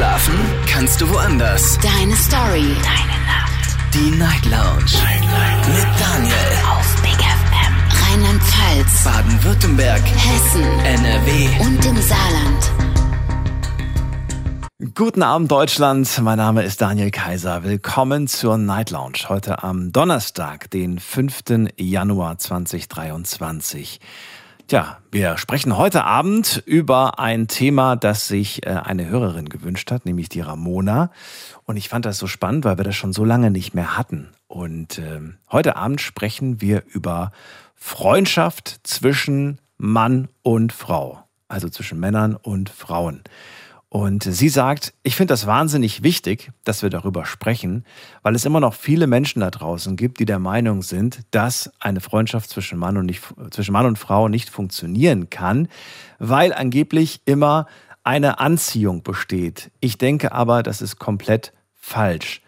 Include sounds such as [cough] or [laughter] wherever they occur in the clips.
Schlafen kannst du woanders. Deine Story. Deine Nacht. Die Night Lounge. Night, Night. Mit Daniel. Auf Big FM. Rheinland-Pfalz. Baden-Württemberg. Hessen. NRW. Und im Saarland. Guten Abend Deutschland, mein Name ist Daniel Kaiser. Willkommen zur Night Lounge. Heute am Donnerstag, den 5. Januar 2023. Tja, wir sprechen heute Abend über ein Thema, das sich äh, eine Hörerin gewünscht hat, nämlich die Ramona. Und ich fand das so spannend, weil wir das schon so lange nicht mehr hatten. Und äh, heute Abend sprechen wir über Freundschaft zwischen Mann und Frau. Also zwischen Männern und Frauen. Und sie sagt, ich finde das wahnsinnig wichtig, dass wir darüber sprechen, weil es immer noch viele Menschen da draußen gibt, die der Meinung sind, dass eine Freundschaft zwischen Mann und, nicht, zwischen Mann und Frau nicht funktionieren kann, weil angeblich immer eine Anziehung besteht. Ich denke aber, das ist komplett falsch.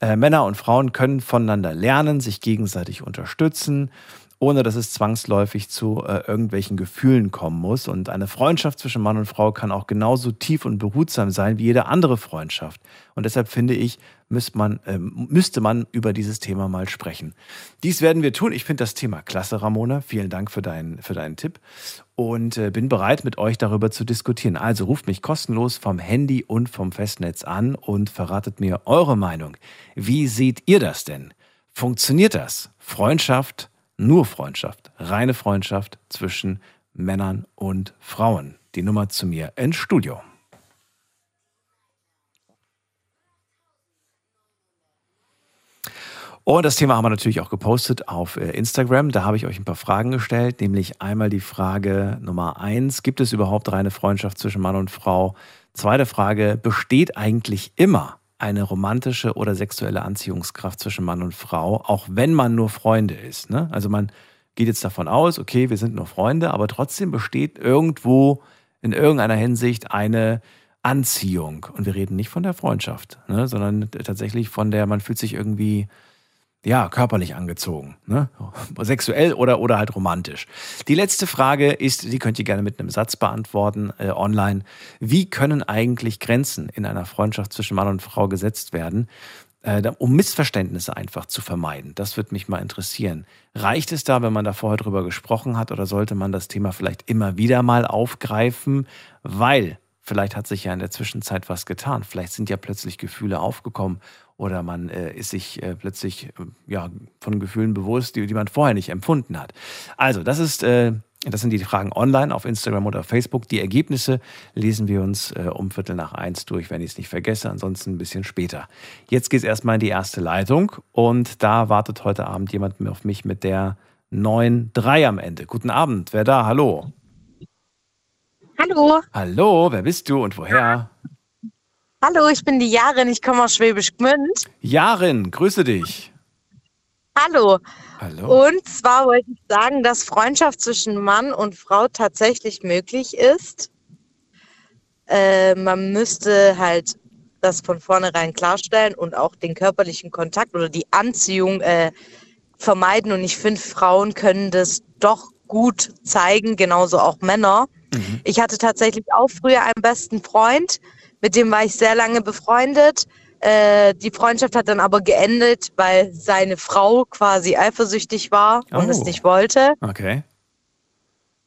Äh, Männer und Frauen können voneinander lernen, sich gegenseitig unterstützen ohne dass es zwangsläufig zu äh, irgendwelchen Gefühlen kommen muss. Und eine Freundschaft zwischen Mann und Frau kann auch genauso tief und behutsam sein wie jede andere Freundschaft. Und deshalb finde ich, müsste man, äh, müsste man über dieses Thema mal sprechen. Dies werden wir tun. Ich finde das Thema klasse, Ramona. Vielen Dank für, dein, für deinen Tipp und äh, bin bereit, mit euch darüber zu diskutieren. Also ruft mich kostenlos vom Handy und vom Festnetz an und verratet mir eure Meinung. Wie seht ihr das denn? Funktioniert das? Freundschaft nur Freundschaft, reine Freundschaft zwischen Männern und Frauen. Die Nummer zu mir ins Studio. Und das Thema haben wir natürlich auch gepostet auf äh, Instagram. Da habe ich euch ein paar Fragen gestellt, nämlich einmal die Frage Nummer eins: Gibt es überhaupt reine Freundschaft zwischen Mann und Frau? Zweite Frage: Besteht eigentlich immer eine romantische oder sexuelle Anziehungskraft zwischen Mann und Frau, auch wenn man nur Freunde ist. Ne? Also man geht jetzt davon aus, okay, wir sind nur Freunde, aber trotzdem besteht irgendwo in irgendeiner Hinsicht eine Anziehung. Und wir reden nicht von der Freundschaft, ne? sondern tatsächlich von der, man fühlt sich irgendwie ja, körperlich angezogen, ne? sexuell oder, oder halt romantisch. Die letzte Frage ist, die könnt ihr gerne mit einem Satz beantworten äh, online. Wie können eigentlich Grenzen in einer Freundschaft zwischen Mann und Frau gesetzt werden, äh, um Missverständnisse einfach zu vermeiden? Das würde mich mal interessieren. Reicht es da, wenn man da vorher drüber gesprochen hat oder sollte man das Thema vielleicht immer wieder mal aufgreifen, weil Vielleicht hat sich ja in der Zwischenzeit was getan. Vielleicht sind ja plötzlich Gefühle aufgekommen oder man äh, ist sich äh, plötzlich äh, ja, von Gefühlen bewusst, die, die man vorher nicht empfunden hat. Also, das ist. Äh, das sind die Fragen online auf Instagram oder Facebook. Die Ergebnisse lesen wir uns äh, um Viertel nach eins durch, wenn ich es nicht vergesse, ansonsten ein bisschen später. Jetzt geht es erstmal in die erste Leitung und da wartet heute Abend jemand auf mich mit der 9.3 am Ende. Guten Abend, wer da? Hallo. Hallo. Hallo, wer bist du und woher? Hallo, ich bin die Jarin, ich komme aus Schwäbisch Gmünd. Jarin, grüße dich. Hallo. Hallo. Und zwar wollte ich sagen, dass Freundschaft zwischen Mann und Frau tatsächlich möglich ist. Äh, man müsste halt das von vornherein klarstellen und auch den körperlichen Kontakt oder die Anziehung äh, vermeiden. Und ich finde, Frauen können das doch gut zeigen, genauso auch Männer. Mhm. Ich hatte tatsächlich auch früher einen besten Freund, mit dem war ich sehr lange befreundet. Äh, die Freundschaft hat dann aber geendet, weil seine Frau quasi eifersüchtig war und Oh. es nicht wollte. Okay.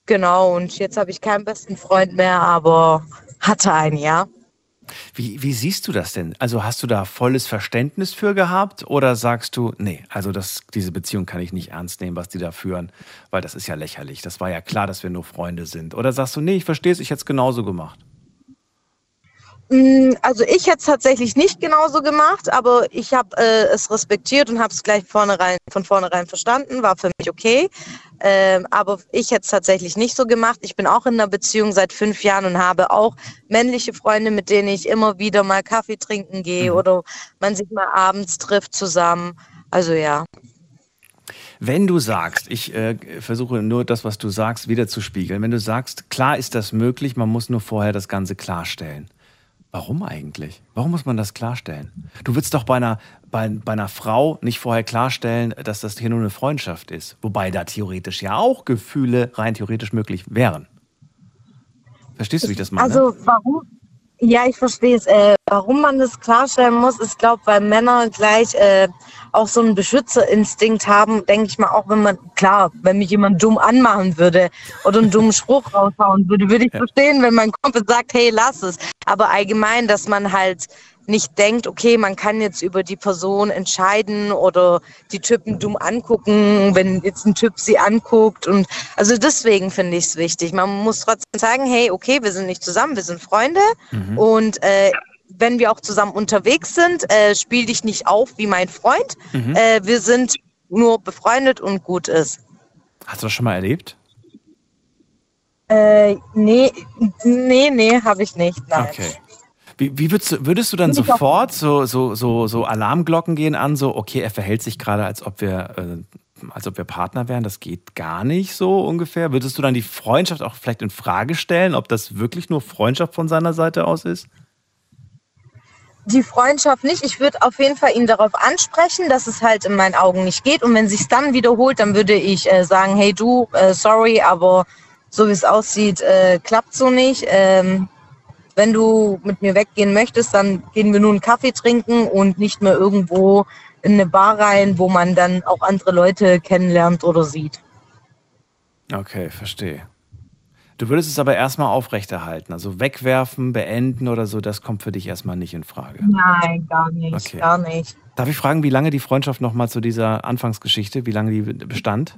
Genau, und jetzt habe ich keinen besten Freund mehr, aber hatte einen, ja. Wie, wie siehst du das denn? Also hast du da volles Verständnis für gehabt oder sagst du, nee, also das, diese Beziehung kann ich nicht ernst nehmen, was die da führen, weil das ist ja lächerlich. Das war ja klar, dass wir nur Freunde sind. Oder sagst du, nee, ich verstehe es, ich hätte es genauso gemacht. Mm, Also ich hätte es tatsächlich nicht genauso gemacht, aber ich habe äh, es respektiert und habe es gleich vornherein, von vornherein verstanden, war für mich okay. Ähm, aber ich hätte es tatsächlich nicht so gemacht. Ich bin auch in einer Beziehung seit fünf Jahren und habe auch männliche Freunde, mit denen ich immer wieder mal Kaffee trinken gehe Mhm. oder man sich mal abends trifft zusammen. Also ja. Wenn du sagst, ich äh, versuche nur das, was du sagst, wieder zu spiegeln. Wenn du sagst, klar ist das möglich, man muss nur vorher das Ganze klarstellen. Warum eigentlich? Warum muss man das klarstellen? Du würdest doch bei einer, bei, bei einer Frau nicht vorher klarstellen, dass das hier nur eine Freundschaft ist. Wobei da theoretisch ja auch Gefühle rein theoretisch möglich wären. Verstehst du, wie ich das meine? Also warum? Ja, ich verstehe es. Äh, warum man das klarstellen muss, ich glaube, weil Männer gleich äh, auch so einen Beschützerinstinkt haben, denke ich mal, auch wenn man, klar, wenn mich jemand dumm anmachen würde oder einen dummen Spruch raushauen würde, würde ich Ja. verstehen, wenn mein Kumpel sagt, hey, lass es. Aber allgemein, dass man halt nicht denkt, okay, man kann jetzt über die Person entscheiden oder die Typen dumm angucken, wenn jetzt ein Typ sie anguckt. Und also deswegen finde ich es wichtig. Man muss trotzdem sagen, hey, okay, wir sind nicht zusammen, wir sind Freunde. Und äh, wenn wir auch zusammen unterwegs sind, äh, spiel dich nicht auf wie mein Freund. Äh, wir sind nur befreundet und gut ist. Hast du das schon mal erlebt? Äh, nee, nee, nee, habe ich nicht. Nein. Okay. Wie, wie würdest, du, würdest du dann sofort so, so, so, so Alarmglocken gehen an, so, okay, er verhält sich gerade, als ob wir, äh, als ob wir Partner wären, das geht gar nicht so ungefähr. Würdest du dann die Freundschaft auch vielleicht in Frage stellen, ob das wirklich nur Freundschaft von seiner Seite aus ist? Die Freundschaft nicht. Ich würde auf jeden Fall ihn darauf ansprechen, dass es halt in meinen Augen nicht geht. Und wenn sich's dann wiederholt, dann würde ich äh, sagen, hey du, äh, sorry, aber so wie es aussieht, äh, klappt so nicht. Ähm, wenn du mit mir weggehen möchtest, dann gehen wir nur einen Kaffee trinken und nicht mehr irgendwo in eine Bar rein, wo man dann auch andere Leute kennenlernt oder sieht. Okay, verstehe. Du würdest es aber erstmal aufrechterhalten, also wegwerfen, beenden oder so, das kommt für dich erstmal nicht in Frage. Nein, gar nicht, Okay. gar nicht. Darf ich fragen, wie lange die Freundschaft nochmal zu dieser Anfangsgeschichte, wie lange die bestand?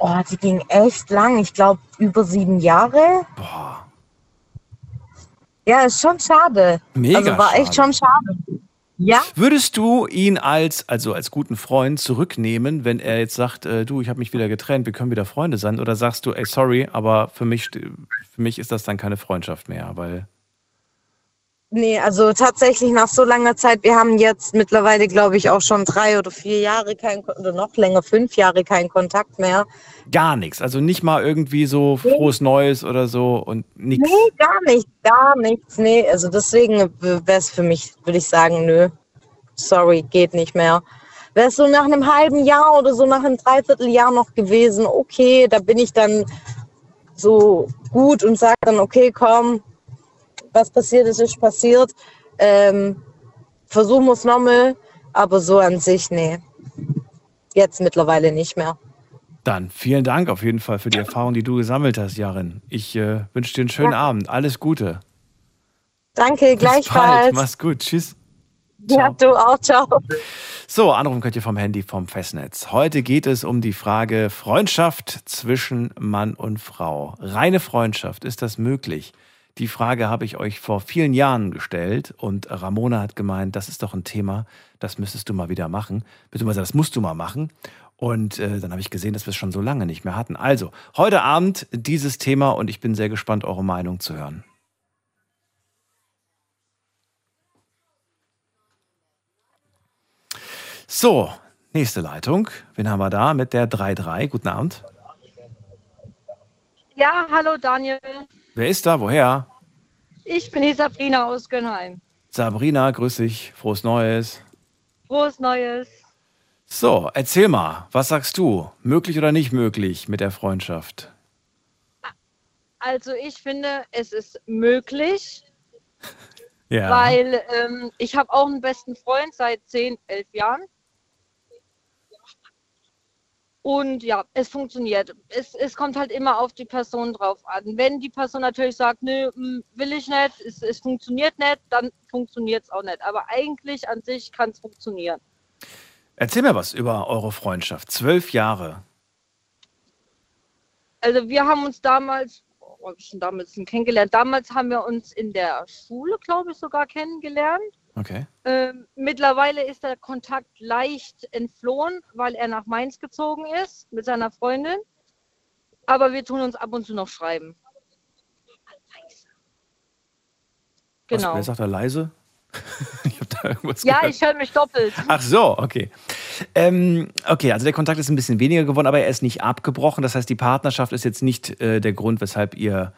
Oh, die ging echt lang. Ich glaube über sieben Jahre. Boah, Ja, ist schon schade. Mega also war echt schade. schon schade. Ja, Würdest du ihn als, also als guten Freund zurücknehmen, wenn er jetzt sagt, äh, du, ich habe mich wieder getrennt, wir können wieder Freunde sein? Oder sagst du, ey, sorry, aber für mich, für mich ist das dann keine Freundschaft mehr, weil. Nee, also tatsächlich nach so langer Zeit, wir haben jetzt mittlerweile, glaube ich, auch schon drei oder vier Jahre kein, oder noch länger, fünf Jahre keinen Kontakt mehr. Gar nichts. Also nicht mal irgendwie so frohes Neues oder so und nichts. Nee, gar nicht, gar nichts. Nee, also deswegen wäre es für mich, würde ich sagen, nö, sorry, geht nicht mehr. Wäre es so nach einem halben Jahr oder so nach einem Dreivierteljahr noch gewesen, okay, da bin ich dann so gut und sage dann, okay, komm, was passiert ist, ist passiert. Ähm, versuchen wir es nochmal, aber so an sich, nee. Jetzt mittlerweile nicht mehr. Dann vielen Dank auf jeden Fall für die Erfahrung, die du gesammelt hast, Jarin. Ich äh, wünsche dir einen schönen Abend. Alles Gute. Danke, Bis bald. gleichfalls. Mach's gut. Tschüss. Ja, du auch, ciao. So, anrufen könnt ihr vom Handy vom Festnetz. Heute geht es um die Frage Freundschaft zwischen Mann und Frau. Reine Freundschaft, ist das möglich? Die Frage habe ich euch vor vielen Jahren gestellt und Ramona hat gemeint, das ist doch ein Thema, das müsstest du mal wieder machen, beziehungsweise das musst du mal machen. Und äh, dann habe ich gesehen, dass wir es schon so lange nicht mehr hatten. Also, heute Abend dieses Thema und ich bin sehr gespannt, eure Meinung zu hören. So, nächste Leitung. Wen haben wir da mit der 3-3? Guten Abend. Ja, hallo Daniel. Wer ist da? Woher? Ich bin die Sabrina aus Gönnheim. Sabrina, grüß dich. Frohes Neues. Frohes Neues. So, erzähl mal, was sagst du? Möglich oder nicht möglich mit der Freundschaft? Also ich finde, es ist möglich, [laughs] Ja. weil ähm, ich habe auch einen besten Freund seit 10, 11 Jahren. Und ja, es funktioniert. Es, es kommt halt immer auf die Person drauf an. Wenn die Person natürlich sagt, nö, mm, will ich nicht, es, es funktioniert nicht, dann funktioniert es auch nicht. Aber eigentlich an sich kann es funktionieren. Erzähl mir was über eure Freundschaft. Zwölf Jahre. Also wir haben uns damals, oh, hab ich schon damals kennengelernt. Damals haben wir uns in der Schule, glaube ich, sogar kennengelernt. Okay. Ähm, mittlerweile ist der Kontakt leicht entflohen, weil er nach Mainz gezogen ist mit seiner Freundin. Aber wir tun uns ab und zu noch schreiben. Was, Genau. wer sagt da leise? [laughs] ich habe da irgendwas Ja, gehört. ich höre mich doppelt. Ach so, okay. Ähm, okay, also der Kontakt ist ein bisschen weniger geworden, aber er ist nicht abgebrochen. Das heißt, die Partnerschaft ist jetzt nicht äh, der Grund, weshalb ihr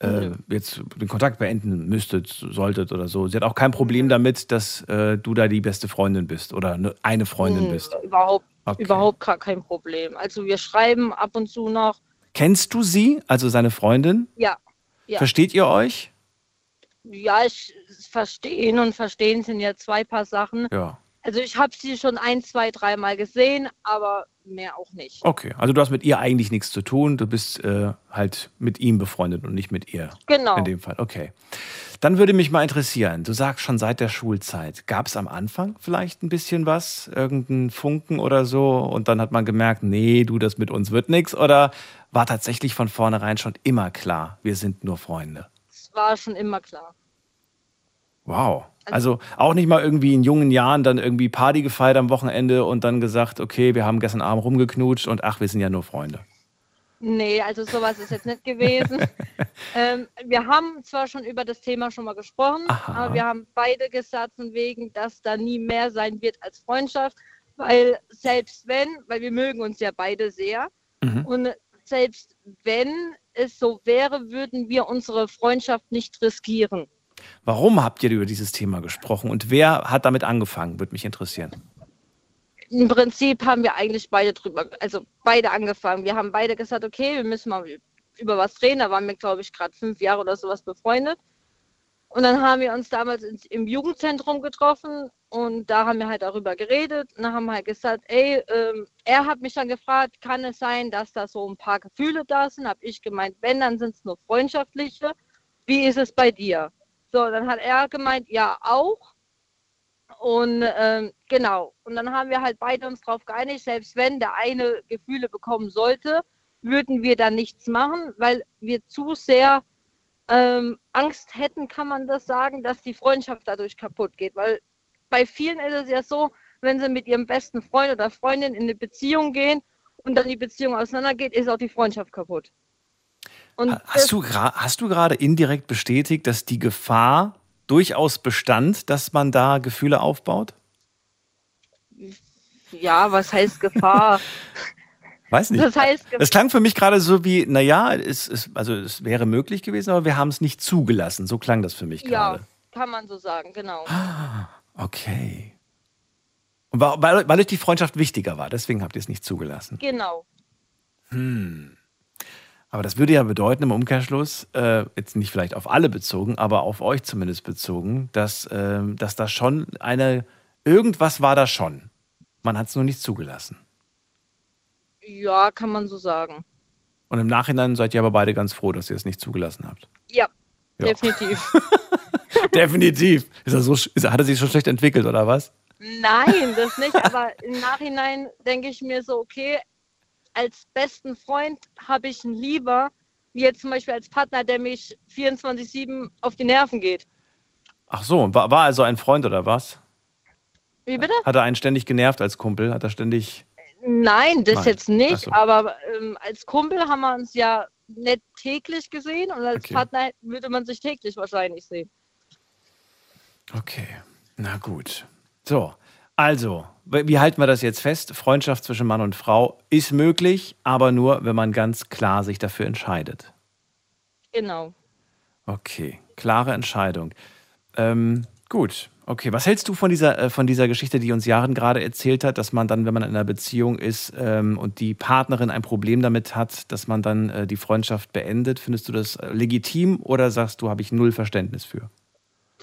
äh, jetzt den Kontakt beenden müsstet, solltet oder so. Sie hat auch kein Problem damit, dass äh, du da die beste Freundin bist oder ne- eine Freundin Hm, bist. Überhaupt, Okay. überhaupt gar kein Problem. Also wir schreiben ab und zu noch. Kennst du sie, also seine Freundin? Ja, ja. Versteht ihr euch? Ja, ich verstehen und verstehen sind ja zwei Paar Sachen. Ja. Also ich habe sie schon ein, zwei, dreimal gesehen, aber mehr auch nicht. Okay, also du hast mit ihr eigentlich nichts zu tun. Du bist äh, halt mit ihm befreundet und nicht mit ihr. Genau. In dem Fall, okay. Dann würde mich mal interessieren, du sagst schon seit der Schulzeit, gab es am Anfang vielleicht ein bisschen was, irgendeinen Funken oder so und dann hat man gemerkt, nee, du, das mit uns wird nichts oder war tatsächlich von vornherein schon immer klar, wir sind nur Freunde? Es war schon immer klar. Wow. Also auch nicht mal irgendwie in jungen Jahren dann irgendwie Party gefeiert am Wochenende und dann gesagt, okay, wir haben gestern Abend rumgeknutscht und ach, wir sind ja nur Freunde. Nee, also sowas ist jetzt nicht gewesen. [laughs] ähm, wir haben zwar schon über das Thema schon mal gesprochen, Aha. aber wir haben beide gesagt, von wegen, dass da nie mehr sein wird als Freundschaft, weil selbst wenn, weil wir mögen uns ja beide sehr, Mhm. und selbst wenn es so wäre, würden wir unsere Freundschaft nicht riskieren. Warum habt ihr über dieses Thema gesprochen und wer hat damit angefangen, würde mich interessieren. Im Prinzip haben wir eigentlich beide drüber, also beide angefangen. Wir haben beide gesagt, okay, wir müssen mal über was reden. Da waren wir, glaube ich, gerade fünf Jahre oder sowas befreundet. Und dann haben wir uns damals im Jugendzentrum getroffen und da haben wir halt darüber geredet und dann haben wir halt gesagt, ey, ähm, er hat mich dann gefragt, kann es sein, dass da so ein paar Gefühle da sind? Hab ich gemeint, wenn, dann sind es nur freundschaftliche. Wie ist es bei dir? So, dann hat er gemeint, ja, auch. Und ähm, genau, und dann haben wir halt beide uns darauf geeinigt, selbst wenn der eine Gefühle bekommen sollte, würden wir dann nichts machen, weil wir zu sehr ähm, Angst hätten, kann man das sagen, dass die Freundschaft dadurch kaputt geht. Weil bei vielen ist es ja so, wenn sie mit ihrem besten Freund oder Freundin in eine Beziehung gehen und dann die Beziehung auseinandergeht, ist auch die Freundschaft kaputt. Und das- Hast du, hast du gerade indirekt bestätigt, dass die Gefahr durchaus bestand, dass man da Gefühle aufbaut? ja, was heißt Gefahr? [laughs] Weiß nicht. Das heißt, Es klang für mich gerade so wie, naja, es, es, also es wäre möglich gewesen, aber wir haben es nicht zugelassen. So klang das für mich ja, gerade. kann man so sagen, genau. Okay. Und weil, weil euch die Freundschaft wichtiger war, deswegen habt ihr es nicht zugelassen. Genau. Aber das würde ja bedeuten im Umkehrschluss, äh, jetzt nicht vielleicht auf alle bezogen, aber auf euch zumindest bezogen, dass, ähm, dass da schon eine, irgendwas war da schon. Man hat es nur nicht zugelassen. Ja, kann man so sagen. Und im Nachhinein seid ihr aber beide ganz froh, dass ihr es nicht zugelassen habt. Ja, Ja. definitiv. [laughs] Definitiv. Ist er so, ist, er- hat er sich schon schlecht entwickelt, oder was? Nein, das nicht. Aber im Nachhinein denke ich mir so, okay, als besten Freund habe ich ihn lieber, wie jetzt zum Beispiel als Partner, der mich 24-7 auf die Nerven geht. Ach so, war, war also ein Freund oder was? Wie bitte? Hat er einen ständig genervt als Kumpel? Hat er ständig. Nein, das Nein. jetzt nicht. So. Aber ähm, als Kumpel haben wir uns ja nicht täglich gesehen und als Okay. Partner würde man sich täglich wahrscheinlich sehen. Okay, na gut. So, also, wie halten wir das jetzt fest? Freundschaft zwischen Mann und Frau ist möglich, aber nur, wenn man ganz klar sich dafür entscheidet. Genau. Okay, klare Entscheidung. Ähm, gut, okay. Was hältst du von dieser, äh, von dieser Geschichte, die uns Jaren gerade erzählt hat, dass man dann, wenn man in einer Beziehung ist ähm, und die Partnerin ein Problem damit hat, dass man dann äh, die Freundschaft beendet? Findest du das äh, legitim oder sagst du, habe ich null Verständnis für?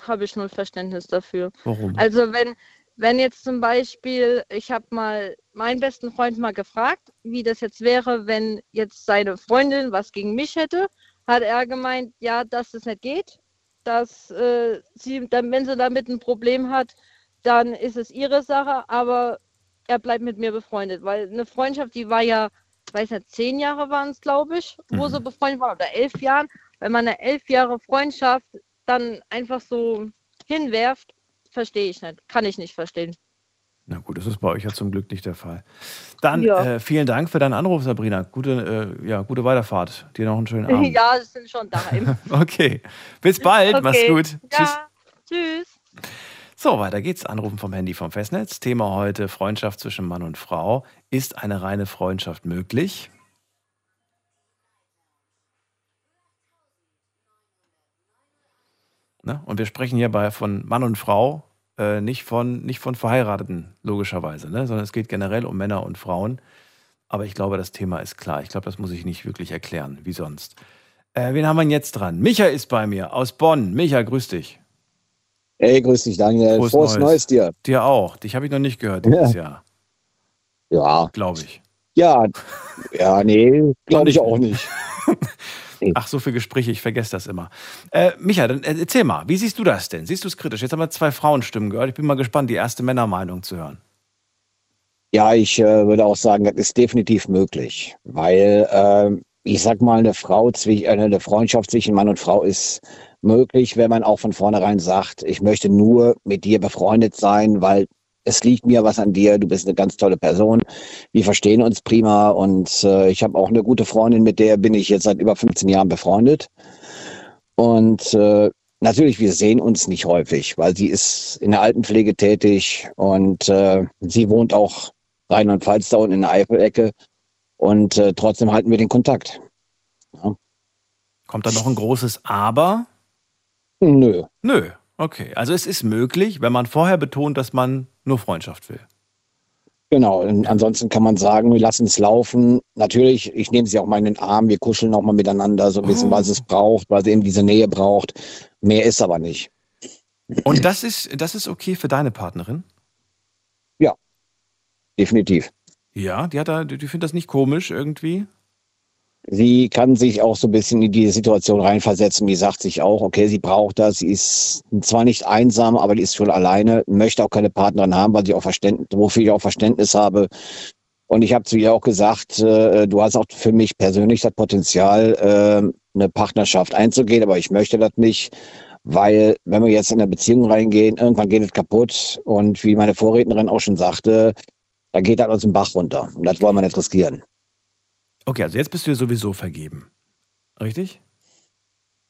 Habe ich null Verständnis dafür. Warum? Also wenn, wenn jetzt zum Beispiel, ich habe mal meinen besten Freund mal gefragt, wie das jetzt wäre, wenn jetzt seine Freundin was gegen mich hätte, hat er gemeint, ja, dass es nicht geht, dass äh, sie, dann, wenn sie damit ein Problem hat, dann ist es ihre Sache, aber er bleibt mit mir befreundet, weil eine Freundschaft, die war ja, ich weiß nicht, zehn Jahre waren es, glaube ich, wo Mhm. sie befreundet waren, oder elf Jahren. Wenn man eine elf Jahre Freundschaft dann einfach so hinwerft, verstehe ich nicht. Kann ich nicht verstehen. Na gut, das ist bei euch ja zum Glück nicht der Fall. Dann Ja. äh, vielen Dank für deinen Anruf, Sabrina. Gute, äh, ja, gute Weiterfahrt. Dir noch einen schönen [laughs] Abend. Ja, es sind schon daheim. [laughs] Okay, bis bald. Mach's Okay. gut. Tschüss. Ja, tschüss. So, weiter geht's. Anrufen vom Handy vom Festnetz. Thema heute: Freundschaft zwischen Mann und Frau. Ist eine reine Freundschaft möglich? Ne? Und wir sprechen hierbei von Mann und Frau, äh, nicht, von, nicht von Verheirateten, logischerweise, ne? sondern es geht generell um Männer und Frauen. Aber ich glaube, das Thema ist klar. Ich glaube, das muss ich nicht wirklich erklären, wie sonst. Äh, wen haben wir denn jetzt dran? Micha ist bei mir aus Bonn. Micha, grüß dich. Hey, grüß dich, Daniel. Frohes Frohes, Neues. Neues. dir. Dir auch. Dich habe ich noch nicht gehört dieses Jahr, Ja, glaube ich. ja, ja, nee, glaube ich auch nicht. [laughs] Ach, so viele Gespräche, ich vergesse das immer. Äh, Micha, dann äh, erzähl mal, wie siehst du das denn? Siehst du es kritisch? Jetzt haben wir zwei Frauenstimmen gehört. Ich bin mal gespannt, die erste Männermeinung zu hören. Ja, ich äh, würde auch sagen, das ist definitiv möglich, weil ähm, ich sag mal, eine Frau zwischen, äh, eine Freundschaft zwischen Mann und Frau ist möglich, wenn man auch von vornherein sagt, ich möchte nur mit dir befreundet sein, weil es liegt mir was an dir, du bist eine ganz tolle Person, wir verstehen uns prima und äh, ich habe auch eine gute Freundin, mit der bin ich jetzt seit über 15 Jahren befreundet. Und äh, natürlich, wir sehen uns nicht häufig, weil sie ist in der Altenpflege tätig und äh, sie wohnt auch Rheinland-Pfalz da unten in der Eifelecke und äh, trotzdem halten wir den Kontakt. Kommt da noch ein großes Aber? Nö, Nö. Okay, also es ist möglich, wenn man vorher betont, dass man nur Freundschaft will. genau. Ansonsten kann man sagen, wir lassen es laufen. Natürlich, ich nehme sie auch mal in den Arm, wir kuscheln auch mal miteinander, so ein bisschen, was es braucht, weil sie eben diese Nähe braucht. Mehr ist aber nicht. Und das ist, das ist okay für deine Partnerin? Definitiv. Ja, die hat da, die findet das nicht komisch irgendwie. Sie kann sich auch so ein bisschen in die Situation reinversetzen. Die sagt sich auch, okay, sie braucht das. Sie ist zwar nicht einsam, aber die ist schon alleine, möchte auch keine Partnerin haben, weil sie auch Verständnis, wofür ich auch Verständnis habe. Und ich habe zu ihr auch gesagt, äh, du hast auch für mich persönlich das Potenzial, äh, eine Partnerschaft einzugehen, aber ich möchte das nicht, weil wenn wir jetzt in eine Beziehung reingehen, irgendwann geht es kaputt. Und wie meine Vorrednerin auch schon sagte, da geht das aus dem Bach runter. Und das wollen wir nicht riskieren. Okay, also jetzt bist du ja sowieso vergeben. Richtig?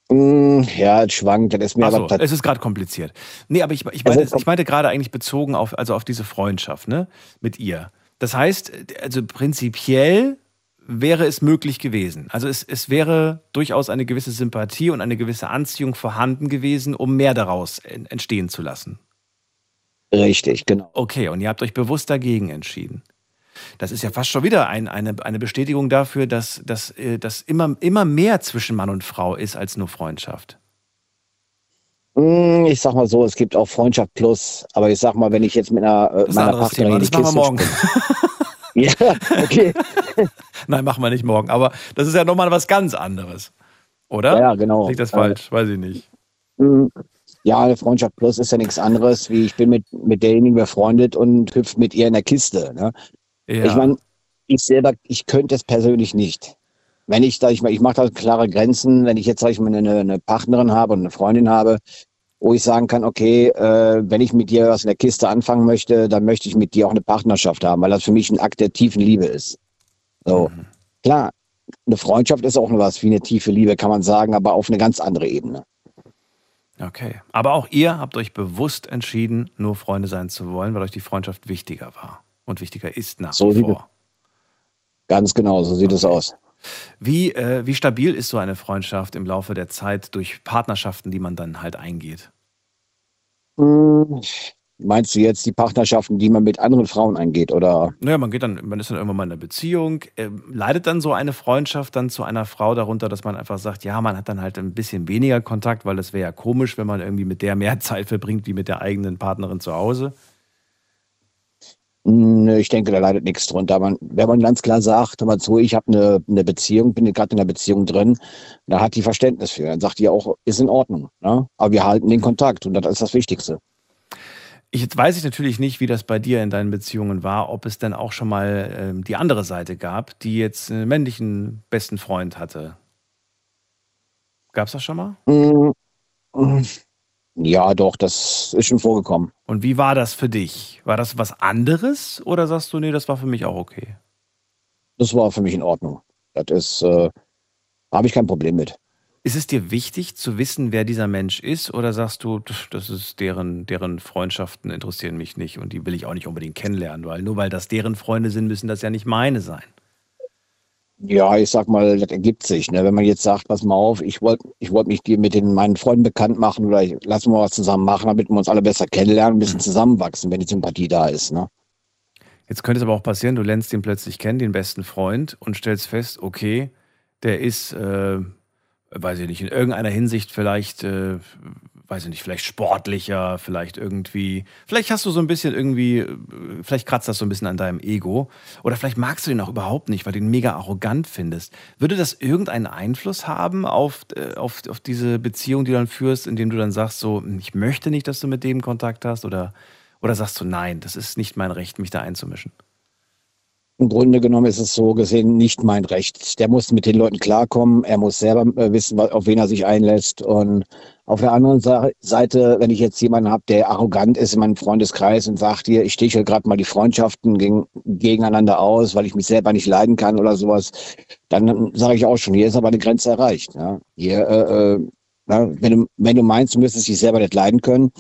Mm, Ja, es schwankt. Das ist mir Achso, aber es ist gerade kompliziert. Nee, aber ich, ich, Also, meinte, ich meinte gerade eigentlich bezogen auf, also auf diese Freundschaft ne, mit ihr. Das heißt, also prinzipiell wäre es möglich gewesen. Also es, es wäre durchaus eine gewisse Sympathie und eine gewisse Anziehung vorhanden gewesen, um mehr daraus en- entstehen zu lassen. richtig, genau. Okay, und ihr habt euch bewusst dagegen entschieden. Das ist ja fast schon wieder ein, eine, eine Bestätigung dafür, dass, dass, äh, dass immer, immer mehr zwischen Mann und Frau ist als nur Freundschaft. Mm, Ich sag mal so, es gibt auch Freundschaft plus, aber ich sag mal, wenn ich jetzt mit einer äh, Das meiner Partnerin in Das die machen wir Kiste morgen. [laughs] Ja, okay. [laughs] Nein, machen wir nicht morgen. Aber das ist ja nochmal was ganz anderes. Oder? Ja, genau. Liegt das falsch? Weiß ich nicht. Mm, Ja, eine Freundschaft plus ist ja nichts anderes, wie ich bin mit, mit derjenigen befreundet und hüpfe mit ihr in der Kiste. Ne? Ja. Ich meine, ich selber, ich könnte es persönlich nicht. Wenn ich, sag ich mal, ich mache da klare Grenzen, wenn ich jetzt, sag ich mal, eine, eine Partnerin habe und eine Freundin habe, wo ich sagen kann, okay, äh, wenn ich mit dir was in der Kiste anfangen möchte, dann möchte ich mit dir auch eine Partnerschaft haben, weil das für mich ein Akt der tiefen Liebe ist. So, Mhm. klar, eine Freundschaft ist auch was wie eine tiefe Liebe, kann man sagen, aber auf eine ganz andere Ebene. Okay. Aber auch ihr habt euch bewusst entschieden, nur Freunde sein zu wollen, weil euch die Freundschaft wichtiger war und wichtiger ist nach So wie vor. Ganz genau, so sieht es aus. Wie, äh, wie stabil ist so eine Freundschaft im Laufe der Zeit durch Partnerschaften, die man dann halt eingeht? Hm, Meinst du jetzt die Partnerschaften, die man mit anderen Frauen eingeht, oder? Naja, man geht dann, man ist dann irgendwann mal in einer Beziehung. Ähm, leidet dann so eine Freundschaft dann zu einer Frau darunter, dass man einfach sagt, ja, man hat dann halt ein bisschen weniger Kontakt, weil das wäre ja komisch, wenn man irgendwie mit der mehr [laughs] Zeit verbringt wie mit der eigenen Partnerin zu Hause. Nö, ich denke, da leidet nichts drunter. Man, wenn man ganz klar sagt, hör mal zu, ich habe eine, eine Beziehung, bin gerade in einer Beziehung drin, da hat die Verständnis für. Dann sagt die auch, ist in Ordnung. Ne? Aber wir halten den Kontakt und das ist das Wichtigste. Ich, jetzt weiß ich natürlich nicht, wie das bei dir in deinen Beziehungen war, ob es denn auch schon mal ähm, die andere Seite gab, die jetzt einen männlichen besten Freund hatte. Gab es das schon mal? Ja, doch, das ist schon vorgekommen. Und wie war das für dich? War das was anderes oder sagst du, nee, das war für mich auch okay? Das war für mich in Ordnung. Das ist, äh, habe ich kein Problem mit. Ist es dir wichtig zu wissen, wer dieser Mensch ist oder sagst du, das ist deren, deren Freundschaften interessieren mich nicht und die will ich auch nicht unbedingt kennenlernen, weil nur weil das deren Freunde sind, müssen das ja nicht meine sein. Ja, ich sag mal, das ergibt sich. Ne? Wenn man jetzt sagt, pass mal auf, ich wollte ich wollt mich dir mit den, meinen Freunden bekannt machen oder ich, lass mal was zusammen machen, damit wir uns alle besser kennenlernen, ein bisschen zusammenwachsen, wenn die Sympathie da ist. Ne? Jetzt könnte es aber auch passieren, du lernst ihn plötzlich kennen, den besten Freund, und stellst fest, okay, der ist, äh, weiß ich nicht, in irgendeiner Hinsicht vielleicht, äh, weiß ich nicht, vielleicht sportlicher, vielleicht irgendwie, vielleicht hast du so ein bisschen irgendwie, vielleicht kratzt das so ein bisschen an deinem Ego oder vielleicht magst du ihn auch überhaupt nicht, weil du ihn mega arrogant findest. Würde das irgendeinen Einfluss haben auf, äh, auf, auf diese Beziehung, die du dann führst, indem du dann sagst so, ich möchte nicht, dass du mit dem Kontakt hast oder, oder sagst du, nein, das ist nicht mein Recht, mich da einzumischen? Im Grunde genommen ist es so gesehen nicht mein Recht. Der muss mit den Leuten klarkommen. Er muss selber äh, wissen, auf wen er sich einlässt. Und auf der anderen Seite, wenn ich jetzt jemanden habe, der arrogant ist in meinem Freundeskreis und sagt hier, ich stehe gerade mal die Freundschaften gegen, gegeneinander aus, weil ich mich selber nicht leiden kann oder sowas, dann sage ich auch schon, hier ist aber eine Grenze erreicht. Ja. Hier, äh, äh, na, wenn, du, wenn du meinst, du müsstest dich selber nicht leiden können,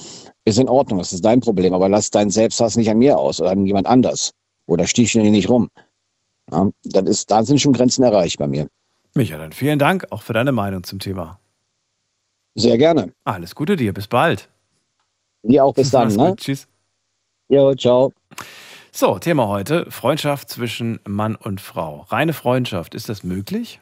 ist in Ordnung, das ist dein Problem, aber lass deinen Selbsthass nicht an mir aus oder an jemand anders oder sticheln die nicht rum. Ja, das ist, da sind schon Grenzen erreicht bei mir. Micha, dann vielen Dank auch für deine Meinung zum Thema. Sehr gerne. Alles Gute dir, bis bald. Dir auch bis [laughs] dann. Ne? Tschüss. Jo, ciao. So, Thema heute: Freundschaft zwischen Mann und Frau. Reine Freundschaft, ist das möglich?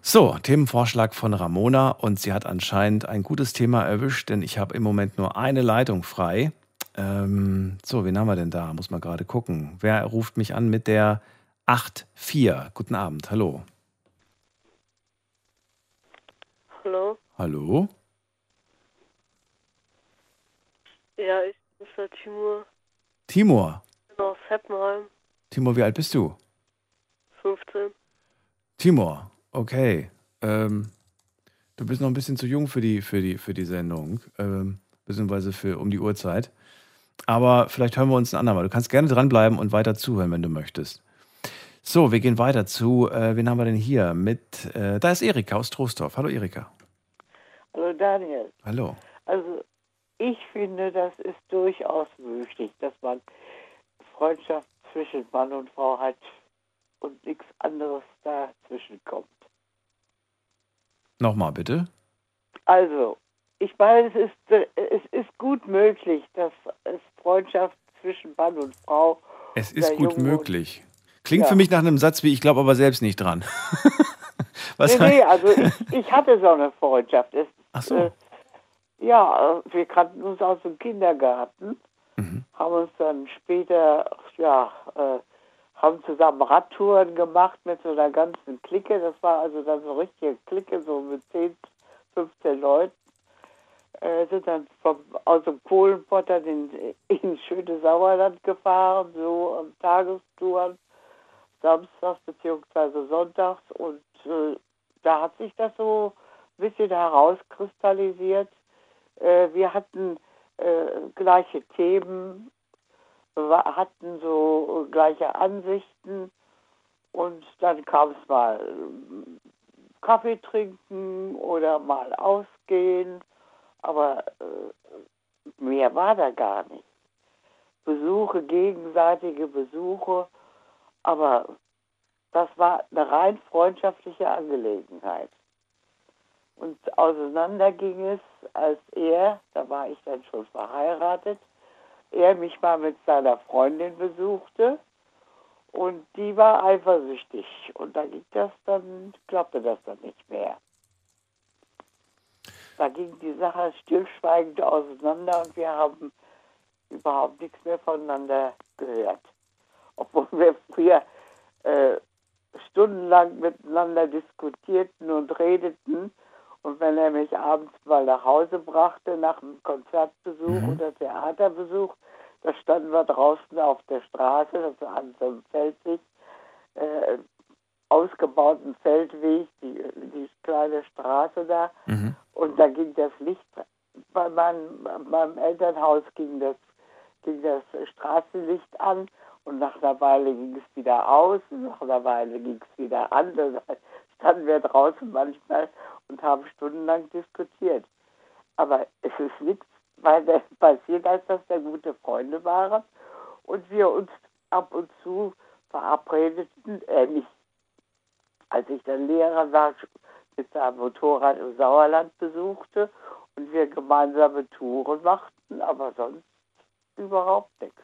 So, Themenvorschlag von Ramona und sie hat anscheinend ein gutes Thema erwischt, denn ich habe im Moment nur eine Leitung frei. Ähm, so, wen haben wir denn da? Muss man gerade gucken. Wer ruft mich an mit der 84? Guten Abend, hallo. Hallo? Hallo? Ja, ich bin der Timur. Timur? Ich bin aus Heppenheim. Timur, wie alt bist du? 15. Timur, okay. Ähm, du bist noch ein bisschen zu jung für die, für die, für die Sendung, ähm, beziehungsweise für um die Uhrzeit. Aber vielleicht hören wir uns ein andermal. Du kannst gerne dranbleiben und weiter zuhören, wenn du möchtest. So, wir gehen weiter zu, äh, wen haben wir denn hier? Mit, äh, da ist Erika aus Troisdorf. Hallo Erika. Hallo Daniel. Hallo. Also ich finde, das ist durchaus möglich, dass man Freundschaft zwischen Mann und Frau hat und nichts anderes dazwischen kommt. Nochmal bitte. Also, ich meine, es ist, äh, es ist gut möglich, dass es Freundschaft zwischen Mann und Frau. Es ist gut möglich. Klingt Ja. für mich nach einem Satz wie, ich glaube aber selbst nicht dran. [laughs] Was Nee, nee, also ich, ich hatte so eine Freundschaft. Es, Ach so. Äh, ja, äh, wir kannten uns aus dem Kindergarten, Mhm. haben uns dann später, ja, äh, haben zusammen Radtouren gemacht mit so einer ganzen Clique. Das war also dann so eine richtige Clique, so mit 10, 15 Leuten. Äh, sind dann vom, aus dem Kohlenpott dann in, in schöne Sauerland gefahren, so am Tagestouren, samstags beziehungsweise sonntags. Und äh, da hat sich das so ein bisschen herauskristallisiert. Äh, wir hatten äh, gleiche Themen, hatten so gleiche Ansichten und dann kam es mal ähm, Kaffee trinken oder mal ausgehen, aber äh, mehr war da gar nicht. Besuche, gegenseitige Besuche, aber das war eine rein freundschaftliche Angelegenheit. Und auseinander ging es, als er, da war ich dann schon verheiratet, er mich mal mit seiner Freundin besuchte und die war eifersüchtig. Und da ging das dann, klappte das dann nicht mehr. Da ging die Sache stillschweigend auseinander und wir haben überhaupt nichts mehr voneinander gehört. Obwohl wir früher äh, stundenlang miteinander diskutierten und redeten. Und wenn er mich abends mal nach Hause brachte, nach einem Konzertbesuch Mhm. oder Theaterbesuch, da standen wir draußen auf der Straße, das war an so einem Feldweg, äh, ausgebauten Feldweg, die, die kleine Straße da. Mhm. Und da ging das Licht, bei meinem, meinem Elternhaus ging das, ging das Straßenlicht an und nach einer Weile ging es wieder aus, nach einer Weile ging es wieder an. Dann standen wir draußen manchmal und haben stundenlang diskutiert. Aber es ist nichts weiter [laughs] passiert, als dass wir gute Freunde waren und wir uns ab und zu verabredeten, äh, als ich dann Lehrer war, mit seinem Motorrad im Sauerland besuchte und wir gemeinsame Touren machten, aber sonst überhaupt nichts.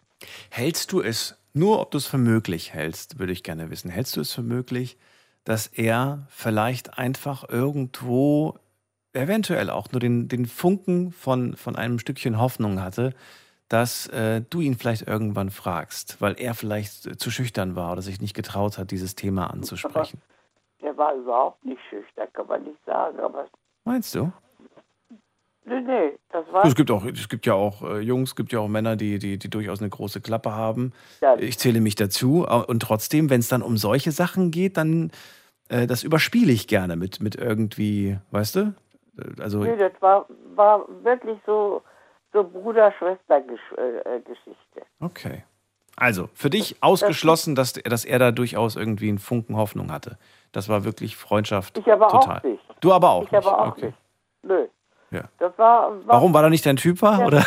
Hältst du es Nur ob du es für möglich hältst, würde ich gerne wissen. Hältst du es für möglich, dass er vielleicht einfach irgendwo eventuell auch nur den, den Funken von, von einem Stückchen Hoffnung hatte, dass äh, du ihn vielleicht irgendwann fragst, weil er vielleicht zu schüchtern war oder sich nicht getraut hat, dieses Thema anzusprechen. Der war überhaupt nicht schüchtern, kann man nicht sagen. Aber Meinst du? Nee, nee, das war. Es gibt auch, es gibt ja auch äh, Jungs, es gibt ja auch Männer, die, die, die durchaus eine große Klappe haben. Ja. Ich zähle mich dazu. Äh, Und trotzdem, wenn es dann um solche Sachen geht, dann äh, das überspiele ich gerne mit, mit irgendwie, weißt du? Äh, Also Nee, das war, war wirklich so, so Bruder-Schwester-Geschichte. Okay. Also, für dich ausgeschlossen, dass, dass er da durchaus irgendwie einen Funken Hoffnung hatte. Das war wirklich Freundschaft. Ich aber total. auch nicht. Du aber auch Ich nicht. aber auch okay. nicht. Nö. Ja. War, war Warum war er nicht dein Typ war? Ja. Oder,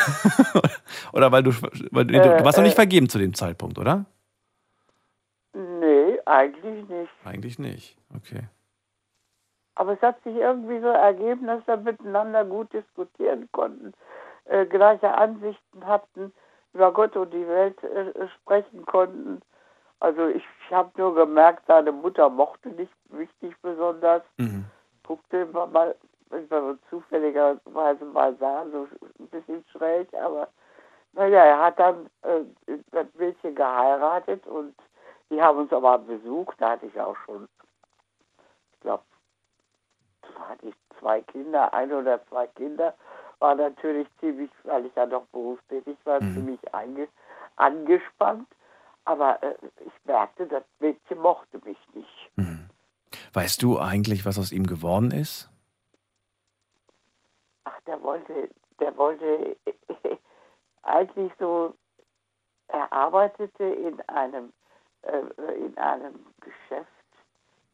[laughs] oder weil du, weil du, Äh, du warst noch nicht äh. vergeben zu dem Zeitpunkt, oder? Nee, eigentlich nicht. Eigentlich nicht. Okay. Aber es hat sich irgendwie so ergeben, dass wir miteinander gut diskutieren konnten, äh, gleiche Ansichten hatten, über Gott und die Welt äh, sprechen konnten. Also ich, ich habe nur gemerkt, seine Mutter mochte nicht wichtig besonders. Mhm. Guckte immer mal, wenn wir uns zufälligerweise mal sahen, so ein bisschen schräg, aber naja, er hat dann äh, das Mädchen geheiratet und die haben uns aber besucht, da hatte ich auch schon, ich glaube, hatte ich zwei Kinder, ein oder zwei Kinder, war natürlich ziemlich, weil ich ja noch berufstätig war, Mhm. ziemlich einge, angespannt. Aber äh, ich merkte, das Mädchen mochte mich nicht. Mhm. Weißt du eigentlich, was aus ihm geworden ist? Ach, der wollte, der wollte [laughs] eigentlich so, er arbeitete in einem, äh, in einem Geschäft,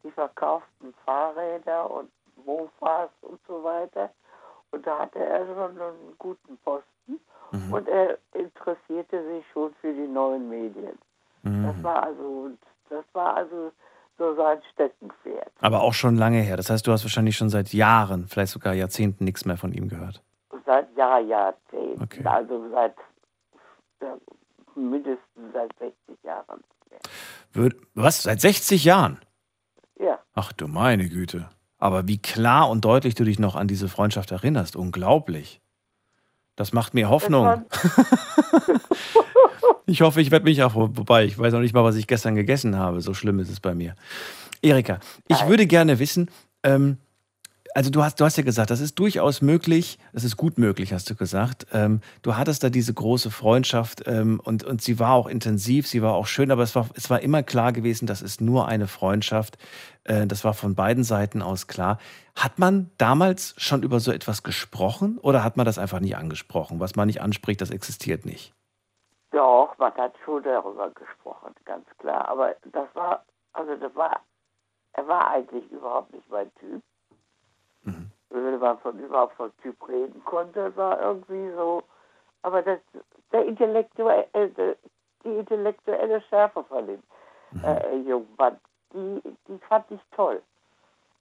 die verkauften Fahrräder und Mofas und so weiter. Und da hatte er schon einen guten Posten Mhm. und er interessierte sich schon für die neuen Medien. Das Mhm. war also, das war also so sein Steckenpferd. Aber auch schon lange her. Das heißt, du hast wahrscheinlich schon seit Jahren, vielleicht sogar Jahrzehnten nichts mehr von ihm gehört. Seit Jahr, Jahrzehnten. Okay. Also seit ja, mindestens seit 60 Jahren. Was? Seit 60 Jahren? Ja, Ach du meine Güte. Aber wie klar und deutlich du dich noch an diese Freundschaft erinnerst. Unglaublich. Das macht mir Hoffnung. [laughs] Ich hoffe, ich werde mich auch vorbei. Ich weiß noch nicht mal, was ich gestern gegessen habe. So schlimm ist es bei mir. Erika, ich Nein. würde gerne wissen, ähm, also du hast, du hast ja gesagt, das ist durchaus möglich, das ist gut möglich, hast du gesagt. Ähm, du hattest da diese große Freundschaft ähm, und, und sie war auch intensiv, sie war auch schön, aber es war, es war immer klar gewesen, das ist nur eine Freundschaft. Äh, das war von beiden Seiten aus klar. Hat man damals schon über so etwas gesprochen oder hat man das einfach nie angesprochen? Was man nicht anspricht, das existiert nicht. Doch, man hat schon darüber gesprochen, ganz klar. Aber das war, also das war, er war eigentlich überhaupt nicht mein Typ. Mhm. Wenn man von überhaupt von Typ reden konnte, war irgendwie so. Aber das, der intellektuelle, äh, die intellektuelle Schärfe von dem Mhm. äh, jungen Mann, die, die fand ich toll.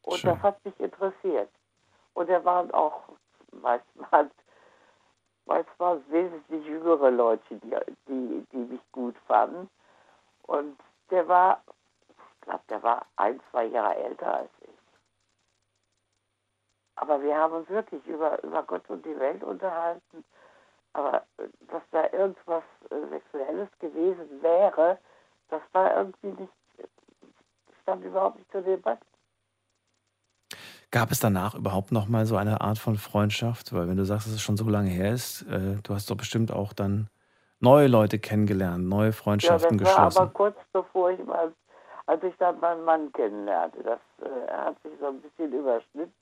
Und Schön. das hat mich interessiert. Und er waren auch manchmal, [laughs] manchmal wesentlich jüngere Leute, die, die, die mich gut fanden. Und der war, ich glaube, der war ein, zwei Jahre älter als ich. Aber wir haben uns wirklich über, über Gott und die Welt unterhalten. Aber äh, dass da irgendwas äh, Sexuelles gewesen wäre, das war irgendwie nicht, stand überhaupt nicht zur Debatte. Gab es danach überhaupt noch mal so eine Art von Freundschaft? Weil wenn du sagst, dass es schon so lange her ist, äh, du hast doch bestimmt auch dann neue Leute kennengelernt, neue Ja, Freundschaften das war aber geschlossen. kurz bevor ich mal, als ich dann meinen Mann kennenlernte. Das äh, hat sich so ein bisschen überschnitten.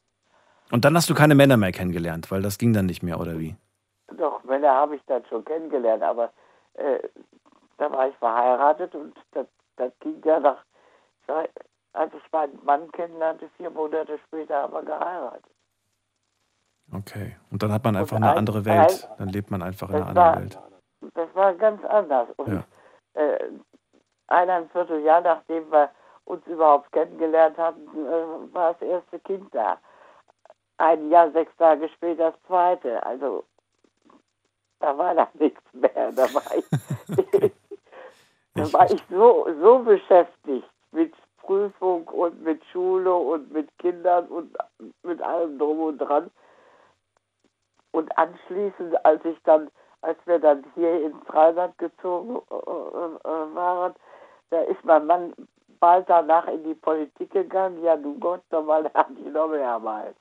Und dann hast du keine Männer mehr kennengelernt, weil das ging dann nicht mehr, oder wie? Doch, Männer habe ich dann schon kennengelernt, aber äh, da war ich verheiratet und das, das ging ja nach, als ich meinen Mann kennenlernte, vier Monate später haben wir geheiratet. Okay. Und dann hat man einfach Und eine ein- andere Welt. Dann lebt man einfach in einer anderen war, Welt. das war ganz anders. Und Ja. äh, eineinviertel Jahr nachdem wir uns überhaupt kennengelernt hatten, äh, war das erste Kind da. Ein Jahr, sechs Tage später das zweite. Also da war dann nichts mehr. Da war ich, [laughs] [laughs] Da Ich- war ich so, so beschäftigt mit Prüfung und mit Schule und mit Kindern und mit allem drum und dran. Und anschließend, als ich dann, als wir dann hier ins Rheinland gezogen äh, äh, waren, da ist mein Mann bald danach in die Politik gegangen. Ja, du Gott, nochmal, [laughs] da hatte ich noch mehr mal.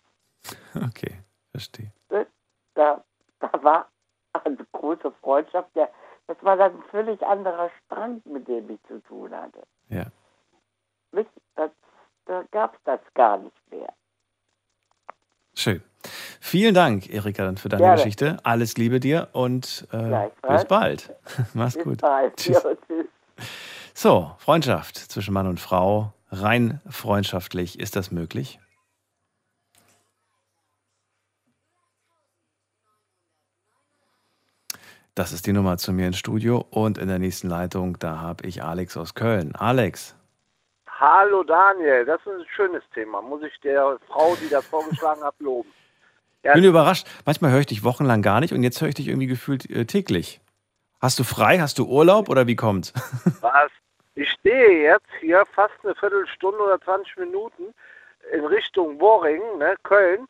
Okay, verstehe. Ne? Da, da war eine große Freundschaft. Der, das war dann ein völlig anderer Strang, mit dem ich zu tun hatte. Ja. Das, da gab es das gar nicht mehr. Schön. Vielen Dank, Erika, dann für deine Gerne. Geschichte. Alles Liebe dir und äh, bis bald. [laughs] Mach's Bis gut. bald. Tschüss. Ja, tschüss. So, Freundschaft zwischen Mann und Frau, rein freundschaftlich, ist das möglich? Das ist die Nummer zu mir ins Studio und in der nächsten Leitung, da habe ich Alex aus Köln. Alex, Hallo Daniel, das ist ein schönes Thema. Muss ich der Frau, die das vorgeschlagen hat, loben. ich bin überrascht. Manchmal höre ich dich wochenlang gar nicht und jetzt höre ich dich irgendwie gefühlt äh, täglich. Hast du frei? Hast du Urlaub oder wie kommt's? [laughs] Was? Ich stehe jetzt hier fast eine Viertelstunde oder 20 Minuten in Richtung Worring, ne, Köln,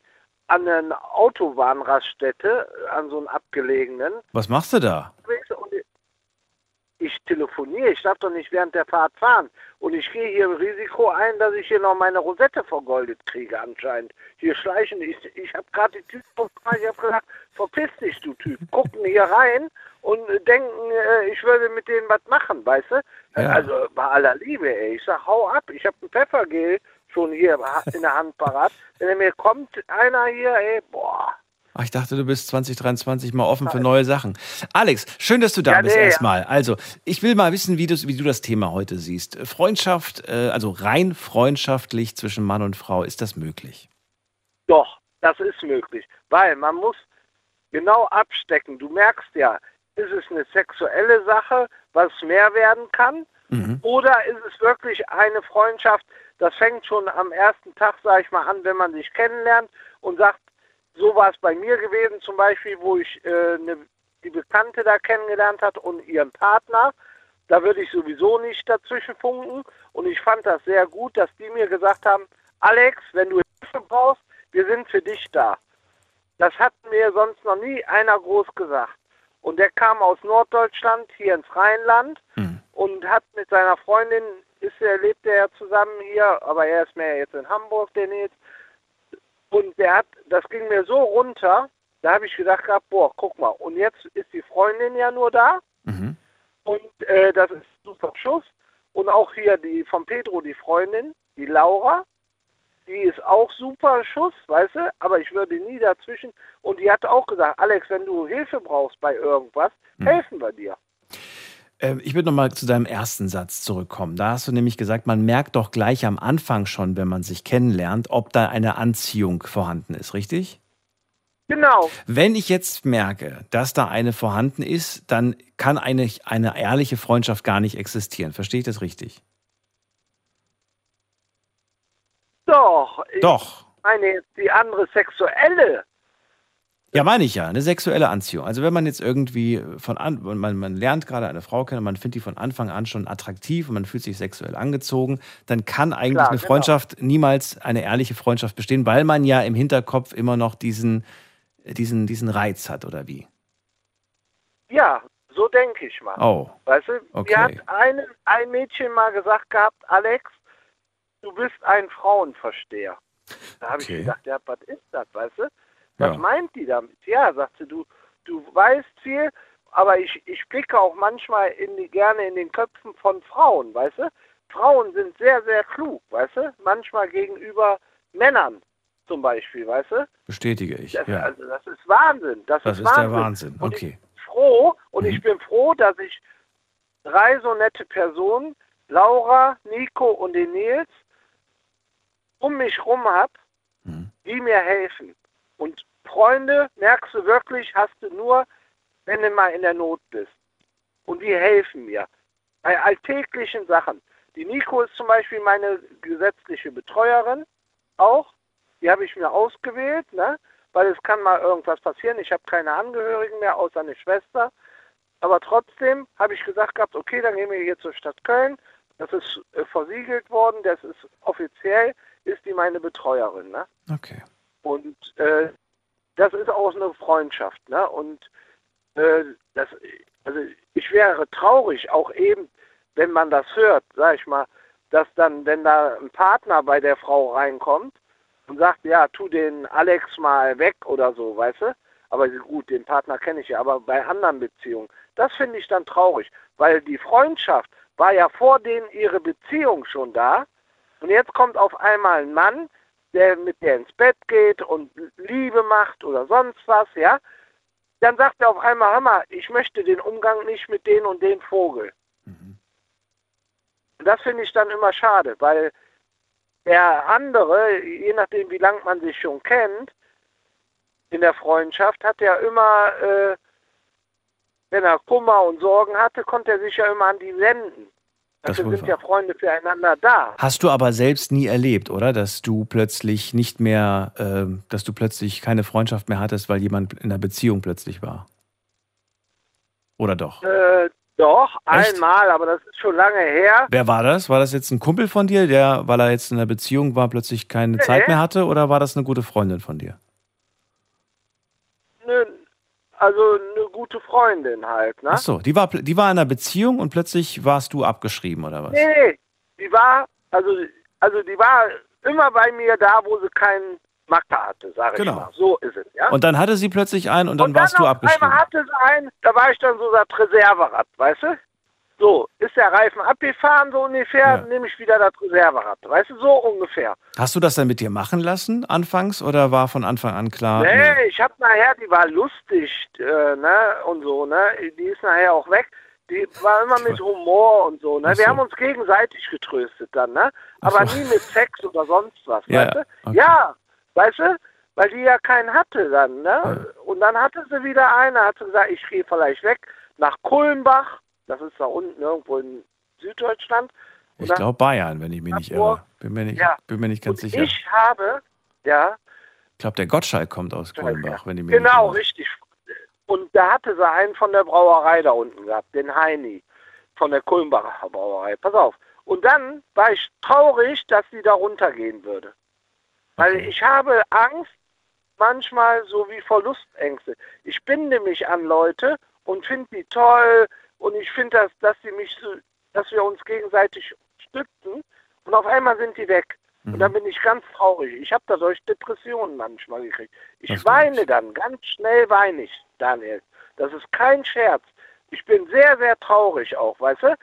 an einer Autobahnraststätte, an so einem abgelegenen. Was machst du da? Ich telefoniere, ich darf doch nicht während der Fahrt fahren. Und ich gehe hier Risiko ein, dass ich hier noch meine Rosette vergoldet kriege anscheinend. Hier schleichen, ich, ich habe gerade die Typen gefragt, ich habe gesagt, verpiss dich, du Typ. Gucken hier rein und denken, äh, ich würde mit denen was machen, weißt du? Ja. Also bei aller Liebe, ey. Ich sag, hau ab, ich habe ein Pfeffergel schon hier in der Hand parat. Wenn er mir kommt, einer hier, ey, boah. Ach, ich dachte, du bist 2023 mal offen für neue Sachen. Alex, schön, dass du da Ja, bist nee, erstmal. Also, ich will mal wissen, wie du, wie du das Thema heute siehst. Freundschaft, äh, also rein freundschaftlich zwischen Mann und Frau, ist das möglich? Doch, das ist möglich. Weil man muss genau abstecken. Du merkst ja, ist es eine sexuelle Sache, was mehr werden kann? Mhm. Oder ist es wirklich eine Freundschaft, das fängt schon am ersten Tag, sag ich mal, an, wenn man sich kennenlernt und sagt, so war es bei mir gewesen, zum Beispiel, wo ich äh, eine, die Bekannte da kennengelernt hat und ihren Partner. Da würde ich sowieso nicht dazwischen funken. Und ich fand das sehr gut, dass die mir gesagt haben, Alex, wenn du Hilfe brauchst, wir sind für dich da. Das hat mir sonst noch nie einer groß gesagt. Und der kam aus Norddeutschland hier ins Rheinland Mhm. und hat mit seiner Freundin, ist er, lebt er ja zusammen hier, aber er ist mehr jetzt in Hamburg, der Nils. Und der hat, das ging mir so runter, da habe ich gedacht gehabt, boah, guck mal, und jetzt ist die Freundin ja nur da Mhm. und äh, das ist ein super Schuss. Und auch hier die von Pedro, die Freundin, die Laura, die ist auch super Schuss, weißt du, aber ich würde nie dazwischen. Und die hat auch gesagt, Alex, wenn du Hilfe brauchst bei irgendwas, helfen wir dir. Ähm, ich würde nochmal zu deinem ersten Satz zurückkommen. Da hast du nämlich gesagt, man merkt doch gleich am Anfang schon, wenn man sich kennenlernt, ob da eine Anziehung vorhanden ist, richtig? Genau, Wenn ich jetzt merke, dass da eine vorhanden ist, dann kann eine, eine ehrliche Freundschaft gar nicht existieren. Verstehe ich das richtig? doch. Ich Doch. meine jetzt die andere sexuelle. Ja, meine ich ja, eine sexuelle Anziehung. Also wenn man jetzt irgendwie von an, man, man lernt gerade eine Frau kennen, man findet die von Anfang an schon attraktiv und man fühlt sich sexuell angezogen, dann kann eigentlich Klar, eine genau. Freundschaft niemals eine ehrliche Freundschaft bestehen, weil man ja im Hinterkopf immer noch diesen, diesen, diesen Reiz hat, oder wie? Ja, so denke ich mal. Oh, Weißt du, Okay. mir hat eine, ein Mädchen mal gesagt gehabt, Alex, du bist ein Frauenversteher. Da habe Okay. ich gedacht, ja, was ist das, weißt du? Was Ja. meint die damit? Ja, sagte du, du weißt viel, aber ich, ich blicke auch manchmal in die, gerne in den Köpfen von Frauen, weißt du? Frauen sind sehr, sehr klug, weißt du? Manchmal gegenüber Männern zum Beispiel, weißt du? bestätige ich. Das, Ja. also, das ist Wahnsinn. Das, Das ist, ist der Wahnsinn. Wahnsinn. Und Okay. ich bin froh und Mhm. ich bin froh, dass ich drei so nette Personen, Laura, Nico und den Nils, um mich rum habe, Mhm. die mir helfen. Und Freunde merkst du wirklich, hast du nur, wenn du mal in der Not bist. Und die helfen mir. Bei alltäglichen Sachen. Die Nico ist zum Beispiel meine gesetzliche Betreuerin auch. Die habe ich mir ausgewählt, ne? weil es kann mal irgendwas passieren. Ich habe keine Angehörigen mehr, außer eine Schwester. aber trotzdem habe ich gesagt gehabt, okay, dann gehen wir hier zur Stadt Köln. Das ist äh, versiegelt worden, das ist offiziell, ist die meine Betreuerin. Ne? Okay. Und äh, das ist auch eine Freundschaft. Ne? Und äh, das, also ich wäre traurig, auch eben, wenn man das hört, sag ich mal, dass dann, wenn da ein Partner bei der Frau reinkommt und sagt, ja, tu den Alex mal weg oder so, weißt du? Aber gut, den Partner kenne ich ja, aber bei anderen Beziehungen, das finde ich dann traurig, weil die Freundschaft war ja vor denen ihre Beziehung schon da und jetzt kommt auf einmal ein Mann, der mit der ins Bett geht und Liebe macht oder sonst was, ja, dann sagt er auf einmal, mal, ich möchte den Umgang nicht mit den und den Vogel. Mhm. Das finde ich dann immer schade, weil der andere, je nachdem wie lange man sich schon kennt, in der Freundschaft, hat er immer, äh, wenn er Kummer und Sorgen hatte, konnte er sich ja immer an die wenden. Dafür sind ja Freunde füreinander da. Hast du aber selbst nie erlebt, oder? Dass du plötzlich nicht mehr, äh, dass du plötzlich keine Freundschaft mehr hattest, weil jemand in einer Beziehung plötzlich war? Oder doch? Äh, doch, Echt? einmal, aber das ist schon lange her. Wer war das? War das jetzt ein Kumpel von dir, der, weil er jetzt in einer Beziehung war, plötzlich keine nee. Zeit mehr hatte? Oder war das eine gute Freundin von dir? Nö, also eine gute Freundin halt, ne? Ach so, die war, die war in einer Beziehung und plötzlich warst du abgeschrieben, oder was? Nee, die war, also, also die war immer bei mir da, wo sie keinen Macke hatte, sage genau. ich mal. So ist es, ja. Und dann hatte sie plötzlich einen und dann, und dann warst du abgeschrieben. Einmal hatte sie einen, da war ich dann so das Reserverad, weißt du? So, ist der Reifen abgefahren, so ungefähr, ja. nehme ich wieder das Reserverad. Weißt du, so ungefähr. Hast du das dann mit dir machen lassen anfangs oder war von Anfang an klar? Nee, nee. ich hab nachher, die war lustig, äh, ne, und so, ne, die ist nachher auch weg. Die war immer mit Humor und so, ne. So. Wir haben uns gegenseitig getröstet dann, ne. Aber so. nie mit Sex oder sonst was, ja, weißt du? Okay. Ja, weißt du? Weil die ja keinen hatte dann, ne. Ja. Und dann hatte sie wieder eine, hat sie gesagt, ich gehe vielleicht weg nach Kulmbach das ist da unten irgendwo in Süddeutschland. ich glaube Bayern, wenn ich mich nicht irre. Bin mir nicht, ja. bin mir nicht ganz und sicher. Ich habe, ja. Ich glaube, der Gottschalk kommt aus Kulmbach, wenn ich mich Genau, nicht richtig. Und da hatte sie einen von der Brauerei da unten gehabt, den Heini von der Kulmbacher Brauerei. Pass auf. Und dann war ich traurig, dass sie da runtergehen würde. Weil okay. ich habe Angst, manchmal so wie Verlustängste. Ich binde mich an Leute und finde die toll, und ich finde, dass, dass sie mich so, dass wir uns gegenseitig stützen und auf einmal sind die weg. Mhm. Und dann bin ich ganz traurig. Ich habe da solche Depressionen manchmal gekriegt. Ich das weine dann, ganz schnell weine ich, Daniel. Das ist kein Scherz. Ich bin sehr, sehr traurig auch, weißt du?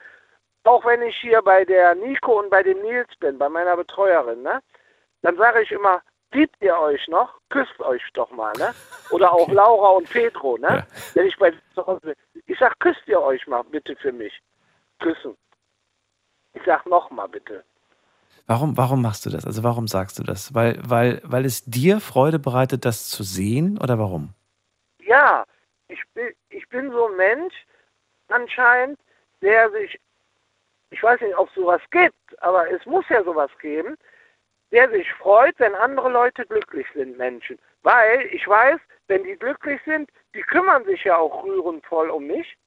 Auch wenn ich hier bei der Nico und bei dem Nils bin, bei meiner Betreuerin, ne? Dann sage ich immer, liebt ihr euch noch? Küsst euch doch mal, ne? Oder auch. Laura und Pedro, ne? Ja. Wenn ich bei. Ich sag, küsst ihr euch mal bitte für mich. Küssen. Ich sag noch mal bitte. Warum, warum machst du das? Also warum sagst du das? Weil, weil, weil es dir Freude bereitet, das zu sehen oder warum? Ja, ich bin, ich bin so ein Mensch anscheinend, der sich, ich weiß nicht, ob es sowas gibt, aber es muss ja sowas geben, der sich freut, wenn andere Leute glücklich sind, Menschen. Weil ich weiß, wenn die glücklich sind, die kümmern sich ja auch rührend voll um mich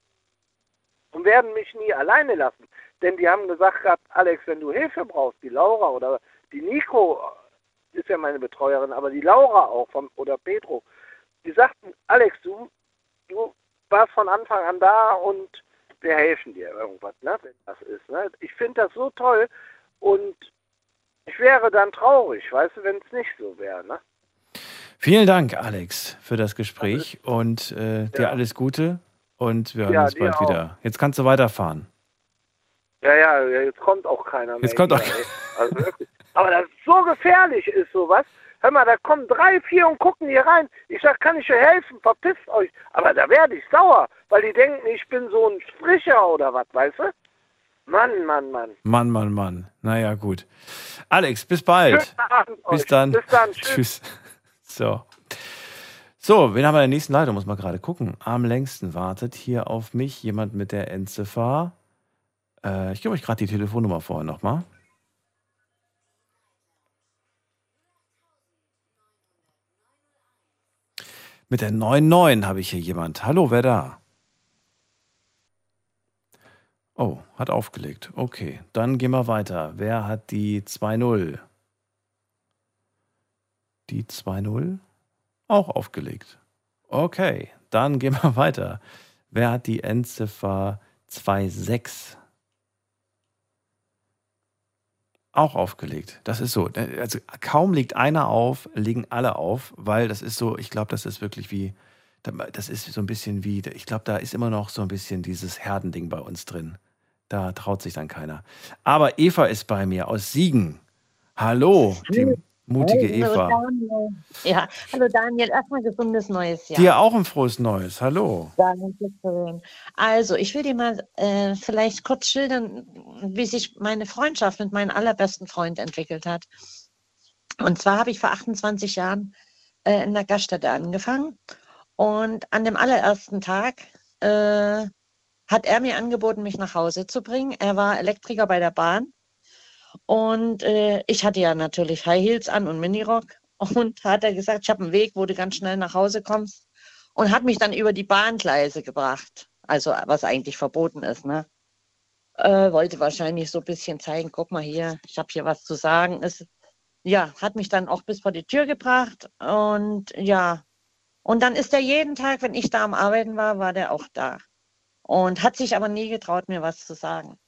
und werden mich nie alleine lassen. Denn die haben gesagt gehabt, Alex, wenn du Hilfe brauchst, die Laura oder die Nico ist ja meine Betreuerin, aber die Laura auch vom, oder Pedro, die sagten, Alex, du, du warst von Anfang an da und wir helfen dir irgendwas, ne, wenn das ist. Ne? Ich finde das so toll und ich wäre dann traurig, weißt du, wenn es nicht so wäre. Ne? Vielen Dank, Alex, für das Gespräch und äh, dir ja. alles Gute und wir hören ja, uns bald auch. wieder. Jetzt kannst du weiterfahren. Ja, ja, jetzt kommt auch keiner mehr. Jetzt kommt auch [laughs] also Aber das ist so gefährlich ist sowas. Hör mal, da kommen drei, vier und gucken hier rein. Ich sag, kann ich euch helfen? Verpisst euch. Aber da werde ich sauer, weil die denken, ich bin so ein Stricher oder was, weißt du? Mann, Mann, Mann. Mann, Mann, Mann. Naja, gut. Alex, bis bald. Bis dann. Bis dann. [laughs] Tschüss. Tschüss. So. So, wen haben wir in der nächsten Leitung? Muss man gerade gucken. Am längsten wartet hier auf mich jemand mit der Endziffer. Äh, ich gebe euch gerade die Telefonnummer vorher nochmal. Mit der 99 habe ich hier jemand. Hallo, wer da? Oh, hat aufgelegt. Okay, dann gehen wir weiter. Wer hat die 2-0? Die 2-0? Auch aufgelegt. Okay, dann gehen wir [laughs] weiter. Wer hat die Endziffer 2-6? Auch aufgelegt. Das ist so. Also kaum legt einer auf, legen alle auf, weil das ist so, ich glaube, das ist wirklich wie, das ist so ein bisschen wie, ich glaube, da ist immer noch so ein bisschen dieses Herdending bei uns drin. Da traut sich dann keiner. Aber Eva ist bei mir aus Siegen. Hallo, die mutige hallo, Eva. Daniel. Ja, hallo Daniel, erstmal gesundes neues Jahr. Dir auch ein frohes Neues. Hallo. Dankeschön. Also, ich will dir mal äh, vielleicht kurz schildern, wie sich meine Freundschaft mit meinem allerbesten Freund entwickelt hat. Und zwar habe ich vor 28 Jahren äh, in der Gaststätte angefangen. Und an dem allerersten Tag äh, hat er mir angeboten, mich nach Hause zu bringen. Er war Elektriker bei der Bahn. Und äh, ich hatte ja natürlich High Heels an und Minirock. [laughs] Und hat er gesagt, ich habe einen Weg, wo du ganz schnell nach Hause kommst. Und hat mich dann über die Bahngleise gebracht. Also was eigentlich verboten ist. Ne? Äh, wollte wahrscheinlich so ein bisschen zeigen, guck mal hier, ich habe hier was zu sagen. Es, ja, hat mich dann auch bis vor die Tür gebracht. Und ja, und dann ist er jeden Tag, wenn ich da am Arbeiten war, war der auch da. Und hat sich aber nie getraut, mir was zu sagen.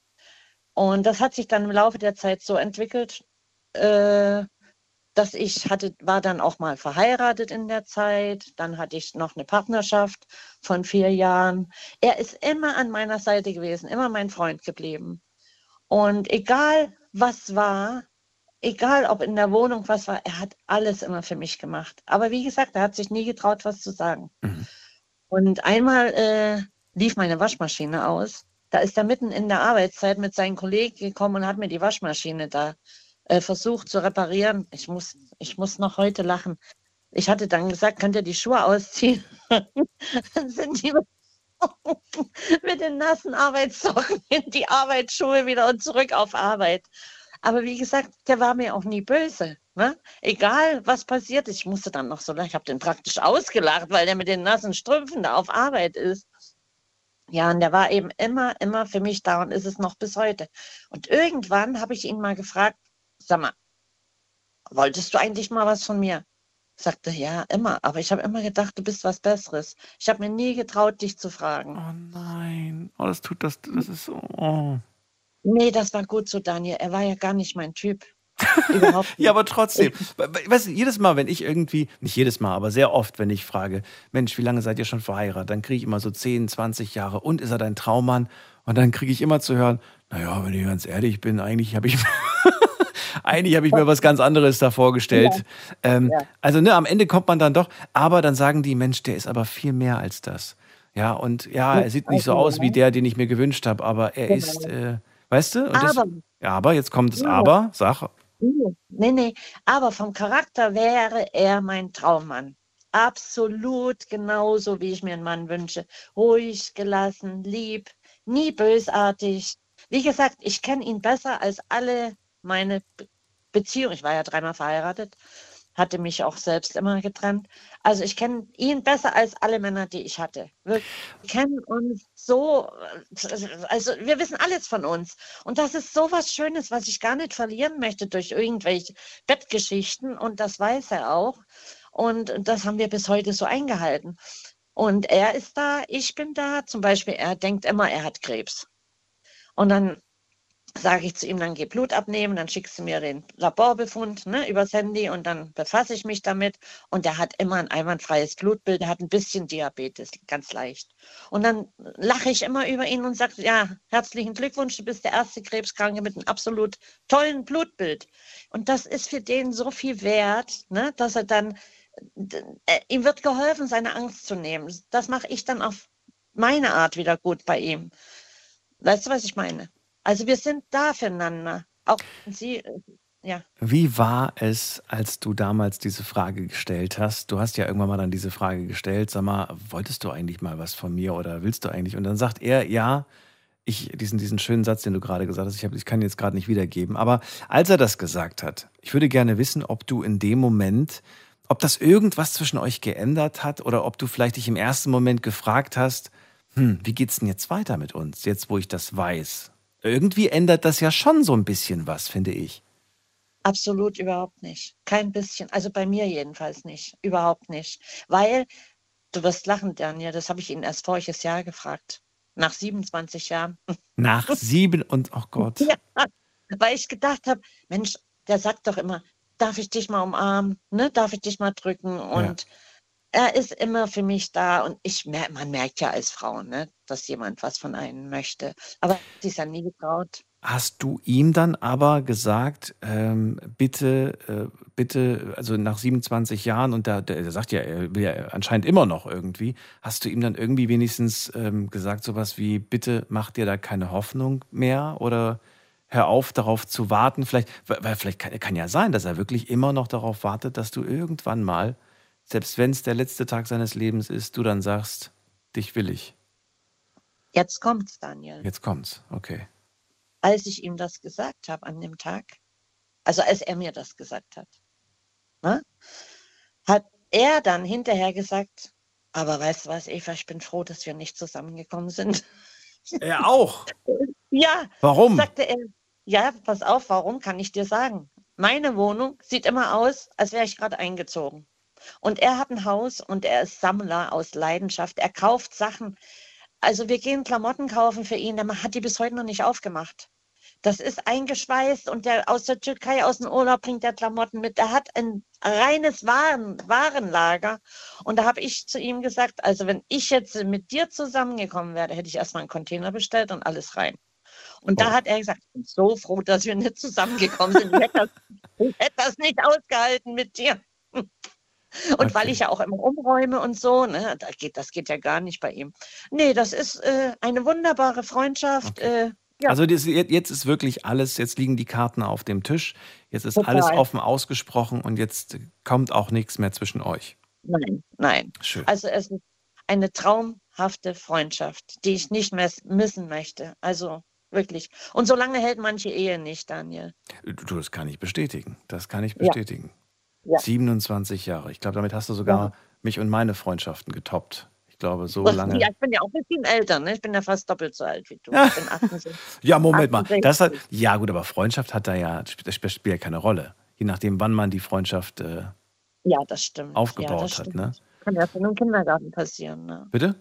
Und das hat sich dann im Laufe der Zeit so entwickelt, äh, dass ich hatte, war dann auch mal verheiratet in der Zeit. Dann hatte ich noch eine Partnerschaft von vier Jahren. Er ist immer an meiner Seite gewesen, immer mein Freund geblieben. Und egal was war, egal ob in der Wohnung was war, er hat alles immer für mich gemacht. Aber wie gesagt, er hat sich nie getraut, was zu sagen. Mhm. Und einmal äh, lief meine Waschmaschine aus. Da ist er mitten in der Arbeitszeit mit seinen Kollegen gekommen und hat mir die Waschmaschine da äh, versucht zu reparieren. Ich muss, ich muss noch heute lachen. Ich hatte dann gesagt, könnt ihr die Schuhe ausziehen? [laughs] dann sind die [laughs] mit den nassen Arbeitssocken in die Arbeitsschuhe wieder und zurück auf Arbeit. Aber wie gesagt, der war mir auch nie böse. Ne? Egal, was passiert, ich musste dann noch so lange, ich habe den praktisch ausgelacht, weil der mit den nassen Strümpfen da auf Arbeit ist. Ja, und der war eben immer, immer für mich da und ist es noch bis heute. Und irgendwann habe ich ihn mal gefragt, sag mal, wolltest du eigentlich mal was von mir? Sagte, ja, immer. Aber ich habe immer gedacht, du bist was Besseres. Ich habe mir nie getraut, dich zu fragen. Oh nein. Oh, das tut das, das ist so. Oh. Nee, das war gut so, Daniel. Er war ja gar nicht mein Typ. [laughs] Ja, aber trotzdem. Weißt du, jedes Mal, wenn ich irgendwie, nicht jedes Mal, aber sehr oft, wenn ich frage, Mensch, wie lange seid ihr schon verheiratet? Dann kriege ich immer so 10, 20 Jahre. Und ist er dein Traummann? Und dann kriege ich immer zu hören, naja, wenn ich ganz ehrlich bin, eigentlich habe ich. [laughs] Eigentlich habe ich mir was ganz anderes da vorgestellt. Ja. Ähm, Ja. Also ne, am Ende kommt man dann doch, aber dann sagen die, Mensch, der ist aber viel mehr als das. Ja, und ja, er sieht nicht so aus wie der, den ich mir gewünscht habe, aber er Genau. ist, äh, weißt du? Das, Aber- ja, aber jetzt kommt das. Aber, sag. Nee, nee, aber vom Charakter wäre er mein Traummann. Absolut genauso, wie ich mir einen Mann wünsche. Ruhig, gelassen, lieb, nie bösartig. Wie gesagt, ich kenne ihn besser als alle meine Be- Beziehungen. Ich war ja dreimal verheiratet, hatte mich auch selbst immer getrennt. Also ich kenne ihn besser als alle Männer, die ich hatte. Wir kennen uns so, also wir wissen alles von uns. Und das ist so was Schönes, was ich gar nicht verlieren möchte durch irgendwelche Bettgeschichten. Und das weiß er auch. Und das haben wir bis heute so eingehalten. Und er ist da, ich bin da. Zum Beispiel, er denkt immer, er hat Krebs. Und dann sage ich zu ihm, dann geh Blut abnehmen, dann schickst du mir den Laborbefund ne, übers Handy und dann befasse ich mich damit. Und er hat immer ein einwandfreies Blutbild, er hat ein bisschen Diabetes, ganz leicht. Und dann lache ich immer über ihn und sage, ja, herzlichen Glückwunsch, du bist der erste Krebskranke mit einem absolut tollen Blutbild. Und das ist für den so viel wert, ne, dass er dann, äh, ihm wird geholfen, seine Angst zu nehmen. Das mache ich dann auf meine Art wieder gut bei ihm. Weißt du, was ich meine? Also wir sind da füreinander. Auch sie, äh, ja. Wie war es, als du damals diese Frage gestellt hast? Du hast ja irgendwann mal dann diese Frage gestellt, sag mal, wolltest du eigentlich mal was von mir oder willst du eigentlich? Und dann sagt er, ja, ich, diesen, diesen schönen Satz, den du gerade gesagt hast, ich, hab, ich kann ihn jetzt gerade nicht wiedergeben, aber als er das gesagt hat, ich würde gerne wissen, ob du in dem Moment, ob das irgendwas zwischen euch geändert hat oder ob du vielleicht dich im ersten Moment gefragt hast, hm, wie geht's denn jetzt weiter mit uns, jetzt wo ich das weiß? Irgendwie ändert das ja schon so ein bisschen was, finde ich. Absolut überhaupt nicht. Kein bisschen. Also bei mir jedenfalls nicht. Überhaupt nicht. Weil, du wirst lachen, Daniel, das habe ich ihn erst voriges Jahr gefragt. Nach 27 Jahren. Nach [laughs] sieben und, oh Gott. Ja, weil ich gedacht habe, Mensch, der sagt doch immer, darf ich dich mal umarmen, ne? darf ich dich mal drücken und er ist immer für mich da und ich man merkt ja als Frau, ne, dass jemand was von einem möchte. Aber sie ist ja nie getraut. Hast du ihm dann aber gesagt, ähm, bitte, äh, bitte, also nach 27 Jahren und der, der, der sagt ja, er will ja anscheinend immer noch irgendwie, hast du ihm dann irgendwie wenigstens ähm, gesagt, sowas wie, bitte mach dir da keine Hoffnung mehr oder hör auf, darauf zu warten? Vielleicht, weil weil vielleicht kann, kann ja sein, dass er wirklich immer noch darauf wartet, dass du irgendwann mal, selbst wenn es der letzte Tag seines Lebens ist, du dann sagst, dich will ich. Jetzt kommt's, Daniel. Jetzt kommt's, okay. Als ich ihm das gesagt habe an dem Tag, also als er mir das gesagt hat, ne, hat er dann hinterher gesagt, aber weißt du was, Eva, ich bin froh, dass wir nicht zusammengekommen sind. [laughs] Er auch. Ja. Warum? Sagte er. Ja, pass auf, warum kann ich dir sagen? Meine Wohnung sieht immer aus, als wäre ich gerade eingezogen. Und er hat ein Haus und er ist Sammler aus Leidenschaft. Er kauft Sachen. Also wir gehen Klamotten kaufen für ihn, der hat die bis heute noch nicht aufgemacht. Das ist eingeschweißt und der aus der Türkei aus dem Urlaub bringt der Klamotten mit. Der hat ein reines Waren, Warenlager. Und da habe ich zu ihm gesagt, also wenn ich jetzt mit dir zusammengekommen wäre, hätte ich erstmal einen Container bestellt und alles rein. Und da hat er gesagt, ich bin so froh, dass wir nicht zusammengekommen sind. Ich hätte das, ich hätte das nicht ausgehalten mit dir. Und weil ich ja auch immer umräume und so, ne, da geht, das geht ja gar nicht bei ihm. Nee, das ist äh, eine wunderbare Freundschaft. Äh, ja. Also das, jetzt ist wirklich alles, jetzt liegen die Karten auf dem Tisch, jetzt ist Total. alles offen ausgesprochen und jetzt kommt auch nichts mehr zwischen euch. Nein, nein. Schön. Also es ist eine traumhafte Freundschaft, die ich nicht mehr missen möchte. Also wirklich. Und so lange hält manche Ehe nicht, Daniel. Du, das kann ich bestätigen. Das kann ich bestätigen. Ja. 27 Jahre. Ich glaube, damit hast du sogar mich und meine Freundschaften getoppt. Ich glaube, so Was- lange. Ja, ich bin ja auch ein bisschen älter, ne? Ich bin ja fast doppelt so alt wie du. Ja. Ich bin 68. [laughs] Ja, Moment mal. Das hat, 68. ja, gut, aber Freundschaft hat da ja, das spielt ja keine Rolle. Je nachdem, wann man die Freundschaft äh, Ja, das stimmt. aufgebaut ja, das hat. stimmt. Ne? Kann ja schon im Kindergarten passieren. Ne? Bitte?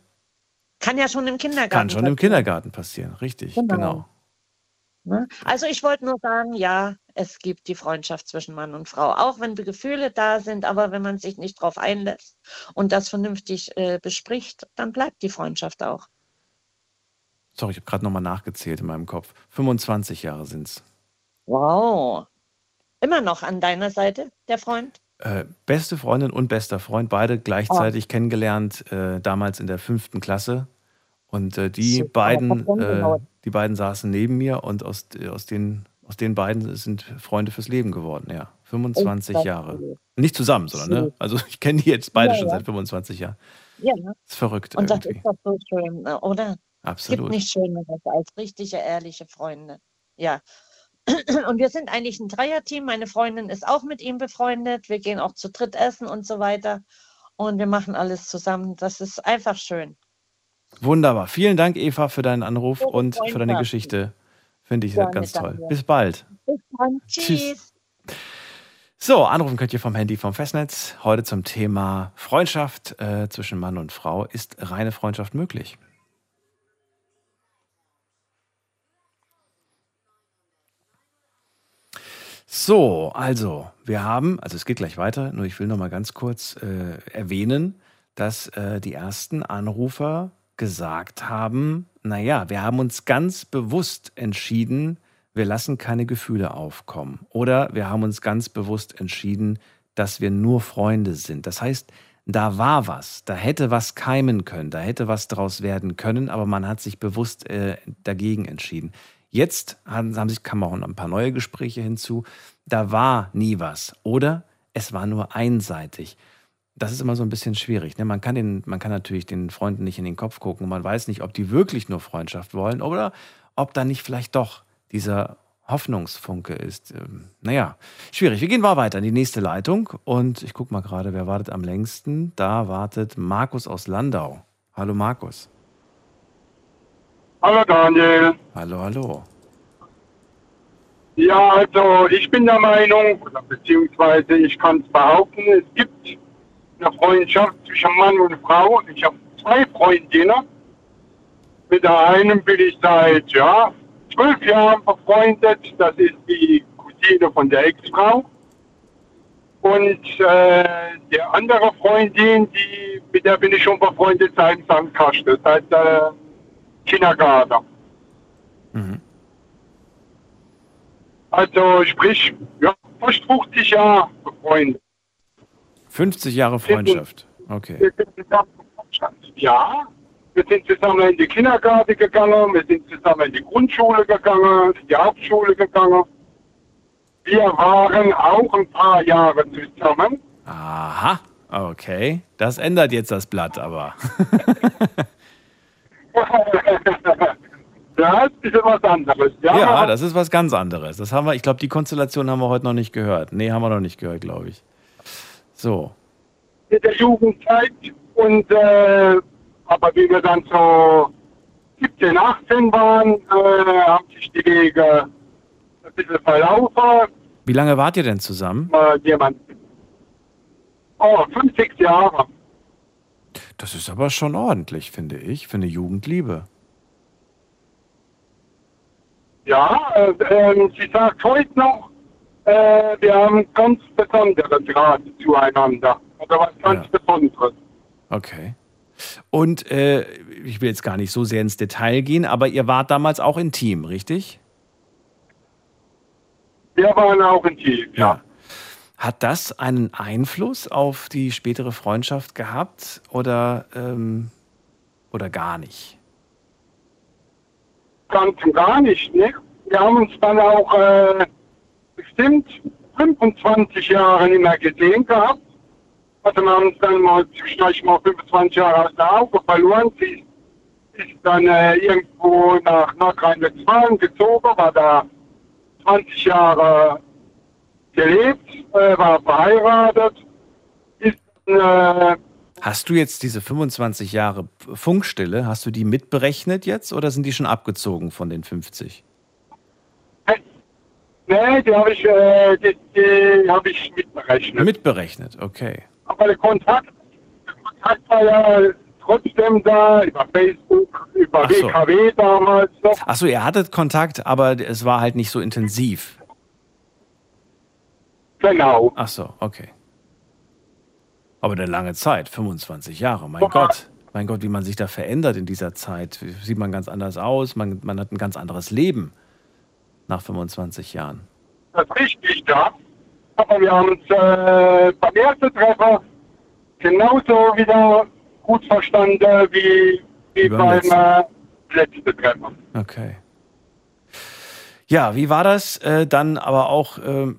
Kann ja schon im Kindergarten Kann schon im passieren. Kindergarten passieren. Richtig, Genau. genau. Ne? Also ich wollte nur sagen, ja, es gibt die Freundschaft zwischen Mann und Frau, auch wenn die Gefühle da sind, aber wenn man sich nicht darauf einlässt und das vernünftig äh, bespricht, dann bleibt die Freundschaft auch. Sorry, ich habe gerade nochmal nachgezählt in meinem Kopf. 25 Jahre sind es. Wow. Immer noch an deiner Seite, der Freund? Äh, beste Freundin und bester Freund, beide gleichzeitig kennengelernt, äh, damals in der fünften Klasse. Und äh, die Super, beiden, die beiden saßen neben mir und aus, aus, den, aus den beiden sind Freunde fürs Leben geworden, ja. 25 das Jahre. Nicht zusammen, sondern, ne? Also ich kenne die jetzt beide Ja, schon ja. seit 25 Jahren. Ja, ne? ist verrückt und das irgendwie. ist doch so schön, ne, oder? Es gibt Absolut. nichts Schöneres als richtige, ehrliche Freunde. Ja. [clears throat] Und wir sind eigentlich ein Dreierteam. Meine Freundin ist auch mit ihm befreundet. Wir gehen auch zu dritt essen und so weiter. Und wir machen alles zusammen. Das ist einfach schön. Wunderbar. Vielen Dank, Eva, für deinen Anruf Ja, und für deine. Geschichte. Finde ich Gerne, ganz toll. danke. Bis bald. Bis dann. Tschüss. Tschüss. So, anrufen könnt ihr vom Handy vom Festnetz. Heute zum Thema Freundschaft äh, zwischen Mann und Frau. Ist reine Freundschaft möglich? So, also, wir haben, also es geht gleich weiter, nur ich will noch mal ganz kurz äh, erwähnen, dass äh, die ersten Anrufer gesagt haben, naja, wir haben uns ganz bewusst entschieden, wir lassen keine Gefühle aufkommen. Oder wir haben uns ganz bewusst entschieden, dass wir nur Freunde sind. Das heißt, da war was, da hätte was keimen können, da hätte was draus werden können, aber man hat sich bewusst äh, dagegen entschieden. Jetzt haben, haben sich, kamen auch noch ein paar neue Gespräche hinzu, da war nie was. Oder es war nur einseitig. Das ist immer so ein bisschen schwierig. Ne? Man, kann den, man kann natürlich den Freunden nicht in den Kopf gucken. Man weiß nicht, ob die wirklich nur Freundschaft wollen oder ob da nicht vielleicht doch dieser Hoffnungsfunke ist. Ähm, naja, schwierig. Wir gehen mal weiter in die nächste Leitung. Und ich gucke mal gerade, wer wartet am längsten. Da wartet Markus aus Landau. Hallo Markus. Hallo Daniel. Hallo, hallo. Ja, also ich bin der Meinung, oder beziehungsweise ich kann es behaupten, es gibt eine Freundschaft zwischen Mann und Frau. Ich habe zwei Freundinnen. Mit der einen bin ich seit ja, zwölf Jahren befreundet. Das ist die Cousine von der Ex-Frau. Und äh, die andere Freundin, die, mit der bin ich schon befreundet seit St. Kaste, seit äh, Kindergarten. Mhm. Also sprich, ja, fast 50 Jahre befreundet. 50 Jahre Freundschaft. Okay. Wir sind zusammen Ja, wir sind zusammen in die Kindergarten gegangen, wir sind zusammen in die Grundschule gegangen, in die Hauptschule gegangen. Wir waren auch ein paar Jahre zusammen. Aha. Okay. Das ändert jetzt das Blatt aber. [laughs] das ist bisschen was anderes. Ja, Ja, das ist was ganz anderes. Das haben wir, ich glaube, die Konstellation haben wir heute noch nicht gehört. Nee, haben wir noch nicht gehört, glaube ich. So. in der Jugendzeit und äh, aber wie wir dann so 17, 18 waren, äh, haben sich die Wege ein bisschen verlaufen. Wie lange wart ihr denn zusammen? Äh, jemand, oh, fünf, sechs Jahre. Das ist aber schon ordentlich, finde ich, für eine Jugendliebe. Ja, äh, ähm, sie sagt heute noch, äh, wir haben ganz besondere Draht zueinander. Oder was ganz Besonderes. Okay. Und äh, ich will jetzt gar nicht so sehr ins Detail gehen, aber ihr wart damals auch intim, richtig? Wir waren auch ein Team, ja. Hat das einen Einfluss auf die spätere Freundschaft gehabt oder, ähm, oder gar nicht? Ganz und gar nicht, ne? Wir haben uns dann auch äh, bestimmt 25 Jahre nicht mehr gesehen gehabt. Also wir haben dann mal zwischendurch mal 25 Jahre aus der Auge verloren. Sie ist dann äh, irgendwo nach Nordrhein-Westfalen gezogen, war da 20 Jahre gelebt, äh, war verheiratet, ist äh, Hast du jetzt diese 25 Jahre Funkstille, hast du die mitberechnet jetzt oder sind die schon abgezogen von den 50? Nee, die habe ich, äh, die, die hab ich mitberechnet. Mitberechnet, okay. Aber der Kontakt, der Kontakt war ja trotzdem da, über Facebook, über Ach so. WKW damals noch. Achso, ihr hattet Kontakt, aber es war halt nicht so intensiv. Genau. Ach so, okay. Aber eine lange Zeit, 25 Jahre, mein Gott. Mein Gott, wie man sich da verändert in dieser Zeit. Sieht man ganz anders aus, man, man hat ein ganz anderes Leben nach 25 Jahren. Das ist richtig, ja. Aber wir haben uns äh, beim ersten Treffer genauso wieder gut verstanden wie, wie beim äh, letzten Treffer. Okay. Ja, wie war das äh, dann aber auch, ähm,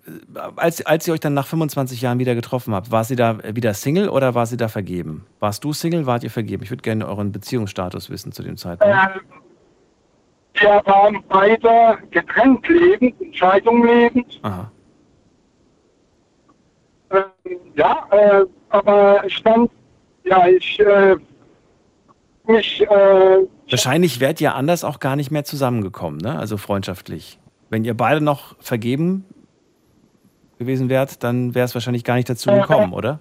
als, als ihr euch dann nach 25 Jahren wieder getroffen habt? War sie da wieder Single oder war sie da vergeben? Warst du Single, wart ihr vergeben? Ich würde gerne euren Beziehungsstatus wissen zu dem Zeitpunkt. Äh, wir waren beide getrennt lebend, in Scheidung lebend. Aha. Ähm, ja, äh, aber ich stand, ja, ich, äh, mich, äh, Wahrscheinlich wärt ihr anders auch gar nicht mehr zusammengekommen, ne? Also freundschaftlich. Wenn ihr beide noch vergeben gewesen wärt, dann wäre es wahrscheinlich gar nicht dazu gekommen, oder?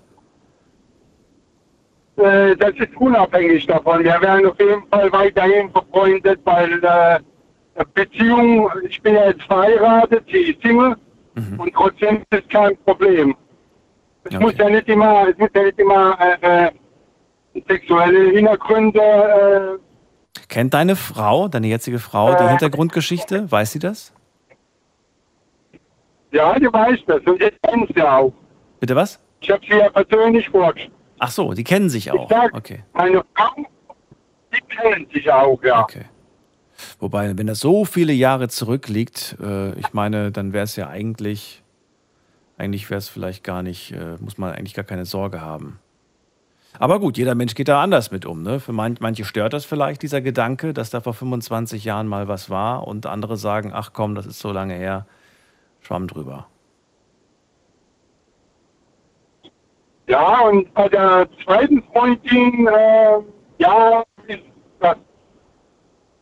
äh, das ist unabhängig davon. Wir wären auf jeden Fall weiterhin befreundet, weil äh, Beziehung, ich bin ja jetzt verheiratet, sie ist Single und trotzdem ist es kein Problem. Es muss ja nicht immer, es muss ja nicht immer äh, äh, sexuelle Hintergründe äh, Kennt deine Frau, deine jetzige Frau, die Äh. Hintergrundgeschichte? Weiß sie das? Ja, die weiß das und ich kenne sie auch. Bitte was? Ich habe sie ja persönlich vorgestellt. Ach so, die kennen sich auch. sag- Okay. Meine Frau, die kennen sich auch, ja. Okay. Wobei, wenn das so viele Jahre zurückliegt, äh, ich meine, dann wäre es ja eigentlich, eigentlich wäre es vielleicht gar nicht, äh, muss man eigentlich gar keine Sorge haben. Aber gut, jeder Mensch geht da anders mit um. Ne? Für man, manche stört das vielleicht, dieser Gedanke, dass da vor 25 Jahren mal was war und andere sagen, ach komm, das ist so lange her, schwamm drüber. Ja, und bei der zweiten Freundin, äh, ja, ist das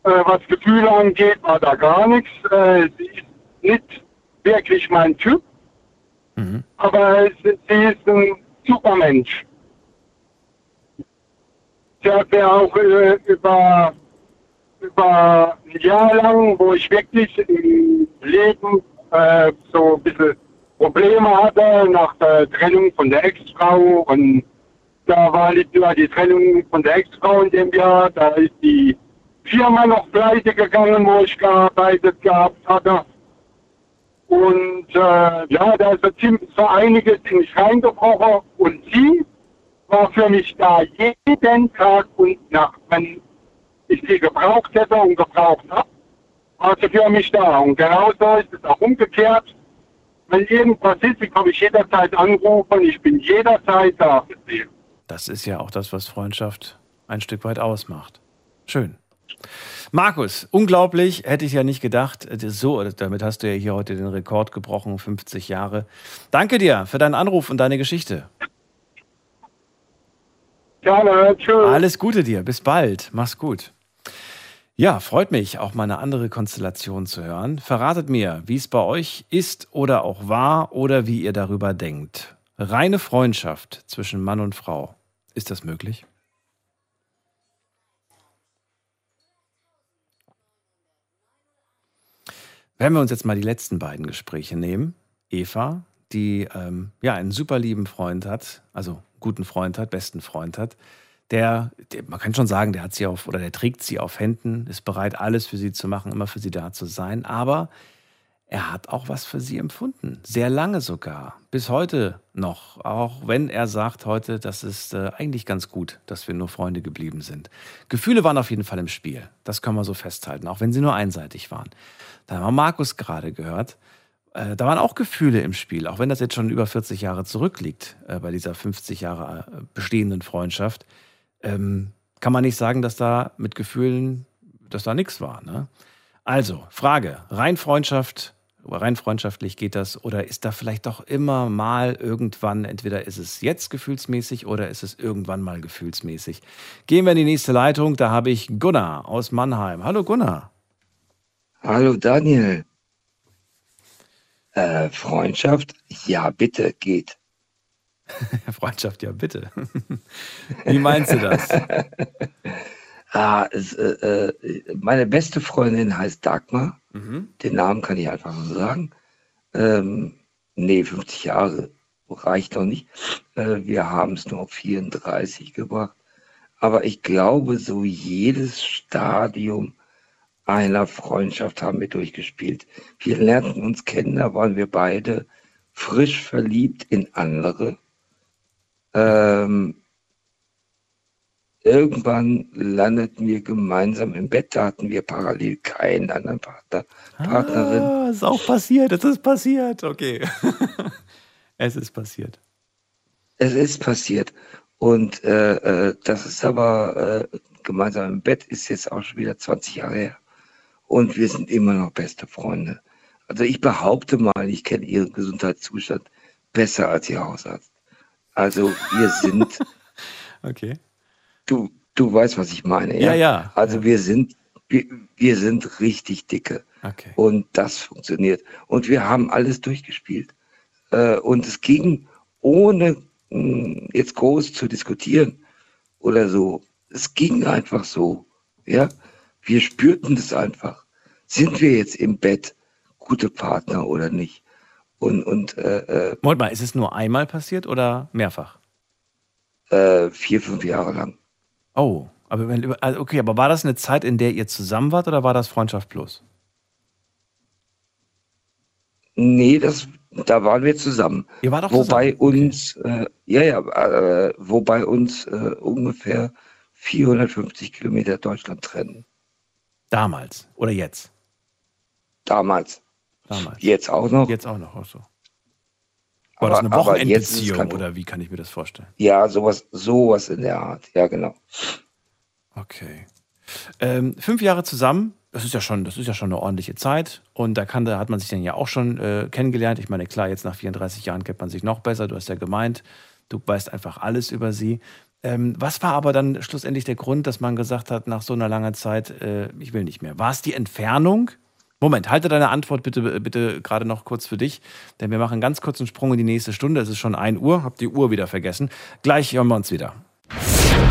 Äh, was Gefühle angeht, war da gar nichts. Äh, sie ist nicht wirklich mein Typ, aber sie, sie ist ein super Mensch. Sie hat mir auch äh, über, über ein Jahr lang, wo ich wirklich im Leben äh, so ein bisschen Probleme hatte nach der Trennung von der Ex-Frau und da war nicht nur die Trennung von der Ex-Frau in dem Jahr, da ist die Firma noch pleite gegangen, wo ich gearbeitet gehabt hatte. Und äh, ja, da ist so, einiges in mich reingebrochen und sie war für mich da jeden Tag und Nacht. Wenn ich sie gebraucht hätte und gebraucht habe, war sie für mich da. Und genauso ist es auch umgekehrt. Wenn irgendwas ist, ich kann mich jederzeit anrufen, ich bin jederzeit da für sie. Das ist ja auch das, was Freundschaft ein Stück weit ausmacht. Schön. Markus, unglaublich, hätte ich ja nicht gedacht. So, damit hast du ja hier heute den Rekord gebrochen, 50 Jahre. Danke dir für deinen Anruf und deine Geschichte. Gerne, tschüss. Alles Gute dir, bis bald. Mach's gut. Ja, freut mich, auch mal eine andere Konstellation zu hören. Verratet mir, wie es bei euch ist oder auch war oder wie ihr darüber denkt. Reine Freundschaft zwischen Mann und Frau. Ist das möglich? Wenn wir uns jetzt mal die letzten beiden Gespräche nehmen, Eva, die ähm, ja einen super lieben Freund hat, also guten Freund hat, besten Freund hat, der, der, man kann schon sagen, der hat sie auf oder der trägt sie auf Händen, ist bereit, alles für sie zu machen, immer für sie da zu sein, aber er hat auch was für sie empfunden, sehr lange sogar, bis heute noch, auch wenn er sagt heute, das ist äh, eigentlich ganz gut, dass wir nur Freunde geblieben sind. Gefühle waren auf jeden Fall im Spiel, das können wir so festhalten, auch wenn sie nur einseitig waren. Da haben wir Markus gerade gehört, äh, da waren auch Gefühle im Spiel, auch wenn das jetzt schon über 40 Jahre zurückliegt, äh, bei dieser 50 Jahre äh, bestehenden Freundschaft, ähm, kann man nicht sagen, dass da mit Gefühlen, dass da nichts war. Ne? Also, Frage, rein Freundschaft, rein freundschaftlich geht das oder ist da vielleicht doch immer mal irgendwann, entweder ist es jetzt gefühlsmäßig oder ist es irgendwann mal gefühlsmäßig. Gehen wir in die nächste Leitung, da habe ich Gunnar aus Mannheim. Hallo Gunnar. Hallo Daniel. Äh, Freundschaft? Ja, bitte, geht. [laughs] Freundschaft, ja, bitte. Wie meinst du das? [laughs] ah, es, äh, äh, meine beste Freundin heißt Dagmar. Mhm. Den Namen kann ich einfach so sagen. Ähm, nee, 50 Jahre reicht noch nicht. Äh, wir haben es nur auf 34 gebracht. Aber ich glaube, so jedes Stadium einer Freundschaft haben wir durchgespielt. Wir lernten uns kennen, da waren wir beide frisch verliebt in andere. Ähm, irgendwann landeten wir gemeinsam im Bett, da hatten wir parallel keinen anderen Partner, Partnerin. Ah, ist auch passiert, es ist passiert. Okay. [laughs] es ist passiert. Es ist passiert. Und äh, äh, das ist aber äh, gemeinsam im Bett ist jetzt auch schon wieder 20 Jahre her. Und wir sind immer noch beste Freunde. Also ich behaupte mal, ich kenne ihren Gesundheitszustand besser als ihr Hausarzt. Also wir sind. [laughs] okay. Du, du weißt, was ich meine. Ja, ja. ja. Also ja. wir sind, wir, wir sind richtig dicke. Okay. Und das funktioniert. Und wir haben alles durchgespielt. Äh, und es ging ohne mh, hm, jetzt groß zu diskutieren oder so. Es ging einfach so. Ja. Wir spürten das einfach. Sind wir jetzt im Bett gute Partner oder nicht? Und, und äh, äh, Moment mal, ist es nur einmal passiert oder mehrfach? Äh, vier, fünf Jahre lang. Oh, aber wenn, also okay, aber war das eine Zeit, in der ihr zusammen wart oder war das Freundschaft plus? Nee, das, da waren wir zusammen. Ihr wart doch wobei zusammen. uns, äh, ja, ja, äh, wobei uns äh, ungefähr 450 Kilometer Deutschland trennen. Damals oder jetzt? Damals. Damals. Jetzt auch noch. Jetzt auch noch, auch so. War das eine Wochenendbeziehung oder wie kann ich mir das vorstellen? Ja, sowas, sowas in der Art. Ja, genau. Okay. Ähm, fünf Jahre zusammen, das ist ja schon, das ist ja schon eine ordentliche Zeit. Und da kann, da hat man sich dann ja auch schon äh, kennengelernt. Ich meine, klar, jetzt nach 34 Jahren kennt man sich noch besser. Du hast ja gemeint, du weißt einfach alles über sie. Ähm, was war aber dann schlussendlich der Grund, dass man gesagt hat, nach so einer langen Zeit, äh, ich will nicht mehr? War es die Entfernung? Moment, halte deine Antwort bitte, bitte gerade noch kurz für dich, denn wir machen einen ganz kurzen Sprung in die nächste Stunde. Es ist schon 1 Uhr, hab die Uhr wieder vergessen. Gleich hören wir uns wieder.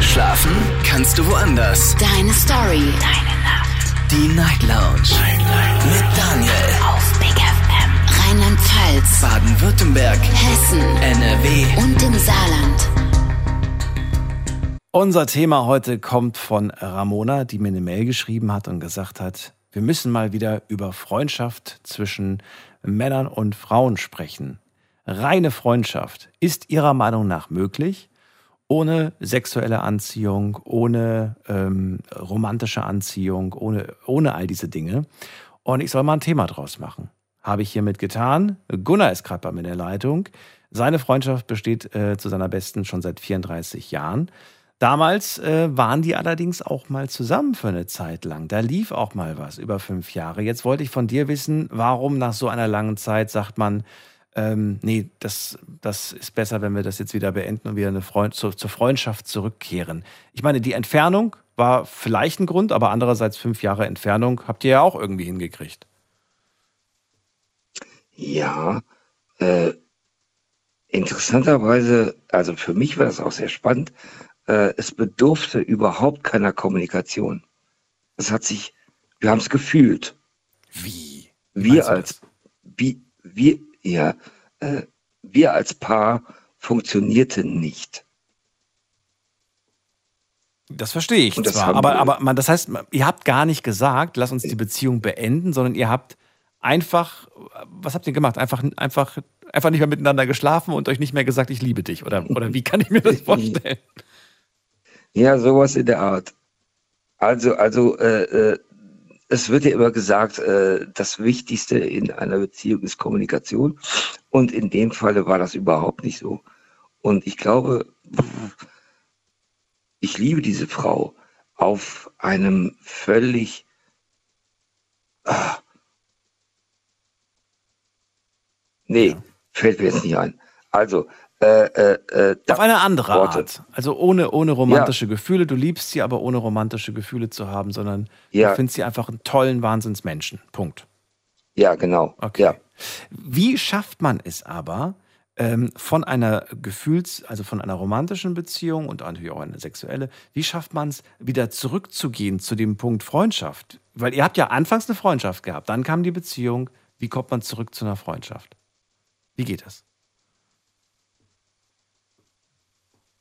Schlafen kannst du woanders. Deine Story. Deine Nacht. Die Night Lounge. Night, Night. Mit Daniel. Auf Big FM. Rheinland-Pfalz. Baden-Württemberg. Hessen. NRW. Und im Saarland. Unser Thema heute kommt von Ramona, die mir eine Mail geschrieben hat und gesagt hat, wir müssen mal wieder über Freundschaft zwischen Männern und Frauen sprechen. Reine Freundschaft ist Ihrer Meinung nach möglich, ohne sexuelle Anziehung, ohne ähm, romantische Anziehung, ohne, ohne all diese Dinge. Und ich soll mal ein Thema draus machen. Habe ich hiermit getan. Gunnar ist gerade bei mir in der Leitung. Seine Freundschaft besteht äh, zu seiner besten schon seit 34 Jahren. Damals äh, waren die allerdings auch mal zusammen für eine Zeit lang. Da lief auch mal was über fünf Jahre. Jetzt wollte ich von dir wissen, warum nach so einer langen Zeit sagt man, ähm, nee, das, das ist besser, wenn wir das jetzt wieder beenden und wieder eine Freund, zu, zur Freundschaft zurückkehren. Ich meine, die Entfernung war vielleicht ein Grund, aber andererseits fünf Jahre Entfernung habt ihr ja auch irgendwie hingekriegt. Ja, äh, interessanterweise, also für mich war das auch sehr spannend, äh, es bedurfte überhaupt keiner Kommunikation. Es hat sich, wir haben es gefühlt. Wie? Wir als, wie, wir, ja, äh, wir als Paar funktionierten nicht. Das verstehe ich das zwar, aber, aber man, das heißt, ihr habt gar nicht gesagt, lass uns die Beziehung beenden, sondern ihr habt einfach, was habt ihr gemacht? Einfach, einfach, einfach nicht mehr miteinander geschlafen und euch nicht mehr gesagt, ich liebe dich. Oder, oder wie kann ich mir das [laughs] vorstellen? Ja, sowas in der Art. Also, also äh, äh, es wird ja immer gesagt, äh, das Wichtigste in einer Beziehung ist Kommunikation. Und in dem Falle war das überhaupt nicht so. Und ich glaube, ich liebe diese Frau auf einem völlig ah, Nee, fällt mir jetzt nicht ein. Also, äh, äh, äh, Auf eine andere Worte. Art. Also ohne, ohne romantische Gefühle. Du liebst sie, aber ohne romantische Gefühle zu haben, sondern Ja. du findest sie einfach einen tollen Wahnsinnsmenschen. Punkt. Ja, genau. Okay. Ja. Wie schafft man es aber, ähm, von einer Gefühls-, also von einer romantischen Beziehung und natürlich auch eine sexuelle, wie schafft man es, wieder zurückzugehen zu dem Punkt Freundschaft? Weil ihr habt ja anfangs eine Freundschaft gehabt, dann kam die Beziehung. Wie kommt man zurück zu einer Freundschaft? Wie geht das?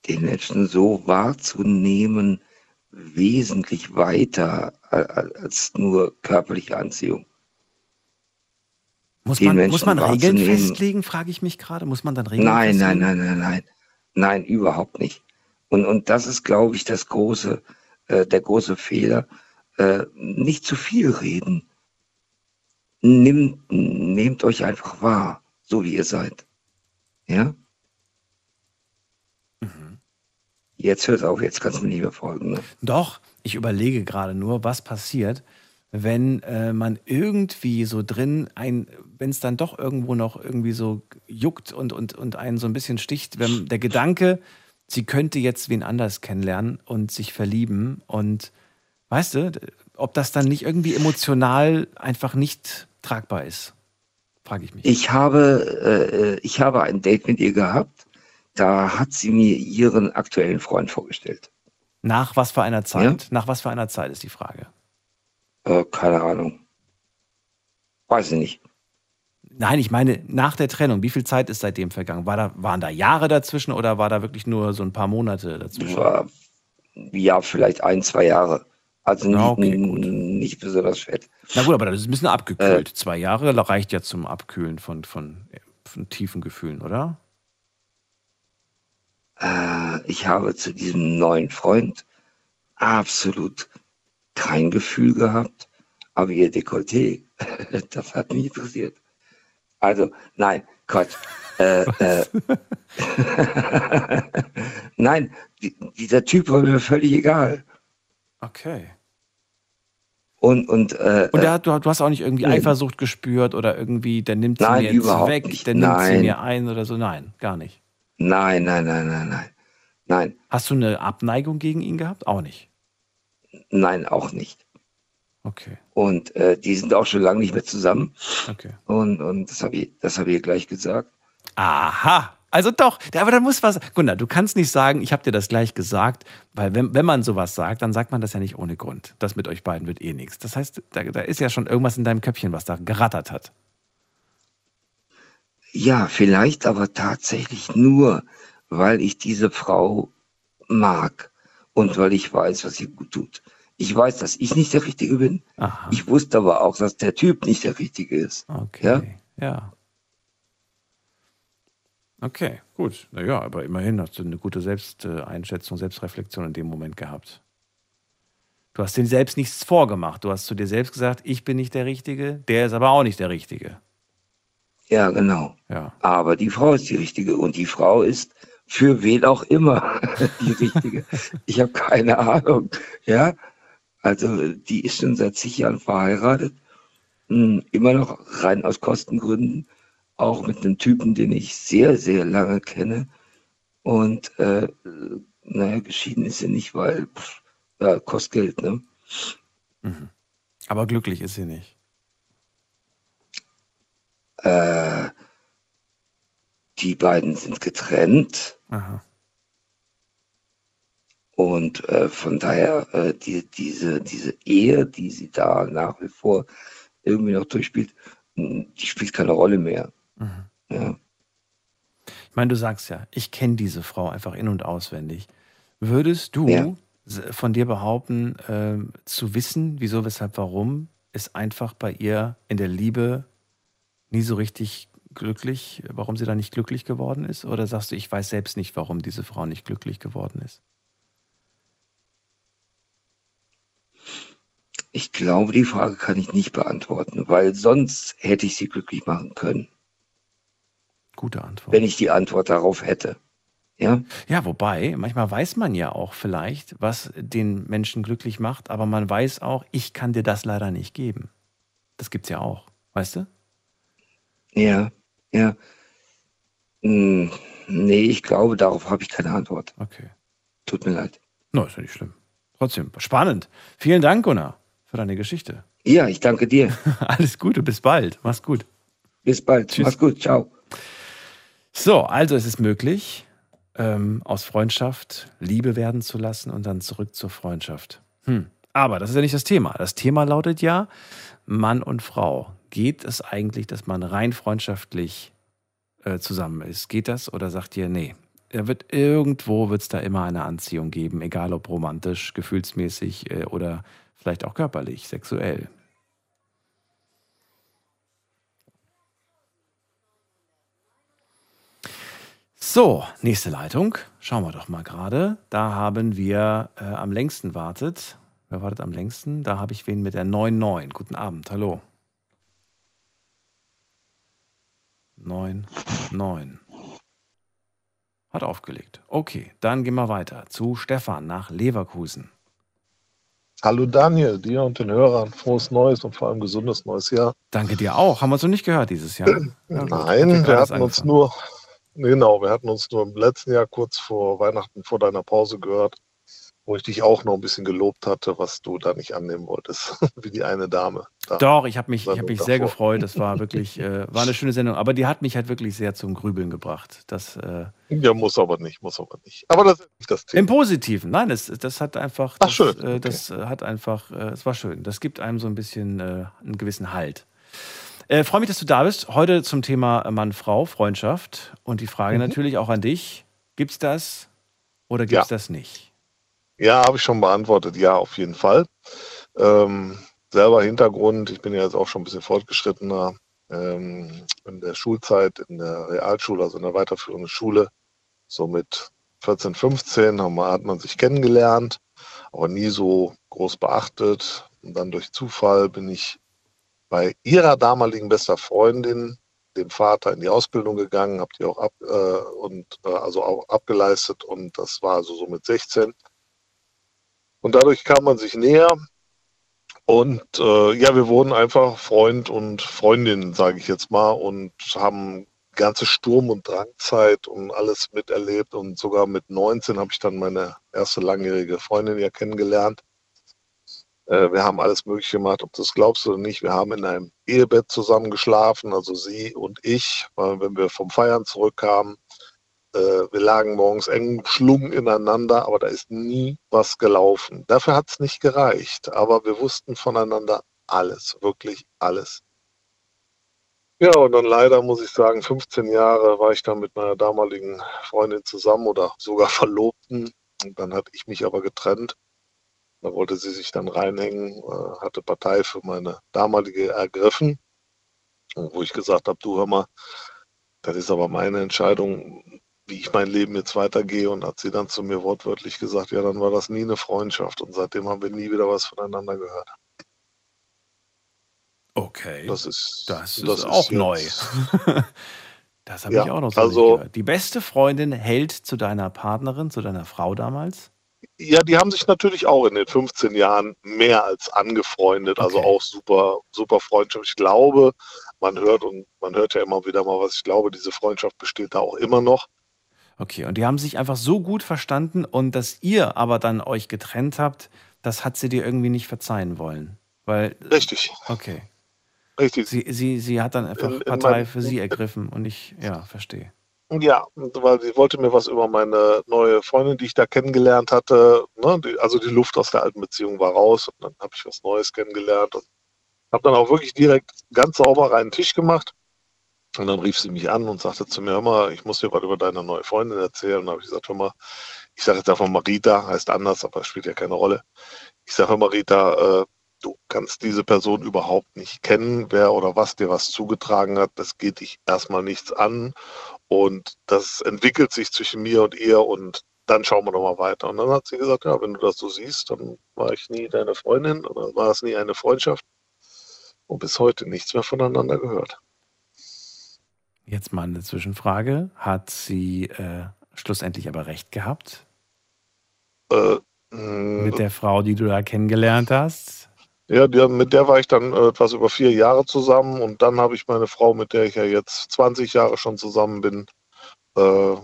Den Menschen so wahrzunehmen, wesentlich weiter als nur körperliche Anziehung. Muss Den man, Menschen muss man Regeln festlegen, frage ich mich gerade. Muss man dann Regeln Nein, nein, festlegen? nein, nein, nein. Nein, überhaupt nicht. Und, und das ist, glaube ich, das große, äh, der große Fehler. Äh, nicht zu viel reden. Nimmt, nehmt euch einfach wahr, so wie ihr seid. Ja? Jetzt hört auf, jetzt kannst du mir nicht mehr folgen. Ne? Doch, ich überlege gerade nur, was passiert, wenn äh, man irgendwie so drin ein, wenn es dann doch irgendwo noch irgendwie so juckt und, und, und einen so ein bisschen sticht, wenn der Gedanke, sie könnte jetzt wen anders kennenlernen und sich verlieben und weißt du, ob das dann nicht irgendwie emotional einfach nicht tragbar ist, frage ich mich. Ich habe, äh, ich habe ein Date mit ihr gehabt. Da hat sie mir ihren aktuellen Freund vorgestellt. Nach was für einer Zeit? Nach was für einer Zeit ist die Frage. Äh, keine Ahnung. Weiß ich nicht. Nein, ich meine, nach der Trennung, wie viel Zeit ist seitdem vergangen? War da, waren da Jahre dazwischen oder war da wirklich nur so ein paar Monate dazwischen? War, ja, vielleicht ein, zwei Jahre. Also nicht, okay, nicht besonders fett. Na gut, aber das ist ein bisschen Äh. abgekühlt. Zwei Jahre reicht ja zum Abkühlen von, von, von tiefen Gefühlen, oder? Äh, ich habe zu diesem neuen Freund absolut kein Gefühl gehabt, aber ihr Dekolleté, [laughs] das hat mich interessiert. Also, nein, Quatsch. Äh, äh, [laughs] nein, die, dieser Typ war mir völlig egal. Okay. Und, und, äh, Und der hat, du, hast auch nicht irgendwie Nee. Eifersucht gespürt oder irgendwie, der nimmt sie Nein, mir jetzt weg, nicht. der nimmt sie Nein. mir ein oder so. Nein, gar nicht. Nein, nein, nein, nein, nein. Nein. Hast du eine Abneigung gegen ihn gehabt? Auch nicht. Nein, auch nicht. Okay. Und äh, die sind auch schon lange nicht mehr zusammen. Okay. Und, und das habe ich, das hab ich gleich gesagt. Aha. Also doch, aber da muss was. Gunnar, du kannst nicht sagen, ich habe dir das gleich gesagt, weil wenn, wenn man sowas sagt, dann sagt man das ja nicht ohne Grund. Das mit euch beiden wird eh nichts. Das heißt, da, da ist ja schon irgendwas in deinem Köpfchen, was da gerattert hat. Ja, vielleicht aber tatsächlich nur, weil ich diese Frau mag und weil ich weiß, was ihr gut tut. Ich weiß, dass ich nicht der Richtige bin. Aha. Ich wusste aber auch, dass der Typ nicht der Richtige ist. Okay. Ja. ja. Okay, gut. Naja, aber immerhin hast du eine gute Selbsteinschätzung, Selbstreflexion in dem Moment gehabt. Du hast dir selbst nichts vorgemacht. Du hast zu dir selbst gesagt, ich bin nicht der Richtige, der ist aber auch nicht der Richtige. Ja, genau. Ja. Aber die Frau ist die Richtige und die Frau ist für wen auch immer [laughs] die Richtige. ich habe keine Ahnung. Ja, also die ist schon seit zig Jahren verheiratet, hm, immer noch rein aus Kostengründen, auch mit einem Typen, den ich sehr, sehr lange kenne. Und äh, naja, geschieden ist sie nicht, weil pff, ja, kostet Geld, ne? Mhm. Aber glücklich ist sie nicht. Äh, die beiden sind getrennt. Aha. Und äh, von daher, äh, die, diese, diese Ehe, die sie da nach wie vor irgendwie noch durchspielt, mh, die spielt keine Rolle mehr. Mhm. Ja. Ich meine, du sagst ja, ich kenne diese Frau einfach in- und auswendig. Würdest du Ja. von dir behaupten, ähm, zu wissen, wieso, weshalb, warum, ist einfach bei ihr in der Liebe nie so richtig glücklich, warum sie da nicht glücklich geworden ist? Oder sagst du, ich weiß selbst nicht, warum diese Frau nicht glücklich geworden ist? Ich glaube, die Frage kann ich nicht beantworten, weil sonst hätte ich sie glücklich machen können, Gute Antwort. wenn ich die Antwort darauf hätte. Ja, Ja, wobei, manchmal weiß man ja auch vielleicht, was den Menschen glücklich macht, aber man weiß auch, ich kann dir das leider nicht geben. Das gibt's ja auch, weißt du? Ja, ja. Hm, nee, ich glaube, darauf habe ich keine Antwort. Okay. Tut mir leid. No, ist ja nicht schlimm. Trotzdem, spannend. Vielen Dank, Gunnar, für deine Geschichte. Ja, ich danke dir. [laughs] Alles Gute, bis bald. Mach's gut. Bis bald. Tschüss. Mach's gut. Ciao. So, also es ist möglich, ähm, aus Freundschaft Liebe werden zu lassen und dann zurück zur Freundschaft. Hm. Aber das ist ja nicht das Thema. Das Thema lautet ja, Mann und Frau. Geht es eigentlich, dass man rein freundschaftlich äh, zusammen ist? Geht das oder sagt ihr, nee, da wird irgendwo wird es da immer eine Anziehung geben, egal ob romantisch, gefühlsmäßig äh, oder vielleicht auch körperlich, sexuell. So, nächste Leitung. Schauen wir doch mal gerade. Da haben wir äh, am längsten wartet. Wer wartet am längsten? Da habe ich wen mit der 99. Guten Abend, hallo. 99. Hat aufgelegt. Okay, dann gehen wir weiter zu Stefan nach Leverkusen. Hallo Daniel, dir und den Hörern frohes Neues und vor allem gesundes neues Jahr. Danke dir auch. Haben wir uns noch nicht gehört dieses Jahr? [clears throat] Ja, gut. Nein, wir hatten uns nur, genau, wir hatten uns nur im letzten Jahr kurz vor Weihnachten vor deiner Pause gehört, wo ich dich auch noch ein bisschen gelobt hatte, was du da nicht annehmen wolltest, [laughs] wie die eine Dame. Da. Doch, ich habe mich, ich hab mich sehr gefreut. Das war [laughs] wirklich, äh, war eine schöne Sendung. Aber die hat mich halt wirklich sehr zum Grübeln gebracht. Das, äh, Ja, muss aber nicht, muss aber nicht. Aber das ist nicht das Thema. Im Positiven, nein, das, das hat einfach, Ach, das, schön, äh, das äh, hat einfach, äh, es war schön. Das gibt einem so ein bisschen äh, einen gewissen Halt. Freue mich, dass du da bist. Heute zum Thema Mann-Frau, Freundschaft. Und die Frage Mhm. natürlich auch an dich: Gibt's das oder gibt's das nicht? Ja, habe ich schon beantwortet. Ja, auf jeden Fall. Ähm, selber Hintergrund, ich bin ja jetzt auch schon ein bisschen fortgeschrittener ähm, in der Schulzeit, in der Realschule, also in der weiterführenden Schule. So mit 14, 15 haben wir- hat man sich kennengelernt, aber nie so groß beachtet. Und dann durch Zufall bin ich bei ihrer damaligen bester Freundin, dem Vater, in die Ausbildung gegangen, habe die auch ab, äh, und äh, also auch abgeleistet und das war also so mit 16. Und dadurch kam man sich näher. Und äh, ja, wir wurden einfach Freund und Freundin, sage ich jetzt mal, und haben ganze Sturm- und Drangzeit und alles miterlebt. Und sogar mit 19 habe ich dann meine erste langjährige Freundin ja kennengelernt. Äh, wir haben alles Mögliche gemacht, ob du das glaubst oder nicht. Wir haben in einem Ehebett zusammen geschlafen, also sie und ich, weil wenn wir vom Feiern zurückkamen. Äh, wir lagen morgens eng schlungen ineinander, aber da ist nie was gelaufen. Dafür hat es nicht gereicht, aber wir wussten voneinander alles, wirklich alles. Ja, und dann leider muss ich sagen, 15 Jahre war ich dann mit meiner damaligen Freundin zusammen oder sogar [laughs] Verlobten. Und dann hatte ich mich aber getrennt. Da wollte sie sich dann reinhängen, äh, hatte Partei für meine damalige ergriffen. Wo ich gesagt habe, du hör mal, das ist aber meine Entscheidung, wie ich mein Leben jetzt weitergehe. Und hat sie dann zu mir wortwörtlich gesagt, ja, dann war das nie eine Freundschaft. Und seitdem haben wir nie wieder was voneinander gehört. Okay. Das ist, Das ist das auch ist neu. [laughs] Das habe Ja, ich auch noch so also- nicht gehört. Die beste Freundin hält zu deiner Partnerin, zu deiner Frau damals? Ja, die haben sich natürlich auch in den 15 Jahren mehr als angefreundet, also auch super, super Freundschaft. Ich glaube, man hört und man hört ja immer wieder mal was. Ich glaube, diese Freundschaft besteht da auch immer noch. Okay, und die haben sich einfach so gut verstanden und dass ihr aber dann euch getrennt habt, das hat sie dir irgendwie nicht verzeihen wollen. Weil, Richtig. okay. Richtig. Sie, sie, sie hat dann einfach In- in Partei mein- für sie ergriffen und ich, ja, verstehe. Ja, weil sie wollte mir was über meine neue Freundin, die ich da kennengelernt hatte. Ne, die, also die Luft aus der alten Beziehung war raus und dann habe ich was Neues kennengelernt und habe dann auch wirklich direkt ganz sauber reinen Tisch gemacht. Und dann rief sie mich an und sagte zu mir, hör mal, ich muss dir was über deine neue Freundin erzählen. Und dann habe ich gesagt, hör mal, ich sage jetzt einfach mal Rita, heißt anders, aber spielt ja keine Rolle. Ich sage, hör mal, Rita, äh, du kannst diese Person überhaupt nicht kennen, wer oder was dir was zugetragen hat. Das geht dich erstmal nichts an. Und das entwickelt sich zwischen mir und ihr und dann schauen wir doch mal weiter. Und dann hat sie gesagt, ja, wenn du das so siehst, dann war ich nie deine Freundin oder war es nie eine Freundschaft. Und bis heute nichts mehr voneinander gehört. Jetzt mal eine Zwischenfrage. Hat sie äh, schlussendlich aber recht gehabt? Äh, Mit der Frau, die du da kennengelernt hast? Ja, die, mit der war ich dann äh, etwas über vier Jahre zusammen und dann habe ich meine Frau, mit der ich ja jetzt 20 Jahre schon zusammen bin, äh,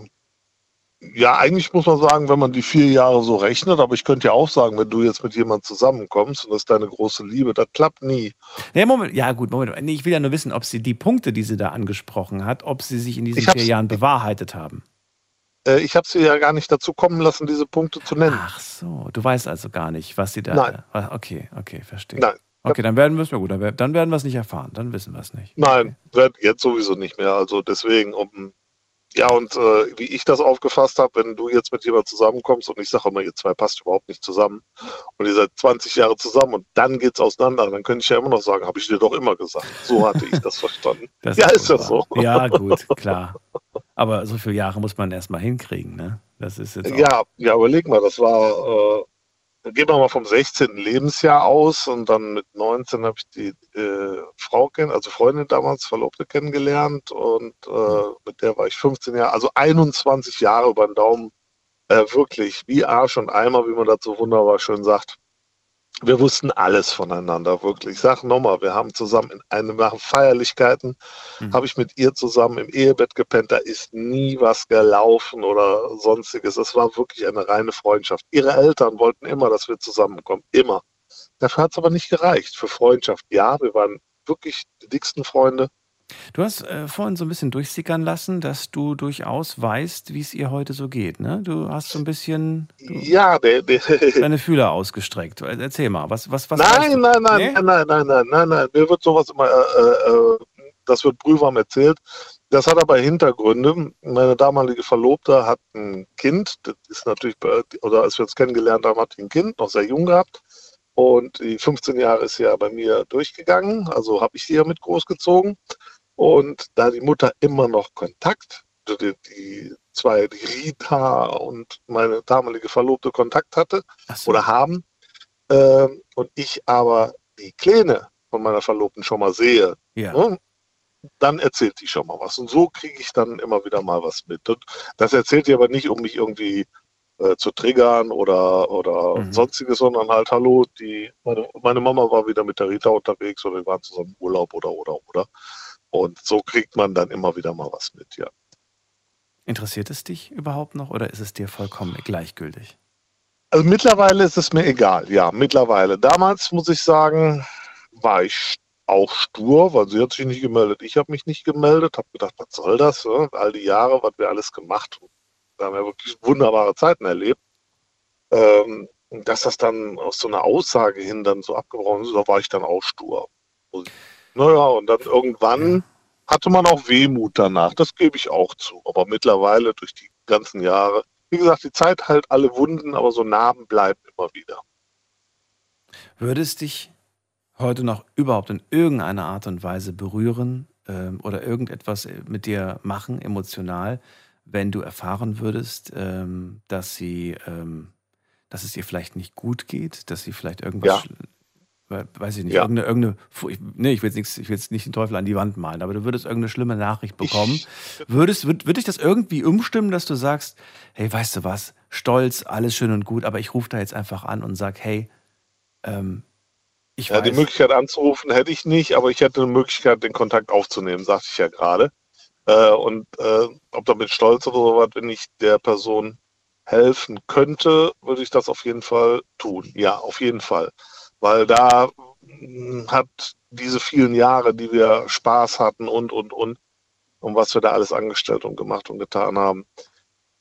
ja, eigentlich muss man sagen, wenn man die vier Jahre so rechnet, aber ich könnte ja auch sagen, wenn du jetzt mit jemandem zusammenkommst und das ist deine große Liebe, das klappt nie. Nee, Moment, ja gut, Moment. Nee, ich will ja nur wissen, ob sie die Punkte, die sie da angesprochen hat, ob sie sich in diesen vier Jahren bewahrheitet haben. Äh, ich habe sie ja gar nicht dazu kommen lassen, diese Punkte zu nennen. Ach so, du weißt also gar nicht, was sie da. Nein. was- Okay, okay, verstehe. Nein. Okay, dann werden wir es ja gut, dann wer- dann werden wir es nicht erfahren, dann wissen wir es nicht. Nein, wird jetzt sowieso nicht mehr. Also deswegen, um ja, und äh, wie ich das aufgefasst habe, wenn du jetzt mit jemandem zusammenkommst und ich sage immer, ihr zwei passt überhaupt nicht zusammen und ihr seid 20 Jahre zusammen und dann geht's auseinander, dann könnte ich ja immer noch sagen, habe ich dir doch immer gesagt. So hatte ich das [laughs] verstanden. Das ja, ist ist das so. Ja, [laughs] gut, klar. Aber so viele Jahre muss man erstmal hinkriegen, ne? Das ist jetzt auch, Ja, ja, überleg mal, das war, äh, gehen wir mal vom 16. Lebensjahr aus und dann mit 19 habe ich die äh, Frau kennen, also Freundin damals, Verlobte kennengelernt und äh, mit der war ich 15 Jahre, also 21 Jahre über den Daumen, äh, wirklich wie Arsch und Eimer, wie man so wunderbar schön sagt. Wir wussten alles voneinander, wirklich. Ich sag nochmal, wir haben zusammen in einem nach Feierlichkeiten, habe ich mit ihr zusammen im Ehebett gepennt. Da ist nie was gelaufen oder sonstiges. Es war wirklich eine reine Freundschaft. Ihre Eltern wollten immer, dass wir zusammenkommen. Immer. Dafür hat es aber nicht gereicht. Für Freundschaft, ja, wir waren wirklich die dicksten Freunde. Du hast äh, vorhin so ein bisschen durchsickern lassen, dass du durchaus weißt, wie es ihr heute so geht, ne? Du hast so ein bisschen Ja, der, der, [laughs] deine Fühler ausgestreckt. Erzähl mal, was, was, was nein, nein, nein, Nee? nein, nein, nein, nein, nein, nein. Mir wird sowas immer, äh, äh, das wird brühwarm erzählt. Das hat aber Hintergründe. Meine damalige Verlobte hat ein Kind, das ist natürlich, bei- oder als wir uns kennengelernt haben, hat die ein Kind, noch sehr jung gehabt. Und die 15 Jahre ist ja bei mir durchgegangen, also habe ich sie ja mit großgezogen. Und da die Mutter immer noch Kontakt, die, die zwei, die Rita und meine damalige Verlobte Kontakt hatte oder haben, ähm, und ich aber die Kleine von meiner Verlobten schon mal sehe, Ja. ne, dann erzählt die schon mal was. Und so kriege ich dann immer wieder mal was mit. Und das erzählt die aber nicht, um mich irgendwie äh, zu triggern oder, oder Mhm. sonstiges, sondern halt, hallo, die, meine, meine Mama war wieder mit der Rita unterwegs oder wir waren zusammen im Urlaub oder, oder, oder. Und so kriegt man dann immer wieder mal was mit, ja. Interessiert es dich überhaupt noch oder ist es dir vollkommen gleichgültig? Also mittlerweile ist es mir egal, ja, mittlerweile. Damals muss ich sagen, war ich auch stur, weil sie hat sich nicht gemeldet. Ich habe mich nicht gemeldet, habe gedacht, was soll das? Ja? All die Jahre, was wir alles gemacht haben. Da haben wir wirklich wunderbare Zeiten erlebt. Ähm, dass das dann aus so einer Aussage hin dann so abgebrochen ist, da war ich dann auch stur. Naja, und dann irgendwann hatte man auch Wehmut danach, das gebe ich auch zu. Aber mittlerweile durch die ganzen Jahre, wie gesagt, die Zeit halt alle Wunden, aber so Narben bleiben immer wieder. Würde es dich heute noch überhaupt in irgendeiner Art und Weise berühren ähm, oder irgendetwas mit dir machen, emotional, wenn du erfahren würdest, ähm, dass sie, ähm, dass es ihr vielleicht nicht gut geht, dass sie vielleicht irgendwas, ja. Weiß ich nicht, Ja. irgendeine, irgendeine, ich, nee, ich will jetzt nichts, ich will jetzt nicht den Teufel an die Wand malen, aber du würdest irgendeine schlimme Nachricht bekommen. Würdest, würd, würde dich das irgendwie umstimmen, dass du sagst, hey, weißt du was, stolz, alles schön und gut, aber ich rufe da jetzt einfach an und sag, hey, ähm, ich ja, die weiß, Möglichkeit anzurufen hätte ich nicht, aber ich hätte eine Möglichkeit, den Kontakt aufzunehmen, sagte ich ja gerade. Äh, und äh, ob damit stolz oder sowas, wenn ich der Person helfen könnte, würde ich das auf jeden Fall tun. Ja, auf jeden Fall. Weil da mh, hat diese vielen Jahre, die wir Spaß hatten und, und, und, und was wir da alles angestellt und gemacht und getan haben,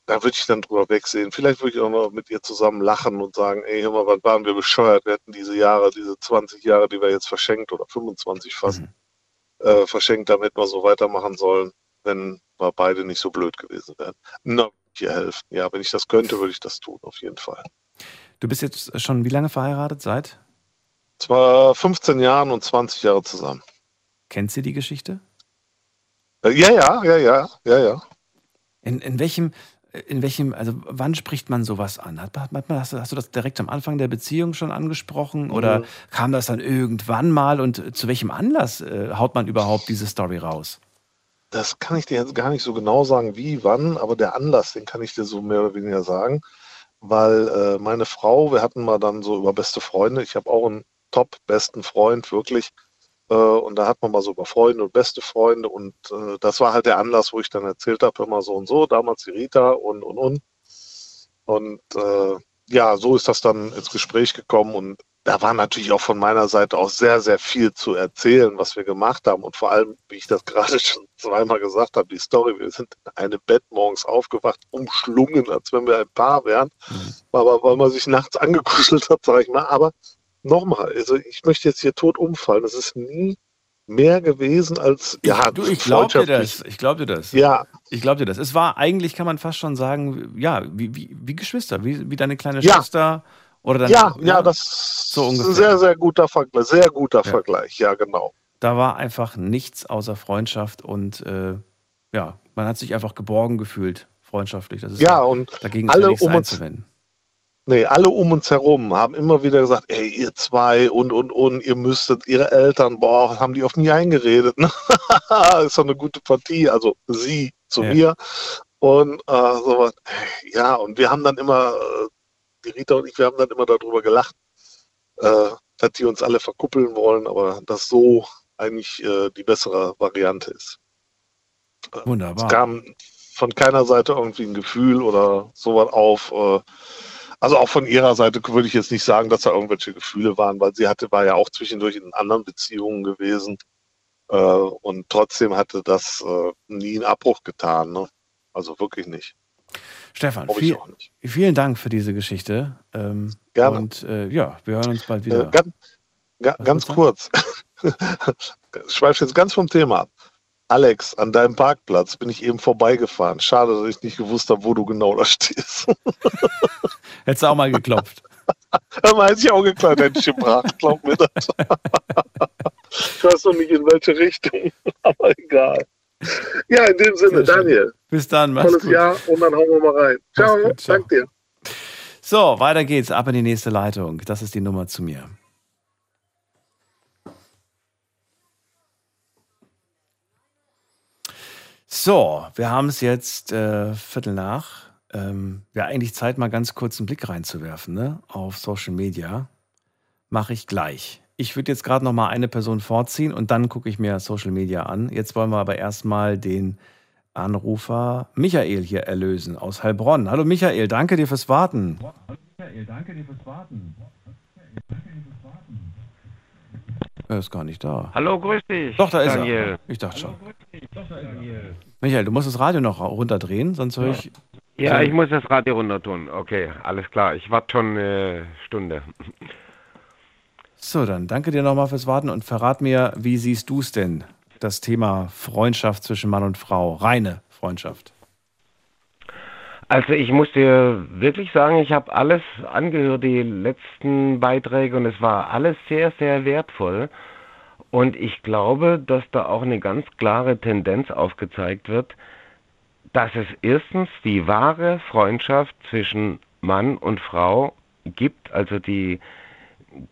da würde ich dann drüber wegsehen. Vielleicht würde ich auch noch mit ihr zusammen lachen und sagen, ey, hör mal, was waren wir bescheuert? Wir hätten diese Jahre, diese 20 Jahre, die wir jetzt verschenkt oder 25 fast, äh, verschenkt, damit wir so weitermachen sollen, wenn wir beide nicht so blöd gewesen wären. Na, hier helfen. Ja, wenn ich das könnte, würde ich das tun, auf jeden Fall. du bist jetzt schon wie lange verheiratet? Seit? Zwar 15 Jahren und 20 Jahre zusammen. Kennt sie die Geschichte? Äh, ja, ja, ja, ja, ja, ja. In, in welchem, in welchem, also wann spricht man sowas an? Hat, hat, man- hast, du, hast du das direkt am Anfang der Beziehung schon angesprochen oder Mhm. kam das dann irgendwann mal und zu welchem Anlass äh, haut man überhaupt diese Story raus? Das kann ich dir jetzt gar nicht so genau sagen, wie, wann, aber der Anlass, den kann ich dir so mehr oder weniger sagen, weil äh, meine Frau, wir hatten mal dann so über beste Freunde, ich habe auch einen top besten Freund, wirklich, äh, und da hat man mal so über Freunde und beste Freunde und äh, das war halt der Anlass, wo ich dann erzählt habe, immer so und so, damals die Rita und und und. Und äh, ja, so ist das dann ins Gespräch gekommen und da war natürlich auch von meiner Seite aus sehr, sehr viel zu erzählen, was wir gemacht haben. Und vor allem, wie ich das [laughs] gerade schon zweimal gesagt habe, die Story, wir sind in einem Bett morgens aufgewacht, umschlungen, als wenn wir ein Paar wären, aber weil man sich nachts angekuschelt hat, sage ich mal. Aber nochmal, also ich möchte jetzt hier tot umfallen. Es ist nie mehr gewesen als, ja, Du, ich glaube dir das. Ich glaube dir das. Ja. Ich glaube dir das. Es war eigentlich, kann man fast schon sagen, ja, wie, wie, wie Geschwister, wie, wie deine kleine Ja. Schwester oder deine, Ja, ja, das so ist ein sehr, sehr guter Vergleich. Sehr guter Ja. Vergleich, ja, genau. Da war einfach nichts außer Freundschaft und äh, ja, man hat sich einfach geborgen gefühlt, freundschaftlich. Das ist Ja, und dagegen alle ja um uns- einzuwenden. Nee, alle um uns herum haben immer wieder gesagt, ey, ihr zwei und, und, und, ihr müsstet, ihre Eltern, boah, haben die auf mich eingeredet. ne? [laughs] ist doch eine gute Partie, also sie zu Ja. mir. Und äh, sowas, ja, und wir haben dann immer, äh, die Rita und ich, wir haben dann immer darüber gelacht, äh, dass die uns alle verkuppeln wollen, aber dass so eigentlich äh, die bessere Variante ist. Es Wunderbar. kam von keiner Seite irgendwie ein Gefühl oder sowas auf. Also auch von ihrer Seite würde ich jetzt nicht sagen, dass da irgendwelche Gefühle waren, weil sie hatte, war ja auch zwischendurch in anderen Beziehungen gewesen. Äh, und trotzdem hatte das äh, nie einen Abbruch getan. Ne? Also wirklich nicht. Stefan, ich viel, auch nicht. vielen Dank für diese Geschichte. Ähm, Gerne. Und äh, ja, wir hören uns bald Äh, wieder. ganz ga, ganz kurz. [laughs] Schweif jetzt ganz vom Thema ab. Alex, an deinem Parkplatz bin ich eben vorbeigefahren. Schade, dass ich nicht gewusst habe, wo du genau da stehst. [laughs] Hättest du auch mal geklopft. [laughs] Da weiß ich auch geklappt, hätte ich gebracht, glaub mir das. [laughs] ich weiß noch nicht in welche Richtung, aber egal. Ja, in dem Sinne, Daniel. Bis dann, mach's Tolles gut. Jahr und dann hauen wir mal rein. Ciao, gut, ciao. danke dir. So, weiter geht's. Ab in die nächste Leitung. Das ist die Nummer zu mir. So, wir haben es jetzt äh, Viertel nach. Ähm, Wäre eigentlich Zeit, mal ganz kurz einen Blick reinzuwerfen ne? auf Social Media. Mache ich gleich. Ich würde jetzt gerade noch mal eine Person vorziehen und dann gucke ich mir Social Media an. Jetzt wollen wir aber erstmal den Anrufer Michael hier erlösen aus Heilbronn. Hallo Michael, danke dir fürs Warten. Hallo Michael, danke dir fürs Warten. Er ist gar nicht da. Hallo, grüß dich. Doch, da ist Daniel. er. Ich dachte schon. Michael, du musst das Radio noch runterdrehen, sonst höre ich. Ja, ich muss das Radio runter tun. Okay, alles klar. Ich warte schon eine Stunde. So, dann danke dir nochmal fürs Warten und verrat mir, wie siehst du es denn, das Thema Freundschaft zwischen Mann und Frau, reine Freundschaft? Also ich muss dir wirklich sagen, ich habe alles angehört, die letzten Beiträge, und es war alles sehr, sehr wertvoll. Und ich glaube, dass da auch eine ganz klare Tendenz aufgezeigt wird, dass es erstens die wahre Freundschaft zwischen Mann und Frau gibt, also die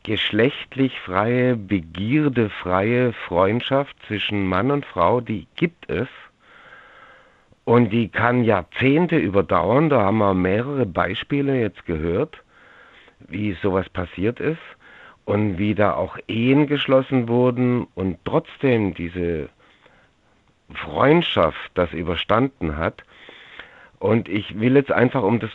geschlechtlich freie, begierdefreie Freundschaft zwischen Mann und Frau, die gibt es. Und die kann Jahrzehnte überdauern. Da haben wir mehrere Beispiele jetzt gehört, wie sowas passiert ist und wie da auch Ehen geschlossen wurden und trotzdem diese Freundschaft das überstanden hat. Und ich will jetzt einfach, um das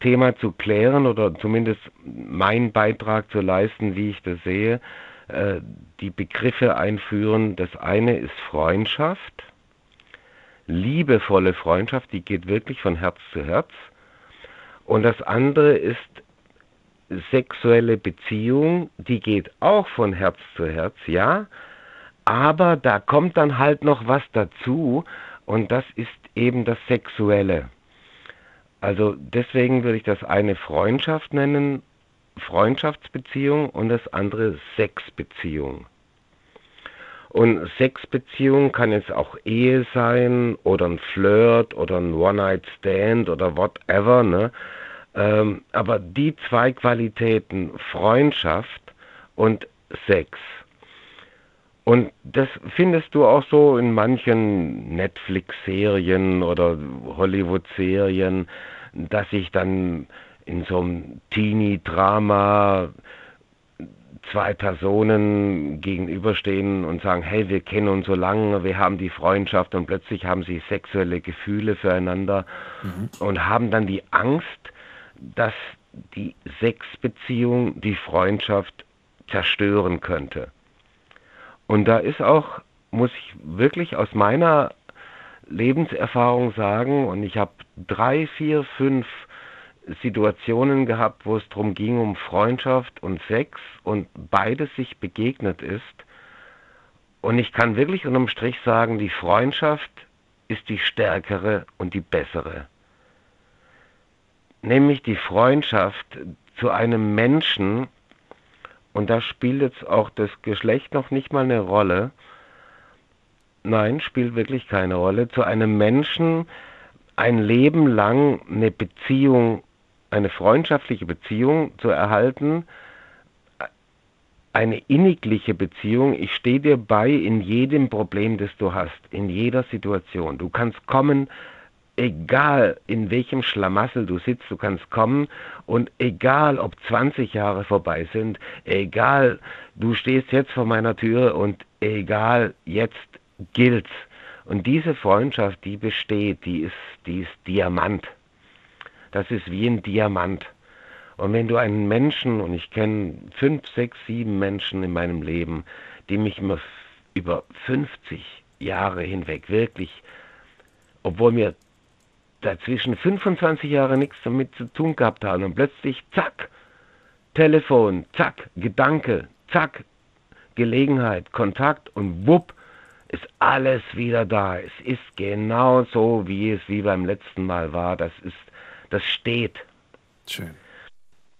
Thema zu klären oder zumindest meinen Beitrag zu leisten, wie ich das sehe, äh, die Begriffe einführen. Das eine ist Freundschaft, liebevolle Freundschaft, die geht wirklich von Herz zu Herz. Und das andere ist sexuelle Beziehung, die geht auch von Herz zu Herz, ja, aber da kommt dann halt noch was dazu und das ist eben das Sexuelle. Also deswegen würde ich das eine Freundschaft nennen, Freundschaftsbeziehung und das andere Sexbeziehung. Und Sexbeziehung kann jetzt auch Ehe sein oder ein Flirt oder ein One-Night-Stand oder whatever, ne? Ähm, aber die zwei Qualitäten, Freundschaft und Sex, und das findest du auch so in manchen Netflix-Serien oder Hollywood-Serien, dass sich dann in so einem Teenie-Drama zwei Personen gegenüberstehen und sagen, hey, wir kennen uns so lange, wir haben die Freundschaft und plötzlich haben sie sexuelle Gefühle füreinander mhm. und haben dann die Angst, dass die Sexbeziehung die Freundschaft zerstören könnte. Und da ist auch, muss ich wirklich aus meiner Lebenserfahrung sagen, und ich habe drei, vier, fünf Situationen gehabt, wo es darum ging, um Freundschaft und Sex und beides sich begegnet ist. Und ich kann wirklich unterm Strich sagen, die Freundschaft ist die stärkere und die bessere. Nämlich die Freundschaft zu einem Menschen, und da spielt jetzt auch das Geschlecht noch nicht mal eine Rolle. Nein, spielt wirklich keine Rolle. Zu einem Menschen ein Leben lang eine Beziehung, eine freundschaftliche Beziehung zu erhalten, eine innigliche Beziehung. Ich stehe dir bei in jedem Problem, das du hast, in jeder Situation. Du kannst kommen, egal in welchem Schlamassel du sitzt, du kannst kommen und egal ob 20 Jahre vorbei sind, egal du stehst jetzt vor meiner Tür und egal jetzt gilt's. Und diese Freundschaft, die besteht, die ist, die ist Diamant. Das ist wie ein Diamant. Und wenn du einen Menschen, und ich kenne fünf, sechs, sieben Menschen in meinem Leben, die mich über 50 Jahre hinweg wirklich, obwohl mir dazwischen 25 Jahre nichts damit zu tun gehabt haben und plötzlich zack, Telefon, zack, Gedanke, zack, Gelegenheit, Kontakt und wupp, ist alles wieder da. Es ist genau so, wie es wie beim letzten Mal war. Das ist, das steht. Schön.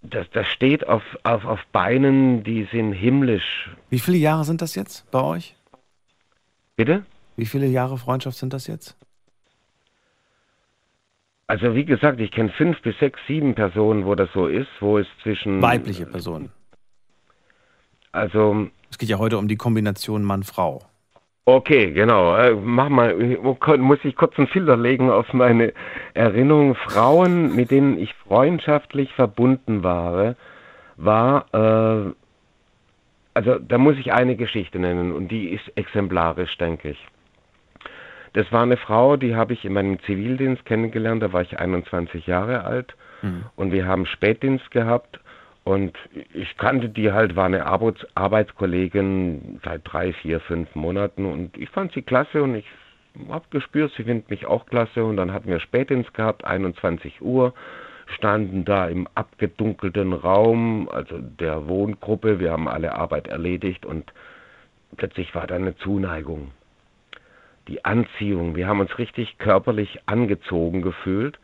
Das, das steht auf, auf, auf Beinen, die sind himmlisch. Wie viele Jahre sind das jetzt bei euch? Bitte? Wie viele Jahre Freundschaft sind das jetzt? Also wie gesagt, ich kenne fünf bis sechs, sieben Personen, wo das so ist, wo es zwischen... Weibliche Personen. Also... Es geht ja heute um die Kombination Mann-Frau. Okay, genau. Äh, mach mal, muss ich kurz einen Filter legen auf meine Erinnerung. Frauen, mit denen ich freundschaftlich verbunden war, war äh, also da muss ich eine Geschichte nennen und die ist exemplarisch, denke ich. Das war eine Frau, die habe ich in meinem Zivildienst kennengelernt, da war ich 21 Jahre alt Mhm. und wir haben Spätdienst gehabt und ich kannte die halt, war eine Arbeits Arbeitskollegin seit drei, vier, fünf Monaten und ich fand sie klasse und ich habe gespürt, sie findet mich auch klasse und dann hatten wir Spätdienst gehabt, 21 Uhr, standen da im abgedunkelten Raum, also der Wohngruppe, wir haben alle Arbeit erledigt und plötzlich war da eine Zuneigung. Die Anziehung, wir haben uns richtig körperlich angezogen gefühlt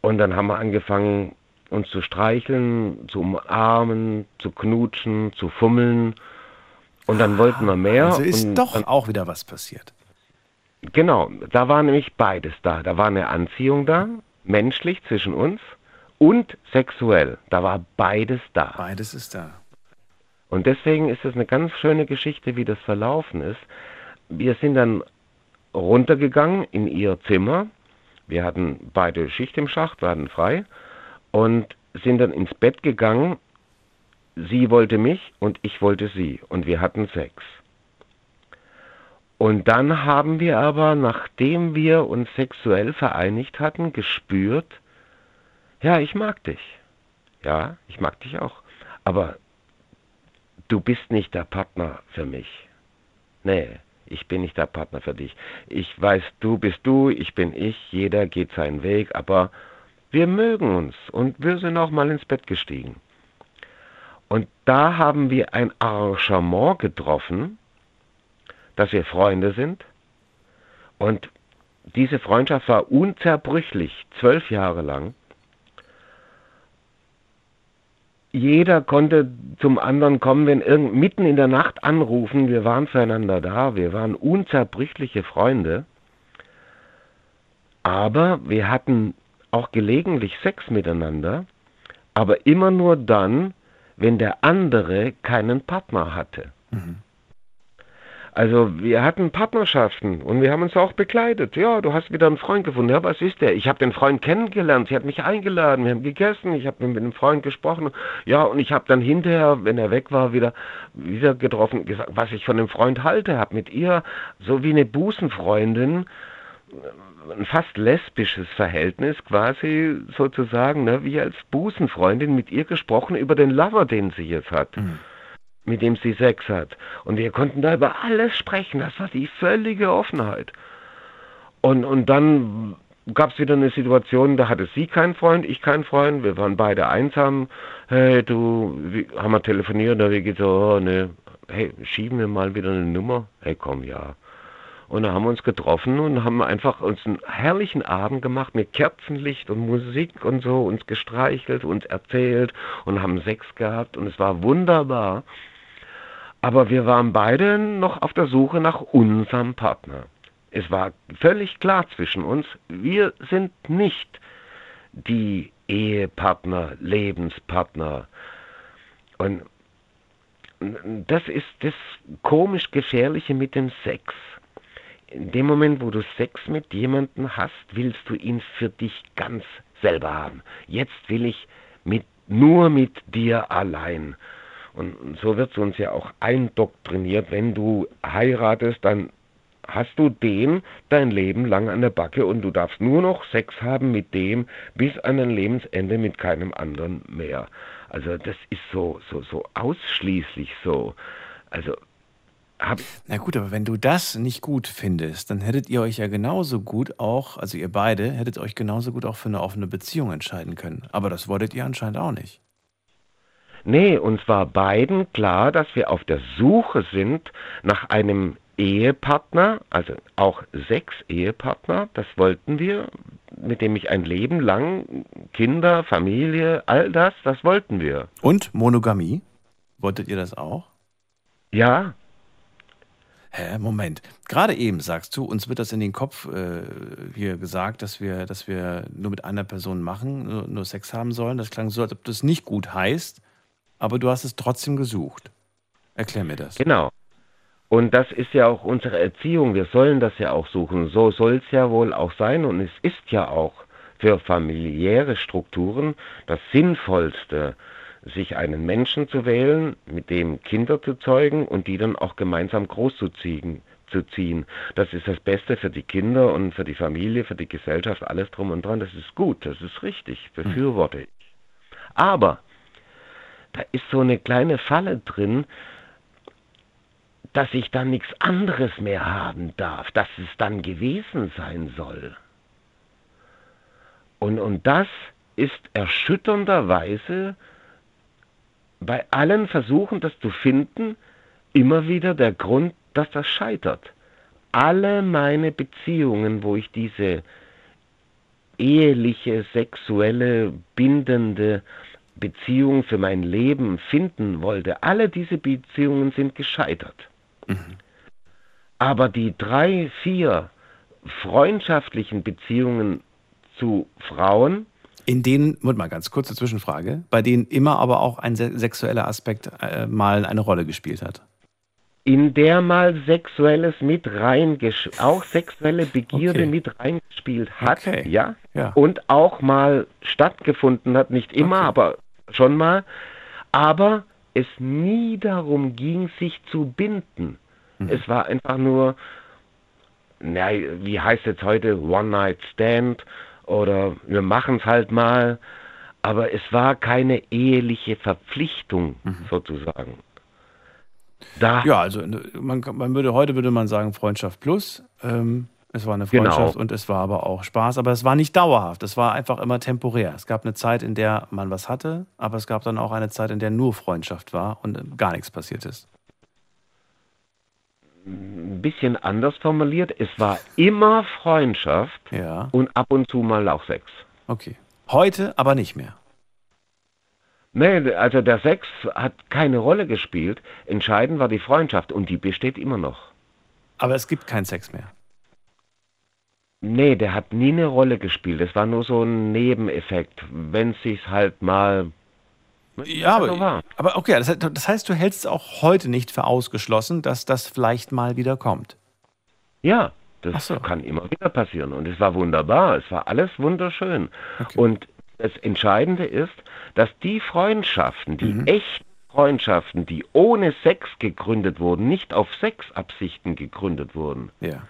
und dann haben wir angefangen, uns zu streicheln, zu umarmen, zu knutschen, zu fummeln. Und dann wollten wir mehr. Also ist doch dann, auch wieder was passiert. Genau, da war nämlich beides da. Da war eine Anziehung da, menschlich zwischen uns und sexuell. Da war beides da. Beides ist da. Und deswegen ist es eine ganz schöne Geschichte, wie das verlaufen ist. Wir sind dann runtergegangen in ihr Zimmer. Wir hatten beide Schicht im Schacht, wir hatten frei und sind dann ins Bett gegangen. Sie wollte mich und ich wollte sie und wir hatten Sex. Und dann haben wir aber, nachdem wir uns sexuell vereinigt hatten, gespürt, ja, ich mag dich. Ja, ich mag dich auch. Aber du bist nicht der Partner für mich. Nee, ich bin nicht der Partner für dich. Ich weiß, du bist du, ich bin ich, jeder geht seinen Weg, aber wir mögen uns und wir sind auch mal ins Bett gestiegen. Und da haben wir ein Arrangement getroffen, dass wir Freunde sind. Und diese Freundschaft war unzerbrüchlich, zwölf Jahre lang. Jeder konnte zum anderen kommen, wenn irgend mitten in der Nacht anrufen. Wir waren füreinander da, wir waren unzerbrüchliche Freunde. Aber wir hatten auch gelegentlich Sex miteinander, aber immer nur dann, wenn der andere keinen Partner hatte. Also wir hatten Partnerschaften und wir haben uns auch bekleidet. Ja, du hast wieder einen Freund gefunden. Ja, was ist der? Ich habe den Freund kennengelernt. Sie hat mich eingeladen. Wir haben gegessen. Ich habe mit dem Freund gesprochen. Ja, und ich habe dann hinterher, wenn er weg war, wieder wieder getroffen, gesagt, was ich von dem Freund halte. Habe mit ihr so wie eine Busenfreundin ein fast lesbisches Verhältnis quasi sozusagen, ne, wie als Busenfreundin mit ihr gesprochen über den Lover, den sie jetzt hat mit dem sie Sex hat. Und wir konnten da über alles sprechen. Das war die völlige Offenheit. Und, und dann gab es wieder eine Situation, da hatte sie keinen Freund, ich keinen Freund, wir waren beide einsam. Hey, du, wie, haben wir telefoniert, da wie geht's so, oh, ne, hey, schieben wir mal wieder eine Nummer? Hey, komm, ja. Und dann haben wir uns getroffen und haben einfach uns einen herrlichen Abend gemacht mit Kerzenlicht und Musik und so, uns gestreichelt, uns erzählt und haben Sex gehabt und es war wunderbar. Aber wir waren beide noch auf der Suche nach unserem Partner. Es war völlig klar zwischen uns, wir sind nicht die Ehepartner, Lebenspartner. Und das ist das komisch Gefährliche mit dem Sex. In dem Moment, wo du Sex mit jemandem hast, willst du ihn für dich ganz selber haben. Jetzt will ich mit, nur mit dir allein. Und so wird es uns ja auch eindoktriniert, wenn du heiratest, dann hast du den dein Leben lang an der Backe und du darfst nur noch Sex haben mit dem bis an dein Lebensende mit keinem anderen mehr. Also das ist so so so ausschließlich so. Also hab Na gut, aber wenn du das nicht gut findest, dann hättet ihr euch ja genauso gut auch, also ihr beide, hättet euch genauso gut auch für eine offene Beziehung entscheiden können. Aber das wolltet ihr anscheinend auch nicht. Nee, uns war beiden klar, dass wir auf der Suche sind nach einem Ehepartner, also auch sechs Ehepartner, das wollten wir, mit dem ich ein Leben lang Kinder, Familie, all das, das wollten wir. Und Monogamie? Wolltet ihr das auch? Ja. Hä, Moment. Gerade eben sagst du, uns wird das in den Kopf äh, hier gesagt, dass wir, dass wir nur mit einer Person machen, nur, nur Sex haben sollen. Das klang so, als ob das nicht gut heißt, aber du hast es trotzdem gesucht. Erklär mir das. Genau. Und das ist ja auch unsere Erziehung. Wir sollen das ja auch suchen. So soll es ja wohl auch sein. Und es ist ja auch für familiäre Strukturen das Sinnvollste, sich einen Menschen zu wählen, mit dem Kinder zu zeugen und die dann auch gemeinsam großzuziehen. Zu ziehen. Das ist das Beste für die Kinder und für die Familie, für die Gesellschaft, alles drum und dran. Das ist gut, das ist richtig, befürworte ich. Aber da ist so eine kleine Falle drin, dass ich dann nichts anderes mehr haben darf, dass es dann gewesen sein soll. Und, und das ist erschütternderweise bei allen Versuchen, das zu finden, immer wieder der Grund, dass das scheitert. Alle meine Beziehungen, wo ich diese eheliche, sexuelle, bindende Beziehung für mein Leben finden wollte, alle diese Beziehungen sind gescheitert. Aber die drei, vier freundschaftlichen Beziehungen zu Frauen, In denen, Moment mal ganz kurze Zwischenfrage, bei denen immer aber auch ein se sexueller Aspekt äh, mal eine Rolle gespielt hat. in der mal Sexuelles mit reingesch auch sexuelle Begierde Okay. mit reingespielt hat, Okay. ja? Ja. und auch mal stattgefunden hat, nicht immer, aber schon mal, aber es nie darum ging, sich zu binden. Mhm. Es war einfach nur, na, wie heißt jetzt heute, One Night Stand oder wir machen es halt mal, aber es war keine eheliche Verpflichtung sozusagen. Da Ja, also man, kann- man würde heute würde man sagen Freundschaft plus. Ähm, es war eine Genau. Freundschaft und es war aber auch Spaß, aber es war nicht dauerhaft. Es war einfach immer temporär. Es gab eine Zeit, in der man was hatte, aber es gab dann auch eine Zeit, in der nur Freundschaft war und äh, gar nichts passiert ist. Ein bisschen anders formuliert, es war immer Freundschaft Ja. und ab und zu mal auch Sex. Okay. Heute aber nicht mehr. Nee, also der Sex hat keine Rolle gespielt. Entscheidend war die Freundschaft und die besteht immer noch. Aber es gibt keinen Sex mehr. Nee, der hat nie eine Rolle gespielt. Es war nur so ein Nebeneffekt, wenn es sich halt mal. Ja, so war. aber, aber okay, das, heißt- das heißt, du hältst es auch heute nicht für ausgeschlossen, dass das vielleicht mal wieder kommt. Ja, das kann immer wieder passieren. Und es war wunderbar. Es war alles wunderschön. Und das Entscheidende ist, dass die Freundschaften, die echten Freundschaften, die ohne Sex gegründet wurden, nicht auf Sexabsichten gegründet wurden, Ja.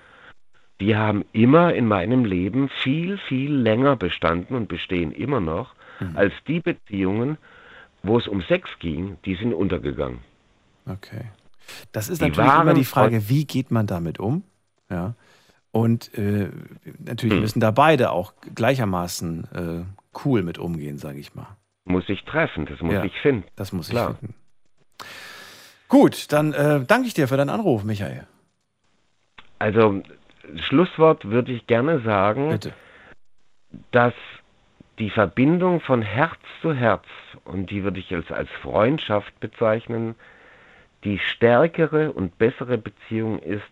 die haben immer in meinem Leben viel, viel länger bestanden und bestehen immer noch, als die Beziehungen, wo es um Sex ging, die sind untergegangen. Okay. Das ist Die natürlich immer die Frage, wie geht man damit um? Ja. Und äh, natürlich Hm. müssen da beide auch gleichermaßen äh, cool mit umgehen, sage ich mal. Muss ich treffen, das muss Ja, ich finden. Das muss Klar. ich finden. Gut, dann äh, danke ich dir für deinen Anruf, Michael. Also, Schlusswort würde ich gerne sagen, dass die Verbindung von Herz zu Herz, und die würde ich als, als Freundschaft bezeichnen, die stärkere und bessere Beziehung ist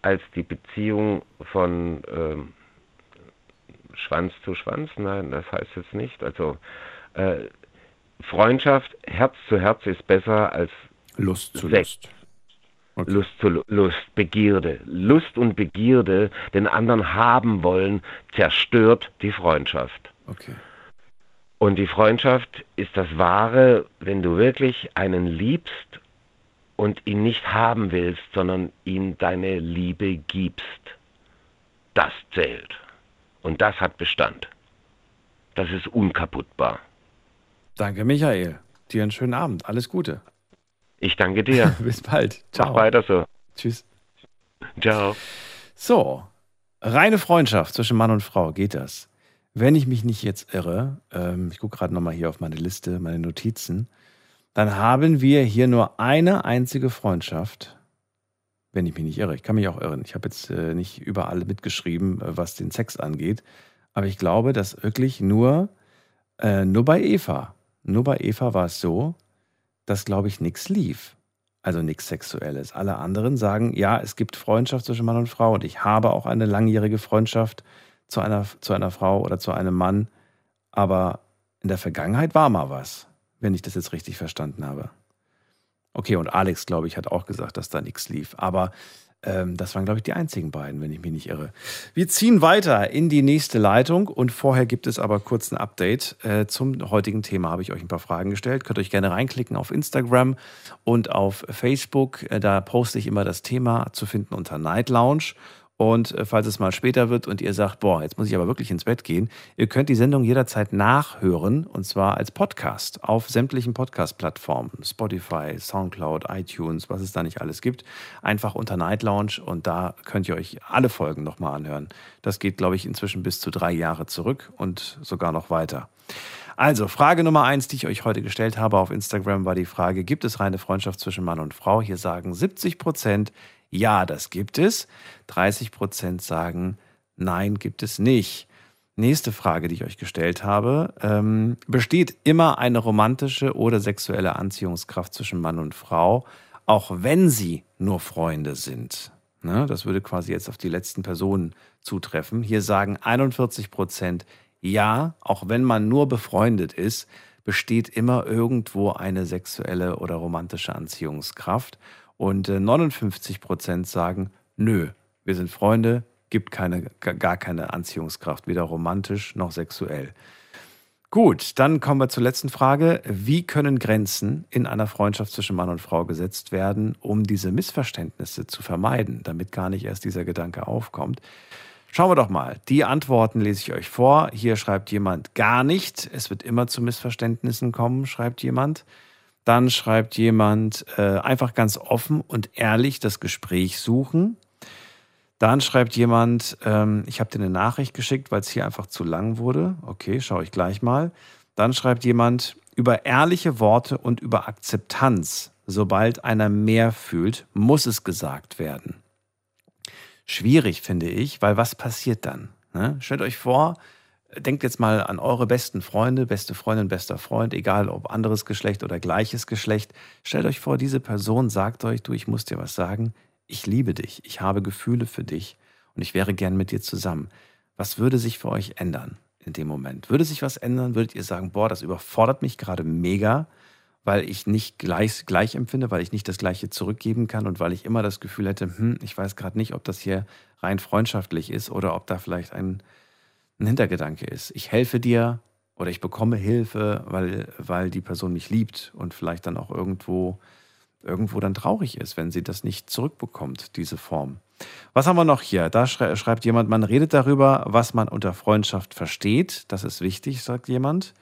als die Beziehung von ähm, Schwanz zu Schwanz. Nein, das heißt jetzt nicht. Also äh, Freundschaft, Herz zu Herz ist besser als Lust zu Sex. Lust. Lust zu Lu- Lust, Begierde. Lust und Begierde, den anderen haben wollen, zerstört die Freundschaft. Okay. Und die Freundschaft ist das Wahre, wenn du wirklich einen liebst und ihn nicht haben willst, sondern ihm deine Liebe gibst. Das zählt. Und das hat Bestand. Das ist unkaputtbar. Danke, Michael. Dir einen schönen Abend. Alles Gute. Ich danke dir. [laughs] Bis bald. Ciao. Mach weiter so. Tschüss. Ciao. So, reine Freundschaft zwischen Mann und Frau, geht das? Wenn ich mich nicht jetzt irre, ähm, ich gucke gerade nochmal hier auf meine Liste, meine Notizen, dann haben wir hier nur eine einzige Freundschaft, wenn ich mich nicht irre. Ich kann mich auch irren. Ich habe jetzt äh, nicht überall mitgeschrieben, äh, was den Sex angeht, aber ich glaube, dass wirklich nur, äh, nur bei Eva, nur bei Eva war es so, dass, glaube ich, nichts lief. Also nichts Sexuelles. Alle anderen sagen, ja, es gibt Freundschaft zwischen Mann und Frau und ich habe auch eine langjährige Freundschaft zu einer, zu einer Frau oder zu einem Mann. Aber in der Vergangenheit war mal was, wenn ich das jetzt richtig verstanden habe. Okay, und Alex, glaube ich, hat auch gesagt, dass da nichts lief. Aber ähm, das waren, glaube ich, die einzigen beiden, wenn ich mich nicht irre. Wir ziehen weiter in die nächste Leitung und vorher gibt es aber kurz ein Update äh, zum heutigen Thema. Habe ich euch ein paar Fragen gestellt. Könnt euch gerne reinklicken auf Instagram und auf Facebook. Äh, da poste ich immer das Thema zu finden unter Night Lounge. Und äh, falls es mal später wird und ihr sagt, boah, jetzt muss ich aber wirklich ins Bett gehen, ihr könnt die Sendung jederzeit nachhören und zwar als Podcast auf sämtlichen Podcast-Plattformen, Spotify, Soundcloud, iTunes, was es da nicht alles gibt. Einfach unter Night Lounge und da könnt ihr euch alle Folgen nochmal anhören. Das geht, glaube ich, inzwischen bis zu drei Jahre zurück und sogar noch weiter. Also, Frage Nummer eins, die ich euch heute gestellt habe auf Instagram, war die Frage: Gibt es reine Freundschaft zwischen Mann und Frau? Hier sagen 70 Prozent, ja, das gibt es. 30 Prozent sagen, nein, gibt es nicht. Nächste Frage, die ich euch gestellt habe. Ähm, besteht immer eine romantische oder sexuelle Anziehungskraft zwischen Mann und Frau, auch wenn sie nur Freunde sind? Ne, das würde quasi jetzt auf die letzten Personen zutreffen. Hier sagen 41 Prozent ja, auch wenn man nur befreundet ist, besteht immer irgendwo eine sexuelle oder romantische Anziehungskraft. Und 59 äh, Prozent sagen, nö, wir sind Freunde, gibt keine, gar keine Anziehungskraft, weder romantisch noch sexuell. Gut, dann kommen wir zur letzten Frage. Wie können Grenzen in einer Freundschaft zwischen Mann und Frau gesetzt werden, um diese Missverständnisse zu vermeiden, damit gar nicht erst dieser Gedanke aufkommt? Schauen wir doch mal. Die Antworten lese ich euch vor. Hier schreibt jemand gar nicht. Es wird immer zu Missverständnissen kommen, schreibt jemand. Dann schreibt jemand äh, einfach ganz offen und ehrlich das Gespräch suchen. Dann schreibt jemand, ähm, ich habe dir eine Nachricht geschickt, weil es hier einfach zu lang wurde. Okay, schaue ich gleich mal. Dann schreibt jemand, über ehrliche Worte und über Akzeptanz, sobald einer mehr fühlt, muss es gesagt werden. Schwierig finde ich, weil was passiert dann? Ne? Stellt euch vor, denkt jetzt mal an eure besten Freunde, beste Freundin, bester Freund, egal ob anderes Geschlecht oder gleiches Geschlecht. Stellt euch vor, diese Person sagt euch, du, ich muss dir was sagen, ich liebe dich, ich habe Gefühle für dich und ich wäre gern mit dir zusammen. Was würde sich für euch ändern in dem Moment? Würde sich was ändern? Würdet ihr sagen, boah, das überfordert mich gerade mega, weil ich nicht gleich, gleich empfinde, weil ich nicht das Gleiche zurückgeben kann und weil ich immer das Gefühl hätte, hm, ich weiß gerade nicht, ob das hier rein freundschaftlich ist oder ob da vielleicht ein ein Hintergedanke ist. Ich helfe dir oder ich bekomme Hilfe, weil, weil die Person mich liebt und vielleicht dann auch irgendwo, irgendwo dann traurig ist, wenn sie das nicht zurückbekommt, diese Form. Was haben wir noch hier? Da schreibt jemand, man redet darüber, was man unter Freundschaft versteht. Das ist wichtig, sagt jemand.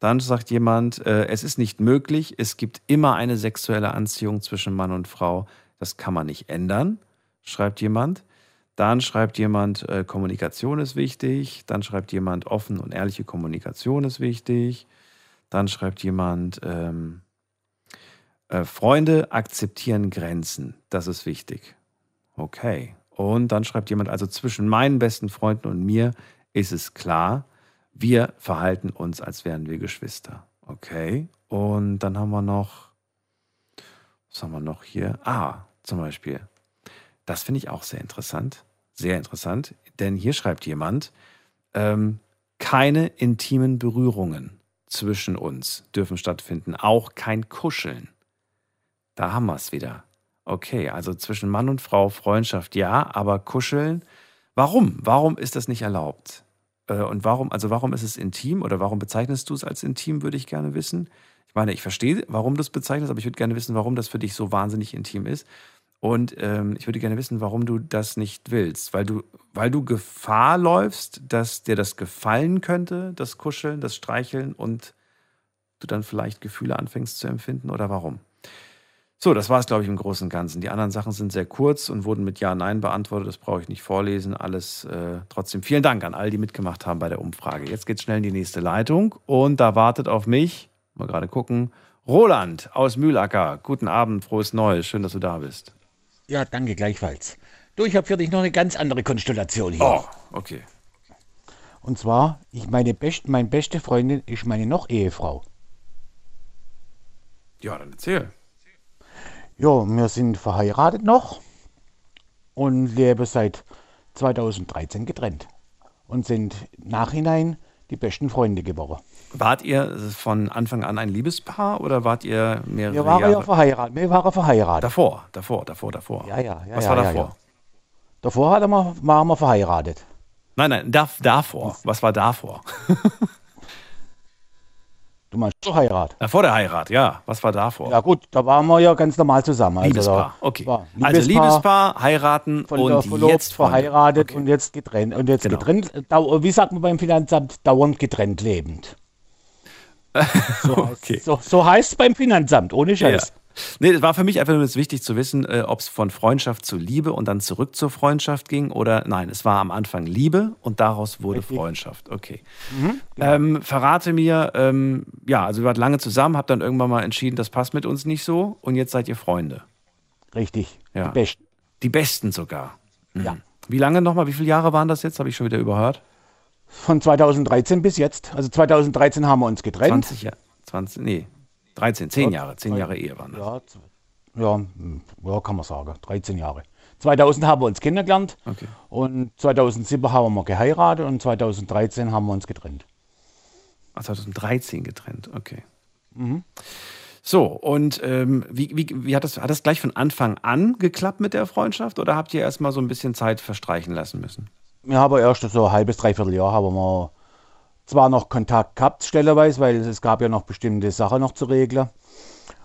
Dann sagt jemand, äh, es ist nicht möglich, es gibt immer eine sexuelle Anziehung zwischen Mann und Frau. Das kann man nicht ändern, schreibt jemand. Dann schreibt jemand, äh, Kommunikation ist wichtig. Dann schreibt jemand, offen und ehrliche Kommunikation ist wichtig. Dann schreibt jemand, ähm, äh, Freunde akzeptieren Grenzen. Das ist wichtig. Okay. Und dann schreibt jemand, also zwischen meinen besten Freunden und mir ist es klar, wir verhalten uns, als wären wir Geschwister. Okay. Und dann haben wir noch, was haben wir noch hier? Ah, zum Beispiel. Das finde ich auch sehr interessant. Sehr interessant, denn hier schreibt jemand, ähm, keine intimen Berührungen zwischen uns dürfen stattfinden, auch kein Kuscheln. Da haben wir es wieder. Okay, also zwischen Mann und Frau Freundschaft ja, aber Kuscheln, warum? Warum ist das nicht erlaubt? Äh, und warum, also warum ist es intim oder warum bezeichnest du es als intim, würde ich gerne wissen. Ich meine, ich verstehe, warum du es bezeichnest, aber ich würde gerne wissen, warum das für dich so wahnsinnig intim ist. Und ähm, ich würde gerne wissen, warum du das nicht willst. Weil du, weil du Gefahr läufst, dass dir das gefallen könnte, das Kuscheln, das Streicheln und du dann vielleicht Gefühle anfängst zu empfinden oder warum? So, das war es, glaube ich, im Großen und Ganzen. Die anderen Sachen sind sehr kurz und wurden mit Ja, Nein beantwortet. Das brauche ich nicht vorlesen. Alles äh, trotzdem vielen Dank an all die mitgemacht haben bei der Umfrage. Jetzt geht es schnell in die nächste Leitung und da wartet auf mich, mal gerade gucken, Roland aus Mühlacker. Guten Abend, frohes Neues. Schön, dass du da bist. Ja, danke gleichfalls. Du, ich habe für dich noch eine ganz andere Konstellation hier. Oh, okay. Und zwar, ich meine, best, meine beste Freundin ist meine noch Ehefrau. Ja, dann erzähl. Ja, wir sind verheiratet noch und leben seit 2013 getrennt und sind nachhinein die besten Freunde geworden. Wart ihr von Anfang an ein Liebespaar oder wart ihr mehrere Wir waren Jahre? ja verheiratet. Wir waren verheiratet. Davor, davor, davor, davor. Ja, ja, ja. Was ja, war ja, davor? Ja. Davor hatten wir, waren wir verheiratet. Nein, nein, da, davor. Was war davor? Du meinst zur Heirat? Na, vor der Heirat, ja. Was war davor? Ja gut, da waren wir ja ganz normal zusammen. Also Liebespaar, okay. war Also Liebespaar, heiraten von und der verlobt, jetzt Freunde. verheiratet und jetzt getrennt. Und jetzt Genau. getrennt, wie sagt man beim Finanzamt, dauernd getrennt lebend. [laughs] So heißt Okay. so, so heißt es beim Finanzamt, ohne Scheiß. Ja. Nee, es war für mich einfach nur wichtig zu wissen, äh, ob es von Freundschaft zu Liebe und dann zurück zur Freundschaft ging oder nein, es war am Anfang Liebe und daraus wurde Freundschaft. Okay. Mhm, Ähm, verrate mir, ähm, ja, also ihr wart lange zusammen, habt dann irgendwann mal entschieden, das passt mit uns nicht so und jetzt seid ihr Freunde. Richtig. Ja. Die Besten. Die Besten sogar. Mhm. Ja. Wie lange nochmal, wie viele Jahre waren das jetzt? Habe ich schon wieder überhört. Von 2013 bis jetzt. Also 2013 haben wir uns getrennt. 20 Jahre, 20, nee, 13, 10 Jahre, 10 Jahre Ehe waren das. Ja, ja, hm, ja, kann man sagen. 13 Jahre. 2000 haben wir uns kennengelernt Okay. und 2007 haben wir geheiratet und 2013 haben wir uns getrennt. Ah, 2013 getrennt, okay. Mhm. So, und ähm, wie, wie, wie hat, das, hat das gleich von Anfang an geklappt mit der Freundschaft oder habt ihr erst mal so ein bisschen Zeit verstreichen lassen müssen? Wir haben erst so ein halbes, dreiviertel Jahr haben wir zwar noch Kontakt gehabt, stellerweise, weil es gab ja noch bestimmte Sachen noch zu regeln.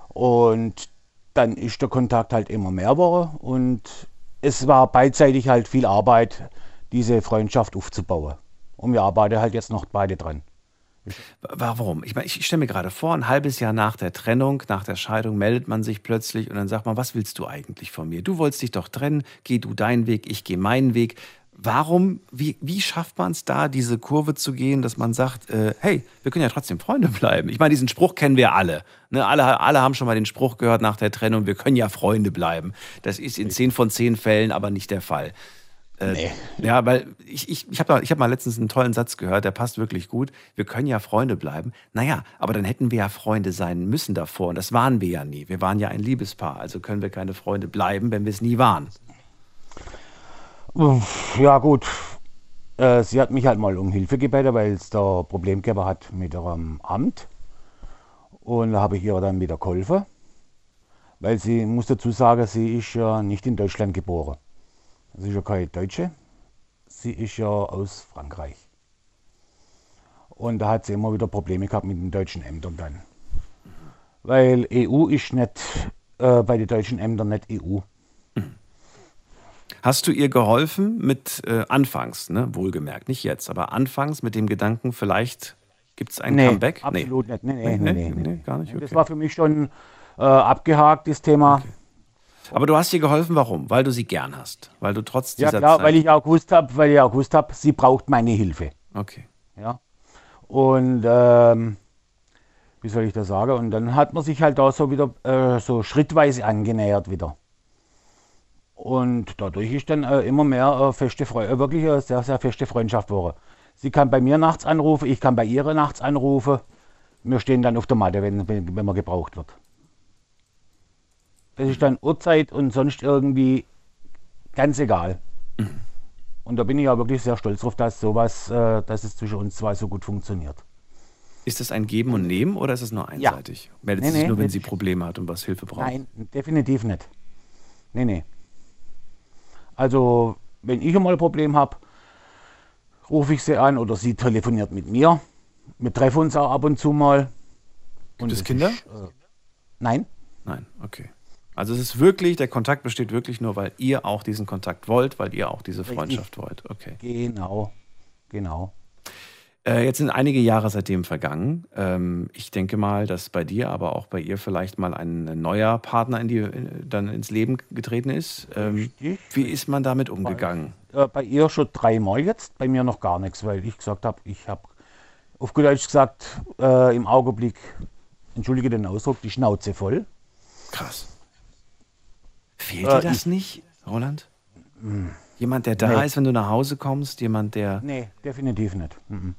Und dann ist der Kontakt halt immer mehr geworden und es war beidseitig halt viel Arbeit, diese Freundschaft aufzubauen. Und wir arbeiten halt jetzt noch beide dran. Warum? Ich meine, ich stelle mir gerade vor, ein halbes Jahr nach der Trennung, nach der Scheidung, meldet man sich plötzlich und dann sagt man, was willst du eigentlich von mir? Du wolltest dich doch trennen, geh du deinen Weg, ich gehe meinen Weg. Warum, wie, wie schafft man es da, diese Kurve zu gehen, dass man sagt, äh, hey, wir können ja trotzdem Freunde bleiben? Ich meine, diesen Spruch kennen wir alle. Ne? Alle, alle haben schon mal den Spruch gehört nach der Trennung, wir können ja Freunde bleiben. Das ist in zehn von zehn Fällen aber nicht der Fall. Äh, Ja, weil ich, ich, ich habe ich hab mal letztens einen tollen Satz gehört, der passt wirklich gut. Wir können ja Freunde bleiben. Naja, aber dann hätten wir ja Freunde sein müssen davor. Und das waren wir ja nie. Wir waren ja ein Liebespaar. Also können wir keine Freunde bleiben, wenn wir es nie waren. Ja gut, äh, sie hat mich halt mal um Hilfe gebeten, weil es da Problem gegeben hat mit ihrem Amt. Und da habe ich ihr dann wieder geholfen. Weil sie, muss dazu sagen, sie ist ja nicht in Deutschland geboren. Sie ist ja keine Deutsche. Sie ist ja aus Frankreich. Und da hat sie immer wieder Probleme gehabt mit den deutschen Ämtern dann. Weil EU ist nicht, äh, bei den deutschen Ämtern nicht EU. Hast du ihr geholfen mit äh, anfangs, ne? wohlgemerkt, nicht jetzt, aber anfangs mit dem Gedanken, vielleicht gibt es ein nee, Comeback? Absolut nicht. Nee, Nee, nee, nee, nee, nee, gar nicht, Das okay. war für mich schon äh, abgehakt, das Thema. Aber du hast ihr geholfen, warum? Weil du sie gern hast. Weil du trotz Ja dieser klar, Zeit. weil ich auch gewusst habe, weil ich auch gewusst habe, sie braucht meine Hilfe. Okay. Ja. Und ähm, wie soll ich das sagen? Und dann hat man sich halt da so wieder äh, so schrittweise angenähert wieder. Und dadurch ist dann äh, immer mehr äh, feste Fre äh, wirklich eine sehr, sehr feste Freundschaft geworden. Sie kann bei mir nachts anrufen, ich kann bei ihr nachts anrufen. Wir stehen dann auf der Matte, wenn, wenn, wenn man gebraucht wird. Das ist dann Uhrzeit und sonst irgendwie ganz egal. Und da bin ich ja wirklich sehr stolz drauf, dass sowas, äh, dass es zwischen uns zwei so gut funktioniert. Ist es ein Geben und Nehmen oder ist es nur Ja. einseitig? Meldet Nee, sie sich nee, nur, wenn sie Probleme hat und was Hilfe braucht? Nein, definitiv nicht. Nee, nee. Also, wenn ich einmal ein Problem habe, rufe ich sie an oder sie telefoniert mit mir. Wir treffen uns auch ab und zu mal. Gibt es das Kinder? Ist, äh, nein. Nein, okay. Also es ist wirklich, der Kontakt besteht wirklich nur, weil ihr auch diesen Kontakt wollt, weil ihr auch diese Richtig. Freundschaft wollt. Okay. Genau, genau. Äh, jetzt sind einige Jahre seitdem vergangen. Ähm, ich denke mal, dass bei dir, aber auch bei ihr vielleicht mal ein neuer Partner in die, in, dann ins Leben getreten ist. Ähm, wie ist man damit umgegangen? Äh, bei ihr schon dreimal jetzt, bei mir noch gar nichts, weil ich gesagt habe, ich habe auf gut Deutsch gesagt, äh, im Augenblick, entschuldige den Ausdruck, die Schnauze voll. Krass. Fehlt Äh, dir das ich- nicht, Roland? Mm. Jemand, der da Nee. ist, wenn du nach Hause kommst, jemand, der. Nee, definitiv nicht. Mhm.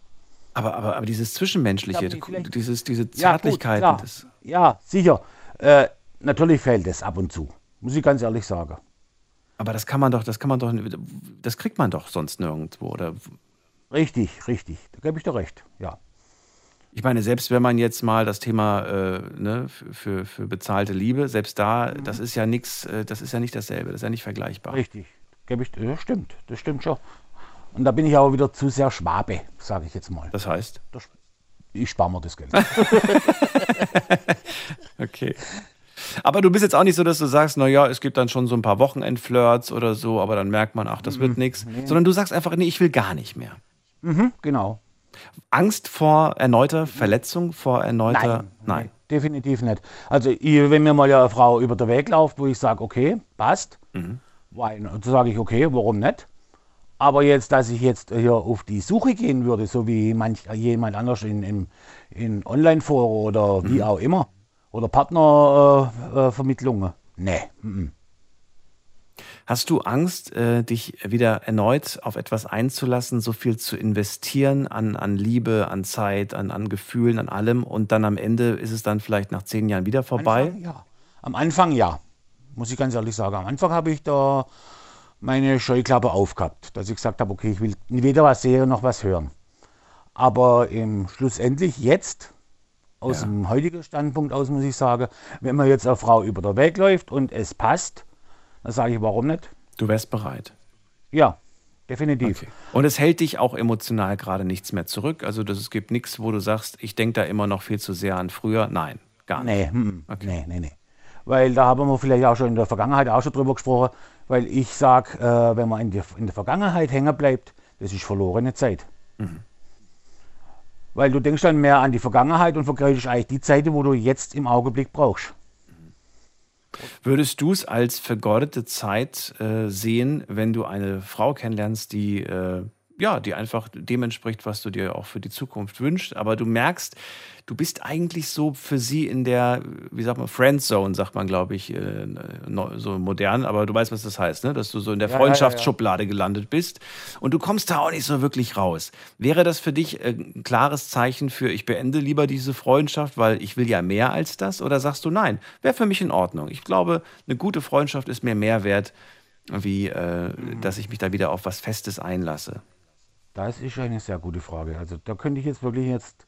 Aber, aber, aber dieses Zwischenmenschliche, dieses, diese Ja, gut, Ja, sicher. Äh, natürlich fehlt es ab und zu, muss ich ganz ehrlich sagen. aber das kann man doch, das kann man doch, das kriegt man doch sonst nirgendwo, oder? Richtig, richtig. Da gebe ich dir recht, ja. Ich meine, selbst wenn man jetzt mal das Thema äh, ne, für, für, bezahlte Liebe, selbst da, das ist ja nichts, äh, das ist ja nicht dasselbe, das ist ja nicht vergleichbar. Richtig. Gebe ich, das stimmt, das stimmt schon. Und da bin ich aber wieder zu sehr Schwabe, sage ich jetzt mal. Das heißt? Ich spare mir das Geld. [laughs] Okay. Aber du bist jetzt auch nicht so, dass du sagst, naja, es gibt dann schon so ein paar Wochenendflirts oder so, aber dann merkt man, ach, das wird nichts. nee. Sondern du sagst einfach, nee, ich will gar nicht mehr. Mhm, genau. Angst vor erneuter Verletzung, vor erneuter. Nein, Definitiv nicht. Also, ich, wenn mir mal eine Frau über den Weg läuft, wo ich sage, okay, passt, Mhm. weil, dann sage ich, okay, warum nicht? Aber jetzt, dass ich jetzt hier auf die Suche gehen würde, so wie manch, jemand anders in, in, in Online-Foren oder wie auch immer, oder Partnervermittlungen, äh, Vermittlungen. nee. mhm. Hast du Angst, äh, dich wieder erneut auf etwas einzulassen, so viel zu investieren an, an Liebe, an Zeit, an, an Gefühlen, an allem und dann am Ende ist es dann vielleicht nach zehn Jahren wieder vorbei? Anfang, ja. Am Anfang ja, muss ich ganz ehrlich sagen. Am Anfang habe ich da meine Scheuklappe aufgehabt, dass ich gesagt habe, okay, ich will weder was sehen noch was hören. Aber im schlussendlich jetzt, aus Ja. dem heutigen Standpunkt aus, muss ich sagen, wenn mir jetzt eine Frau über den Weg läuft und es passt, dann sage ich, warum nicht? Du wärst bereit. Ja, definitiv. Und es hält dich auch emotional gerade nichts mehr zurück. Also das, es gibt nichts, wo du sagst, ich denke da immer noch viel zu sehr an früher. Nein, gar nicht. Nee, mm, nee, nee, nee. Weil da haben wir vielleicht auch schon in der Vergangenheit auch schon drüber gesprochen, weil ich sage, äh, wenn man in, die, in der Vergangenheit hängen bleibt, das ist verlorene Zeit. Mhm. Weil du denkst dann mehr an die Vergangenheit und vergleichst eigentlich die Zeit, wo du jetzt im Augenblick brauchst. Würdest du es als vergeudete Zeit äh, sehen, wenn du eine Frau kennenlernst, die äh, ja, die einfach dem entspricht, was du dir auch für die Zukunft wünschst, aber du merkst, du bist eigentlich so für sie in der, wie sagt man, Friendzone, sagt man, glaube ich, äh, so modern, aber du weißt, was das heißt, ne? dass du so in der Ja, ja, ja, ja. Freundschaftsschublade gelandet bist und du kommst da auch nicht so wirklich raus. Wäre das für dich äh, ein klares Zeichen für, ich beende lieber diese Freundschaft, weil ich will ja mehr als das? Oder sagst du, nein, wäre für mich in Ordnung. Ich glaube, eine gute Freundschaft ist mir mehr wert, wie äh, dass ich mich da wieder auf was Festes einlasse. Das ist eine sehr gute Frage. Also da könnte ich jetzt wirklich jetzt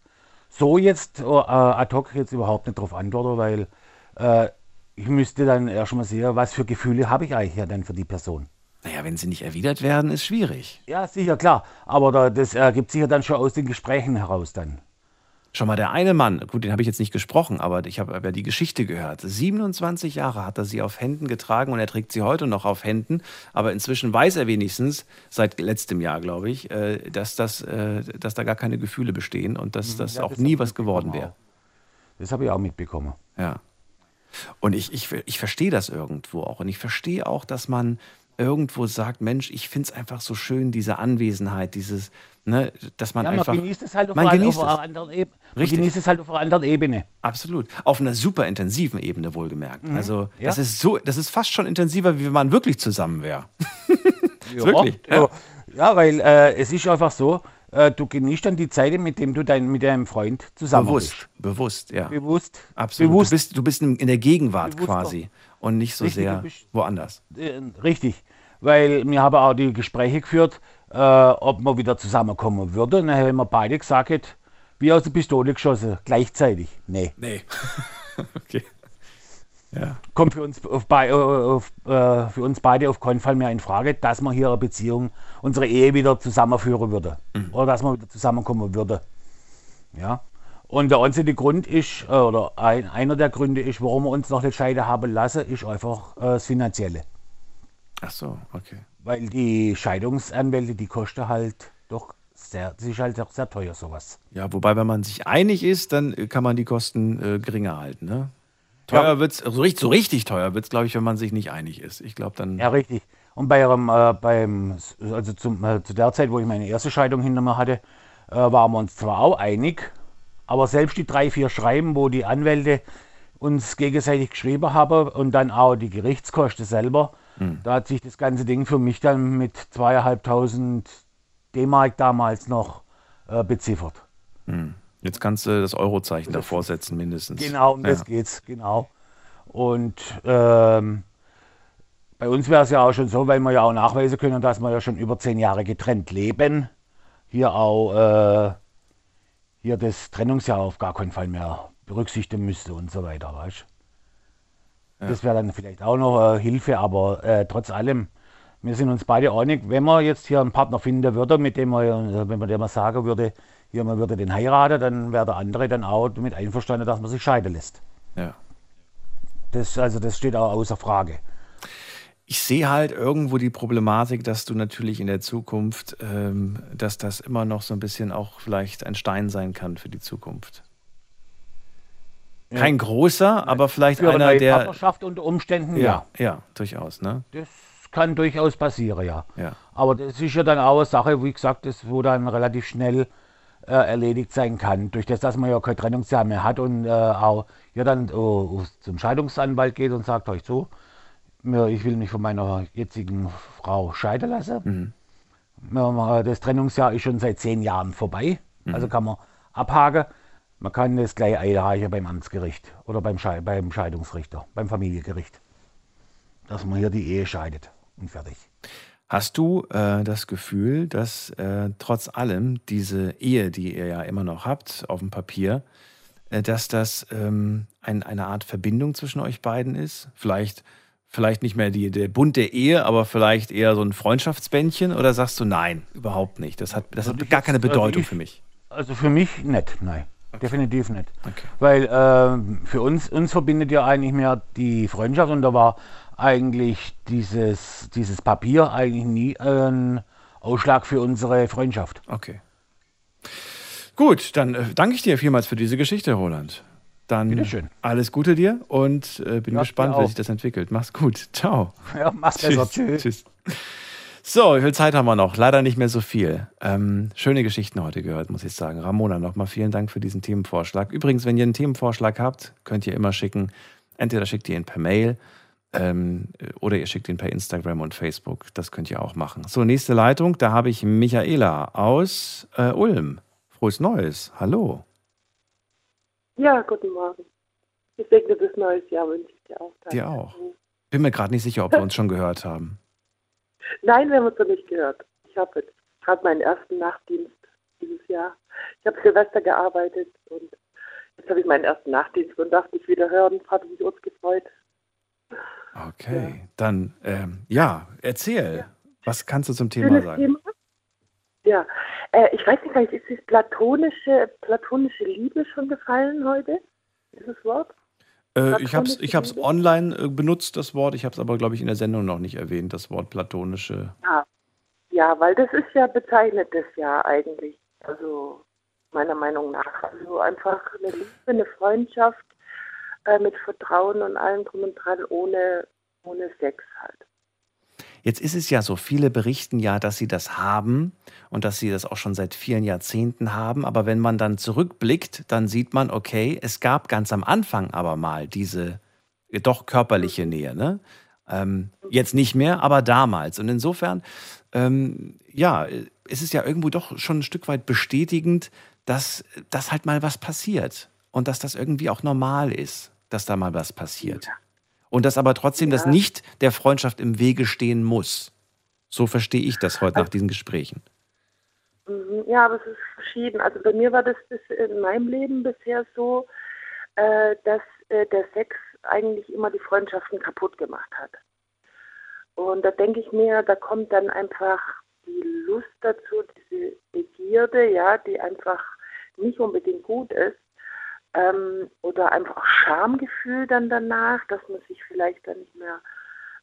so jetzt äh, ad hoc jetzt überhaupt nicht drauf antworten, weil äh, ich müsste dann erstmal sehen, was für Gefühle habe ich eigentlich ja dann für die Person. Naja, wenn sie nicht erwidert werden, ist schwierig. Ja, sicher, klar. Aber da, das ergibt sich ja dann schon aus den Gesprächen heraus dann. Schon mal der eine Mann, gut, den habe ich jetzt nicht gesprochen, aber ich habe aber die Geschichte gehört. 27 Jahre hat er sie auf Händen getragen und er trägt sie heute noch auf Händen. Aber inzwischen weiß er wenigstens, seit letztem Jahr, glaube ich, äh, dass, das, äh, dass da gar keine Gefühle bestehen und dass das Ja, auch das nie was geworden wäre. Das habe ich auch mitbekommen. Ja. Und ich, ich, ich verstehe das irgendwo auch. Und ich verstehe auch, dass man irgendwo sagt, Mensch, ich finde es einfach so schön, diese Anwesenheit, dieses, ne, dass man ja, man einfach. genießt es halt auf, man einer- genießt auf es. einer anderen Ebene. Man Richtig. genießt es halt auf einer anderen Ebene. Absolut. Auf einer super intensiven Ebene wohlgemerkt. Mhm. Also Ja. das ist so, das ist fast schon intensiver, wie wenn man wirklich zusammen wäre. [laughs] Wirklich. Ja, ja weil äh, es ist einfach so, äh, du genießt dann die Zeit, mit dem du dein, mit deinem Freund zusammen Bewusst, bist. bewusst, ja. Bewusst. Absolut. Bewusst. Du bist, du bist in der Gegenwart Bewusster. quasi und nicht so Richtig, sehr bist- woanders. Äh, richtig. Weil wir haben auch die Gespräche geführt, äh, ob wir wieder zusammenkommen würden. Dann haben wir beide gesagt, wie aus der Pistole geschossen, gleichzeitig. Nee. Nee. [laughs] okay. Ja. Kommt für uns, auf, bei- auf, äh, für uns beide auf keinen Fall mehr in Frage, dass wir hier eine Beziehung, unsere Ehe wieder zusammenführen würde. Oder dass wir wieder zusammenkommen würde. Ja. Und der einzige Grund ist, äh, oder ein, einer der Gründe ist, warum wir uns noch nicht scheiden haben lassen, ist einfach äh, das Finanzielle. Ach so, okay. Weil die Scheidungsanwälte, die kosten halt doch sehr, das ist halt auch sehr teuer, sowas. Ja, wobei, wenn man sich einig ist, dann äh, kann man die Kosten äh, geringer halten. Ne? Teuer Ja. wird's, so richtig, so richtig teuer wird es, glaube ich, wenn man sich nicht einig ist. Ich glaube dann. Ja, richtig. Und bei ihrem, äh, beim, also zum, äh, zu der Zeit, wo ich meine erste Scheidung hinter mir hatte, äh, waren wir uns zwar auch einig, aber selbst die drei, vier Schreiben, wo die Anwälte uns gegenseitig geschrieben haben und dann auch die Gerichtskosten selber, Hm. da hat sich das ganze Ding für mich dann mit zweieinhalbtausend D-Mark damals noch äh, beziffert. Hm. Jetzt kannst du das Eurozeichen davor setzen, mindestens. Genau, um das ja. geht's, genau. Und ähm, bei uns wäre es ja auch schon so, weil wir ja auch nachweisen können, dass wir ja schon über zehn Jahre getrennt leben. hier auch äh, hier das Trennungsjahr auf gar keinen Fall mehr berücksichtigen müsste und so weiter, weißt Ja. Das wäre dann vielleicht auch noch äh, Hilfe, aber äh, trotz allem, wir sind uns beide einig, wenn man jetzt hier einen Partner finden würde, mit dem man, äh, wenn man dem mal sagen würde, hier man würde den heiraten, dann wäre der andere dann auch damit einverstanden, dass man sich scheiden lässt. Ja. Das, also das steht auch außer Frage. Ich sehe halt irgendwo die Problematik, dass du natürlich in der Zukunft, ähm, dass das immer noch so ein bisschen auch vielleicht ein Stein sein kann für die Zukunft. Kein großer, aber vielleicht Für eine einer, der. Partnerschaft unter Umständen, Ja, ja. durchaus, ne? Das kann durchaus passieren, ja. Ja. Aber das ist ja dann auch eine Sache, wie gesagt, das, wo dann relativ schnell äh, erledigt sein kann. Durch das, dass man ja kein Trennungsjahr mehr hat und äh, auch ja dann äh, zum Scheidungsanwalt geht und sagt euch so, mir, ich will mich von meiner jetzigen Frau scheiden lassen. Mhm. Das Trennungsjahr ist schon seit zehn Jahren vorbei. Mhm. Also kann man abhaken. Man kann das gleich einreichen beim Amtsgericht oder beim, Schei beim Scheidungsrichter, beim Familiengericht. Dass man hier die Ehe scheidet und fertig. Hast du äh, das Gefühl, dass äh, trotz allem diese Ehe, die ihr ja immer noch habt auf dem Papier, äh, dass das ähm, ein, eine Art Verbindung zwischen euch beiden ist? Vielleicht, vielleicht nicht mehr die, der Bund der Ehe, aber vielleicht eher so ein Freundschaftsbändchen? Oder sagst du nein, überhaupt nicht? Das hat, das hat ich gar keine also Bedeutung ich- für mich. Also für mich nicht, nein. Definitiv nicht. Weil ähm, für uns, uns verbindet ja eigentlich mehr die Freundschaft und da war eigentlich dieses, dieses Papier eigentlich nie ein Ausschlag für unsere Freundschaft. Okay. Gut, dann äh, danke ich dir vielmals für diese Geschichte, Roland. Dann Bitteschön. alles Gute dir und äh, bin Ja, gespannt, wie sich das entwickelt. Mach's gut. Ciao. Ja, mach's besser. Tschüss. Tschüss. So, wie viel Zeit haben wir noch? Leider nicht mehr so viel. Ähm, schöne Geschichten heute gehört, muss ich sagen. Ramona, nochmal vielen Dank für diesen Themenvorschlag. Übrigens, wenn ihr einen Themenvorschlag habt, könnt ihr immer schicken. Entweder schickt ihr ihn per Mail ähm, oder ihr schickt ihn per Instagram und Facebook. Das könnt ihr auch machen. So, nächste Leitung. Da habe ich Michaela aus äh, Ulm. Frohes Neues. Hallo. Ja, guten Morgen. Gesegnetes neues Jahr wünsche ich dir auch. Dir auch. Bin mir gerade nicht sicher, ob wir uns schon gehört haben. Nein, wir haben uns noch nicht gehört. Ich habe jetzt gerade meinen ersten Nachtdienst dieses Jahr. Ich habe Silvester gearbeitet und jetzt habe ich meinen ersten Nachtdienst und darf dich wieder hören. Habe mich uns gefreut. Okay, dann ähm, ja, erzähl. Was kannst du zum Thema Schönes sagen? Thema. Ja, äh, ich weiß nicht, vielleicht ist das platonische, platonische Liebe schon gefallen heute? Dieses Wort? Äh, ich habe es ich hab's online äh, benutzt, das Wort. Ich habe es aber, glaube ich, in der Sendung noch nicht erwähnt, das Wort platonische. Ja. ja, weil das ist ja bezeichnet das ja eigentlich. Also meiner Meinung nach. Also einfach eine Liebe, eine Freundschaft äh, mit Vertrauen und allem drum und dran, ohne, ohne Sex halt. Jetzt ist es ja so, viele berichten ja, dass sie das haben und dass sie das auch schon seit vielen Jahrzehnten haben. Aber wenn man dann zurückblickt, dann sieht man, okay, es gab ganz am Anfang aber mal diese äh, doch körperliche Nähe. Ne? Ähm, jetzt nicht mehr, aber damals. Und insofern, ähm, ja, es ist ja irgendwo doch schon ein Stück weit bestätigend, dass, dass halt mal was passiert und dass das irgendwie auch normal ist, dass da mal was passiert. Und dass aber trotzdem das Ja. nicht der Freundschaft im Wege stehen muss. So verstehe ich das heute nach diesen Gesprächen. Mhm, Ja, aber es ist verschieden. Also bei mir war das in meinem Leben bisher so, äh, dass äh, der Sex eigentlich immer die Freundschaften kaputt gemacht hat. Und da denke ich mir, da kommt dann einfach die Lust dazu, diese Begierde, ja, die einfach nicht unbedingt gut ist. Ähm, oder einfach Schamgefühl dann danach, dass man sich vielleicht dann nicht mehr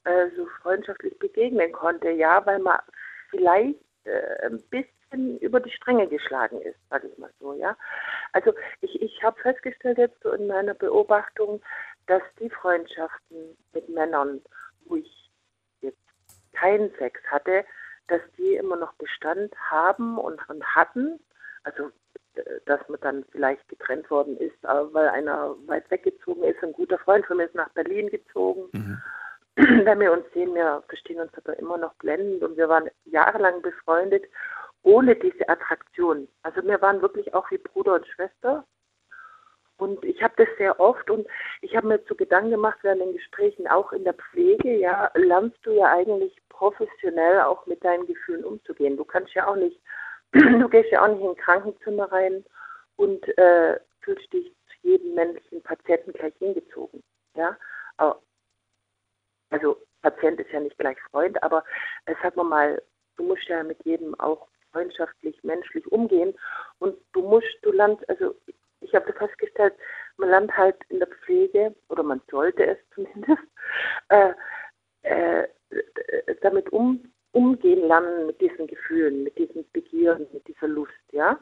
äh, so freundschaftlich begegnen konnte, ja, weil man vielleicht äh, ein bisschen über die Stränge geschlagen ist, sage ich mal so, ja. Also ich, ich habe festgestellt jetzt so in meiner Beobachtung, dass die Freundschaften mit Männern, wo ich jetzt keinen Sex hatte, dass die immer noch Bestand haben und, und hatten. Also dass man dann vielleicht getrennt worden ist, weil einer weit weggezogen ist. Ein guter Freund von mir ist nach Berlin gezogen. [clears throat] Wenn wir uns sehen, wir verstehen uns aber immer noch blendend und wir waren jahrelang befreundet ohne diese Attraktion. Also wir waren wirklich auch wie Bruder und Schwester. Und ich habe das sehr oft und ich habe mir zu Gedanken gemacht während den Gesprächen, auch in der Pflege, ja, lernst du ja eigentlich professionell auch mit deinen Gefühlen umzugehen. Du kannst ja auch nicht [clears throat] du gehst ja auch nicht in ein Krankenzimmer rein und äh, fühlst dich zu jedem männlichen Patienten gleich hingezogen. Ja, aber, also Patient ist ja nicht gleich Freund, aber äh, sagen wir mal, du musst ja mit jedem auch freundschaftlich, menschlich umgehen und du musst, du lernst, also ich habe festgestellt, man lernt halt in der Pflege, oder man sollte es zumindest, [laughs] äh, äh, damit um, umgehen lernen mit diesen Gefühlen, mit diesen Begierden, mit dieser Lust, ja.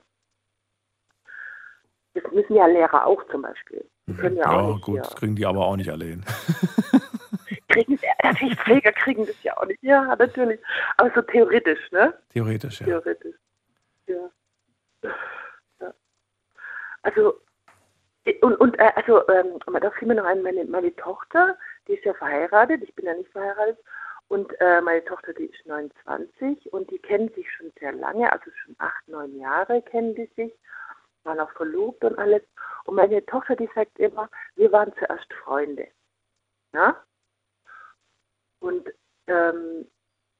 Das müssen ja Lehrer auch zum Beispiel. Die können ja, Ja, auch nicht gut, hier. das kriegen die aber auch nicht alle hin. [laughs] Kriegen, natürlich Pfleger kriegen das ja auch nicht. Ja, natürlich. Aber so theoretisch, ne? Theoretisch, ja. Theoretisch. Ja. ja. Also, und, und äh, also, ähm, da fiel mir noch ein, meine, meine Tochter, die ist ja verheiratet, ich bin ja nicht verheiratet, und äh, meine Tochter, die ist 29 und die kennen sich schon sehr lange, also schon acht, neun Jahre kennen die sich, waren auch verlobt und alles. Und meine Tochter, die sagt immer, wir waren zuerst Freunde. Ja? Und ähm,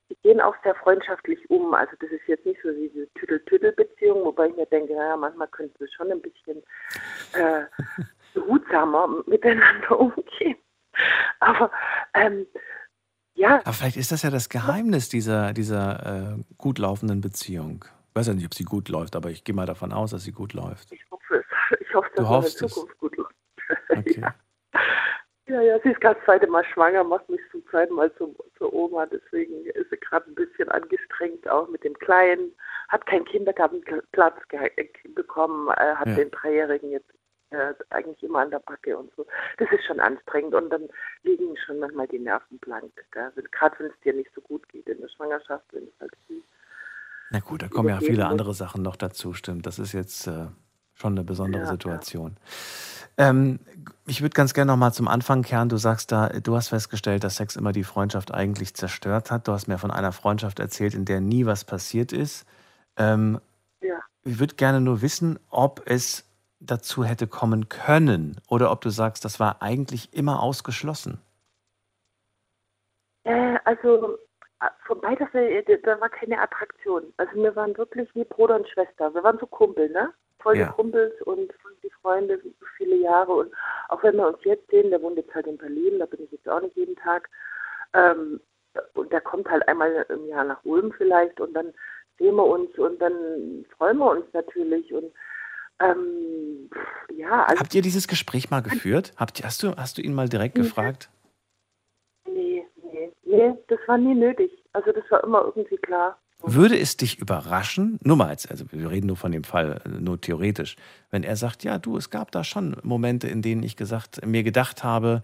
die gehen auch sehr freundschaftlich um. Also das ist jetzt nicht so diese Tüdel-Tüdel-Beziehung, wobei ich mir denke, naja, manchmal könnten wir schon ein bisschen äh, [laughs] behutsamer miteinander [laughs] umgehen. Aber ähm, ja, Aber vielleicht ist das ja das Geheimnis dieser, dieser äh, gut laufenden Beziehung. Ich weiß ja nicht, ob sie gut läuft, aber ich gehe mal davon aus, dass sie gut läuft. ich hoffe es. [laughs] Ich hoffe, dass meine hoffst es. Zukunft gut läuft. Okay. [laughs] Ja, ja, sie ist gerade das zweite Mal schwanger, macht mich zum zweiten Mal zum, zur Oma, deswegen ist sie gerade ein bisschen angestrengt, auch mit dem Kleinen. Hat keinen Kindergartenplatz äh, bekommen, äh, hat Ja. den Dreijährigen jetzt äh, eigentlich immer an der Backe und so. Das ist schon anstrengend und dann liegen schon manchmal die Nerven blank. Gerade wenn es dir nicht so gut geht in der Schwangerschaft, wenn es halt viel. Na gut, da kommen ja viele muss. andere Sachen noch dazu, stimmt. Das ist jetzt äh, schon eine besondere Ja, ja. Situation. Ähm, ich würde ganz gerne noch mal zum Anfang kehren. Du sagst da, du hast festgestellt, dass Sex immer die Freundschaft eigentlich zerstört hat. Du hast mir von einer Freundschaft erzählt, in der nie was passiert ist. Ähm, Ja. ich würde gerne nur wissen, ob es dazu hätte kommen können oder ob du sagst, das war eigentlich immer ausgeschlossen. Äh, also äh, von beider Seite, da war keine Attraktion. Also wir waren wirklich wie Bruder und Schwester. Wir waren so Kumpel, ne? Voll die Ja. Kumpels und voll die Freunde, so viele Jahre. Und auch wenn wir uns jetzt sehen, der wohnt jetzt halt in Berlin, da bin ich jetzt auch nicht jeden Tag. Ähm, und der kommt halt einmal im Jahr nach Ulm vielleicht und dann sehen wir uns und dann freuen wir uns natürlich. Und ähm, ja, also Habt ihr dieses Gespräch mal geführt? Habt, hast, du, hast du ihn mal direkt Mhm. gefragt? nee, nee, nee, das war nie nötig. Also das war immer irgendwie klar. Würde es dich überraschen, nur mal jetzt, also wir reden nur von dem Fall, äh, nur theoretisch, wenn er sagt, ja, du, es gab da schon Momente, in denen ich gesagt, mir gedacht habe,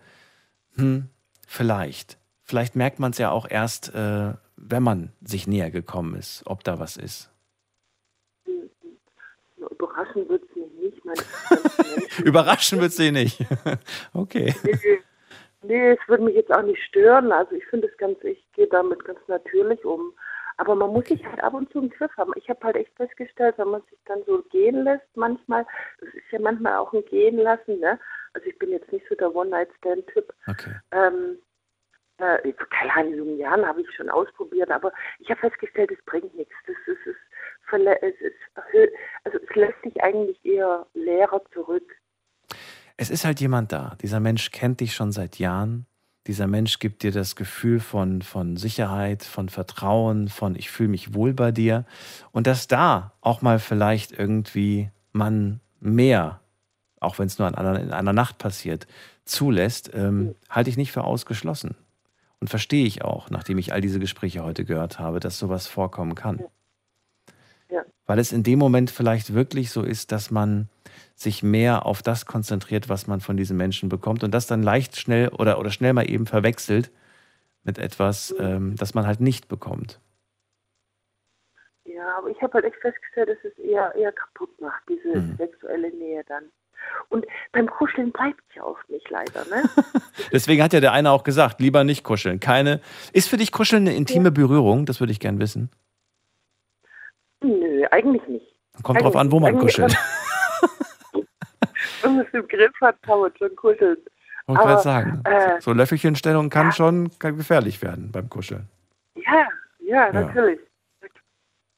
hm, vielleicht. Vielleicht merkt man es ja auch erst, äh, wenn man sich näher gekommen ist, ob da was ist. Überraschen wird es mich nicht. Meine Überraschen wird sie nicht. [laughs] [laughs] okay. Nee, nee, es würde mich jetzt auch nicht stören. Also ich finde es ganz, ich gehe damit ganz natürlich um. Aber man muss sich halt ab und zu im Griff haben. Ich habe halt echt festgestellt, wenn man sich dann so gehen lässt, manchmal, das ist ja manchmal auch ein Gehen lassen, ne? Also ich bin jetzt nicht so der One-Night-Stand-Typ. Okay. Ähm, äh, keine Ahnung, in jungen Jahren habe ich schon ausprobiert, aber ich habe festgestellt, es bringt nichts. Das ist, es verle- es ist also es lässt sich eigentlich eher leerer zurück. Es ist halt jemand da. Dieser Mensch kennt dich schon seit Jahren. Dieser Mensch gibt dir das Gefühl von, von Sicherheit, von Vertrauen, von ich fühle mich wohl bei dir. Und dass da auch mal vielleicht irgendwie man mehr, auch wenn es nur an einer, in einer Nacht passiert, zulässt, ähm, halte ich nicht für ausgeschlossen. Und verstehe ich auch, nachdem ich all diese Gespräche heute gehört habe, dass sowas vorkommen kann. Ja. Weil es in dem Moment vielleicht wirklich so ist, dass man sich mehr auf das konzentriert, was man von diesen Menschen bekommt und das dann leicht schnell oder, oder schnell mal eben verwechselt mit etwas, ähm, das man halt nicht bekommt. Ja, aber ich habe halt echt festgestellt, dass es eher, eher kaputt macht, diese Mhm. sexuelle Nähe dann. Und beim Kuscheln bleibt es ja oft nicht leider, ne? [laughs] Deswegen hat ja der eine auch gesagt, lieber nicht kuscheln. Keine. Ist für dich Kuscheln eine intime Berührung? Das würde ich gern wissen. Nö, eigentlich nicht. Kommt drauf an, wo man Eigentlich- kuschelt. [laughs] Wenn man es im Griff hat, kann man schon kuscheln. Wollte gerade sagen. Äh, So Löffelchenstellung kann schon kann gefährlich werden beim Kuscheln. ja, ja, Ja. natürlich.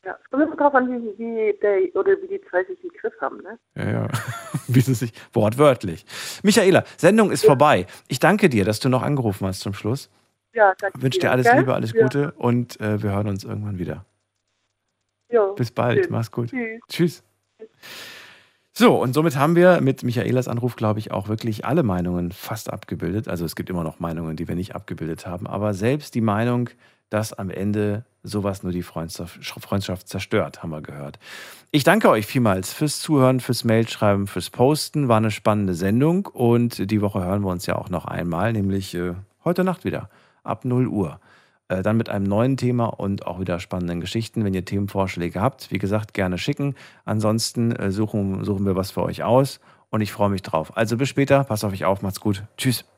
Ja, es kommt immer drauf an, wie, wie der oder wie die zwei sich im Griff haben, ne? Ja, ja. [laughs] Wie sie sich wortwörtlich. Michaela, Sendung ist vorbei. Ich danke dir, dass du noch angerufen hast zum Schluss. Ja, danke. Ich wünsche dir alles? Liebe, alles Ja. Gute und äh, wir hören uns irgendwann wieder. Jo, Bis bald, schön. mach's gut. Tschüss. Tschüss. So, und somit haben wir mit Michaelas Anruf, glaube ich, auch wirklich alle Meinungen fast abgebildet. Also es gibt immer noch Meinungen, die wir nicht abgebildet haben, aber selbst die Meinung, dass am Ende sowas nur die Freundschaft, Freundschaft zerstört, haben wir gehört. Ich danke euch vielmals fürs Zuhören, fürs Mailschreiben, fürs Posten. War eine spannende Sendung und die Woche hören wir uns ja auch noch einmal, nämlich äh, heute Nacht wieder ab 0 Uhr. Äh, dann mit einem neuen Thema und auch wieder spannenden Geschichten. Wenn ihr Themenvorschläge habt, wie gesagt, gerne schicken. Ansonsten äh, suchen, suchen wir was für euch aus und ich freue mich drauf. Also bis später, passt auf euch auf, macht's gut. Tschüss.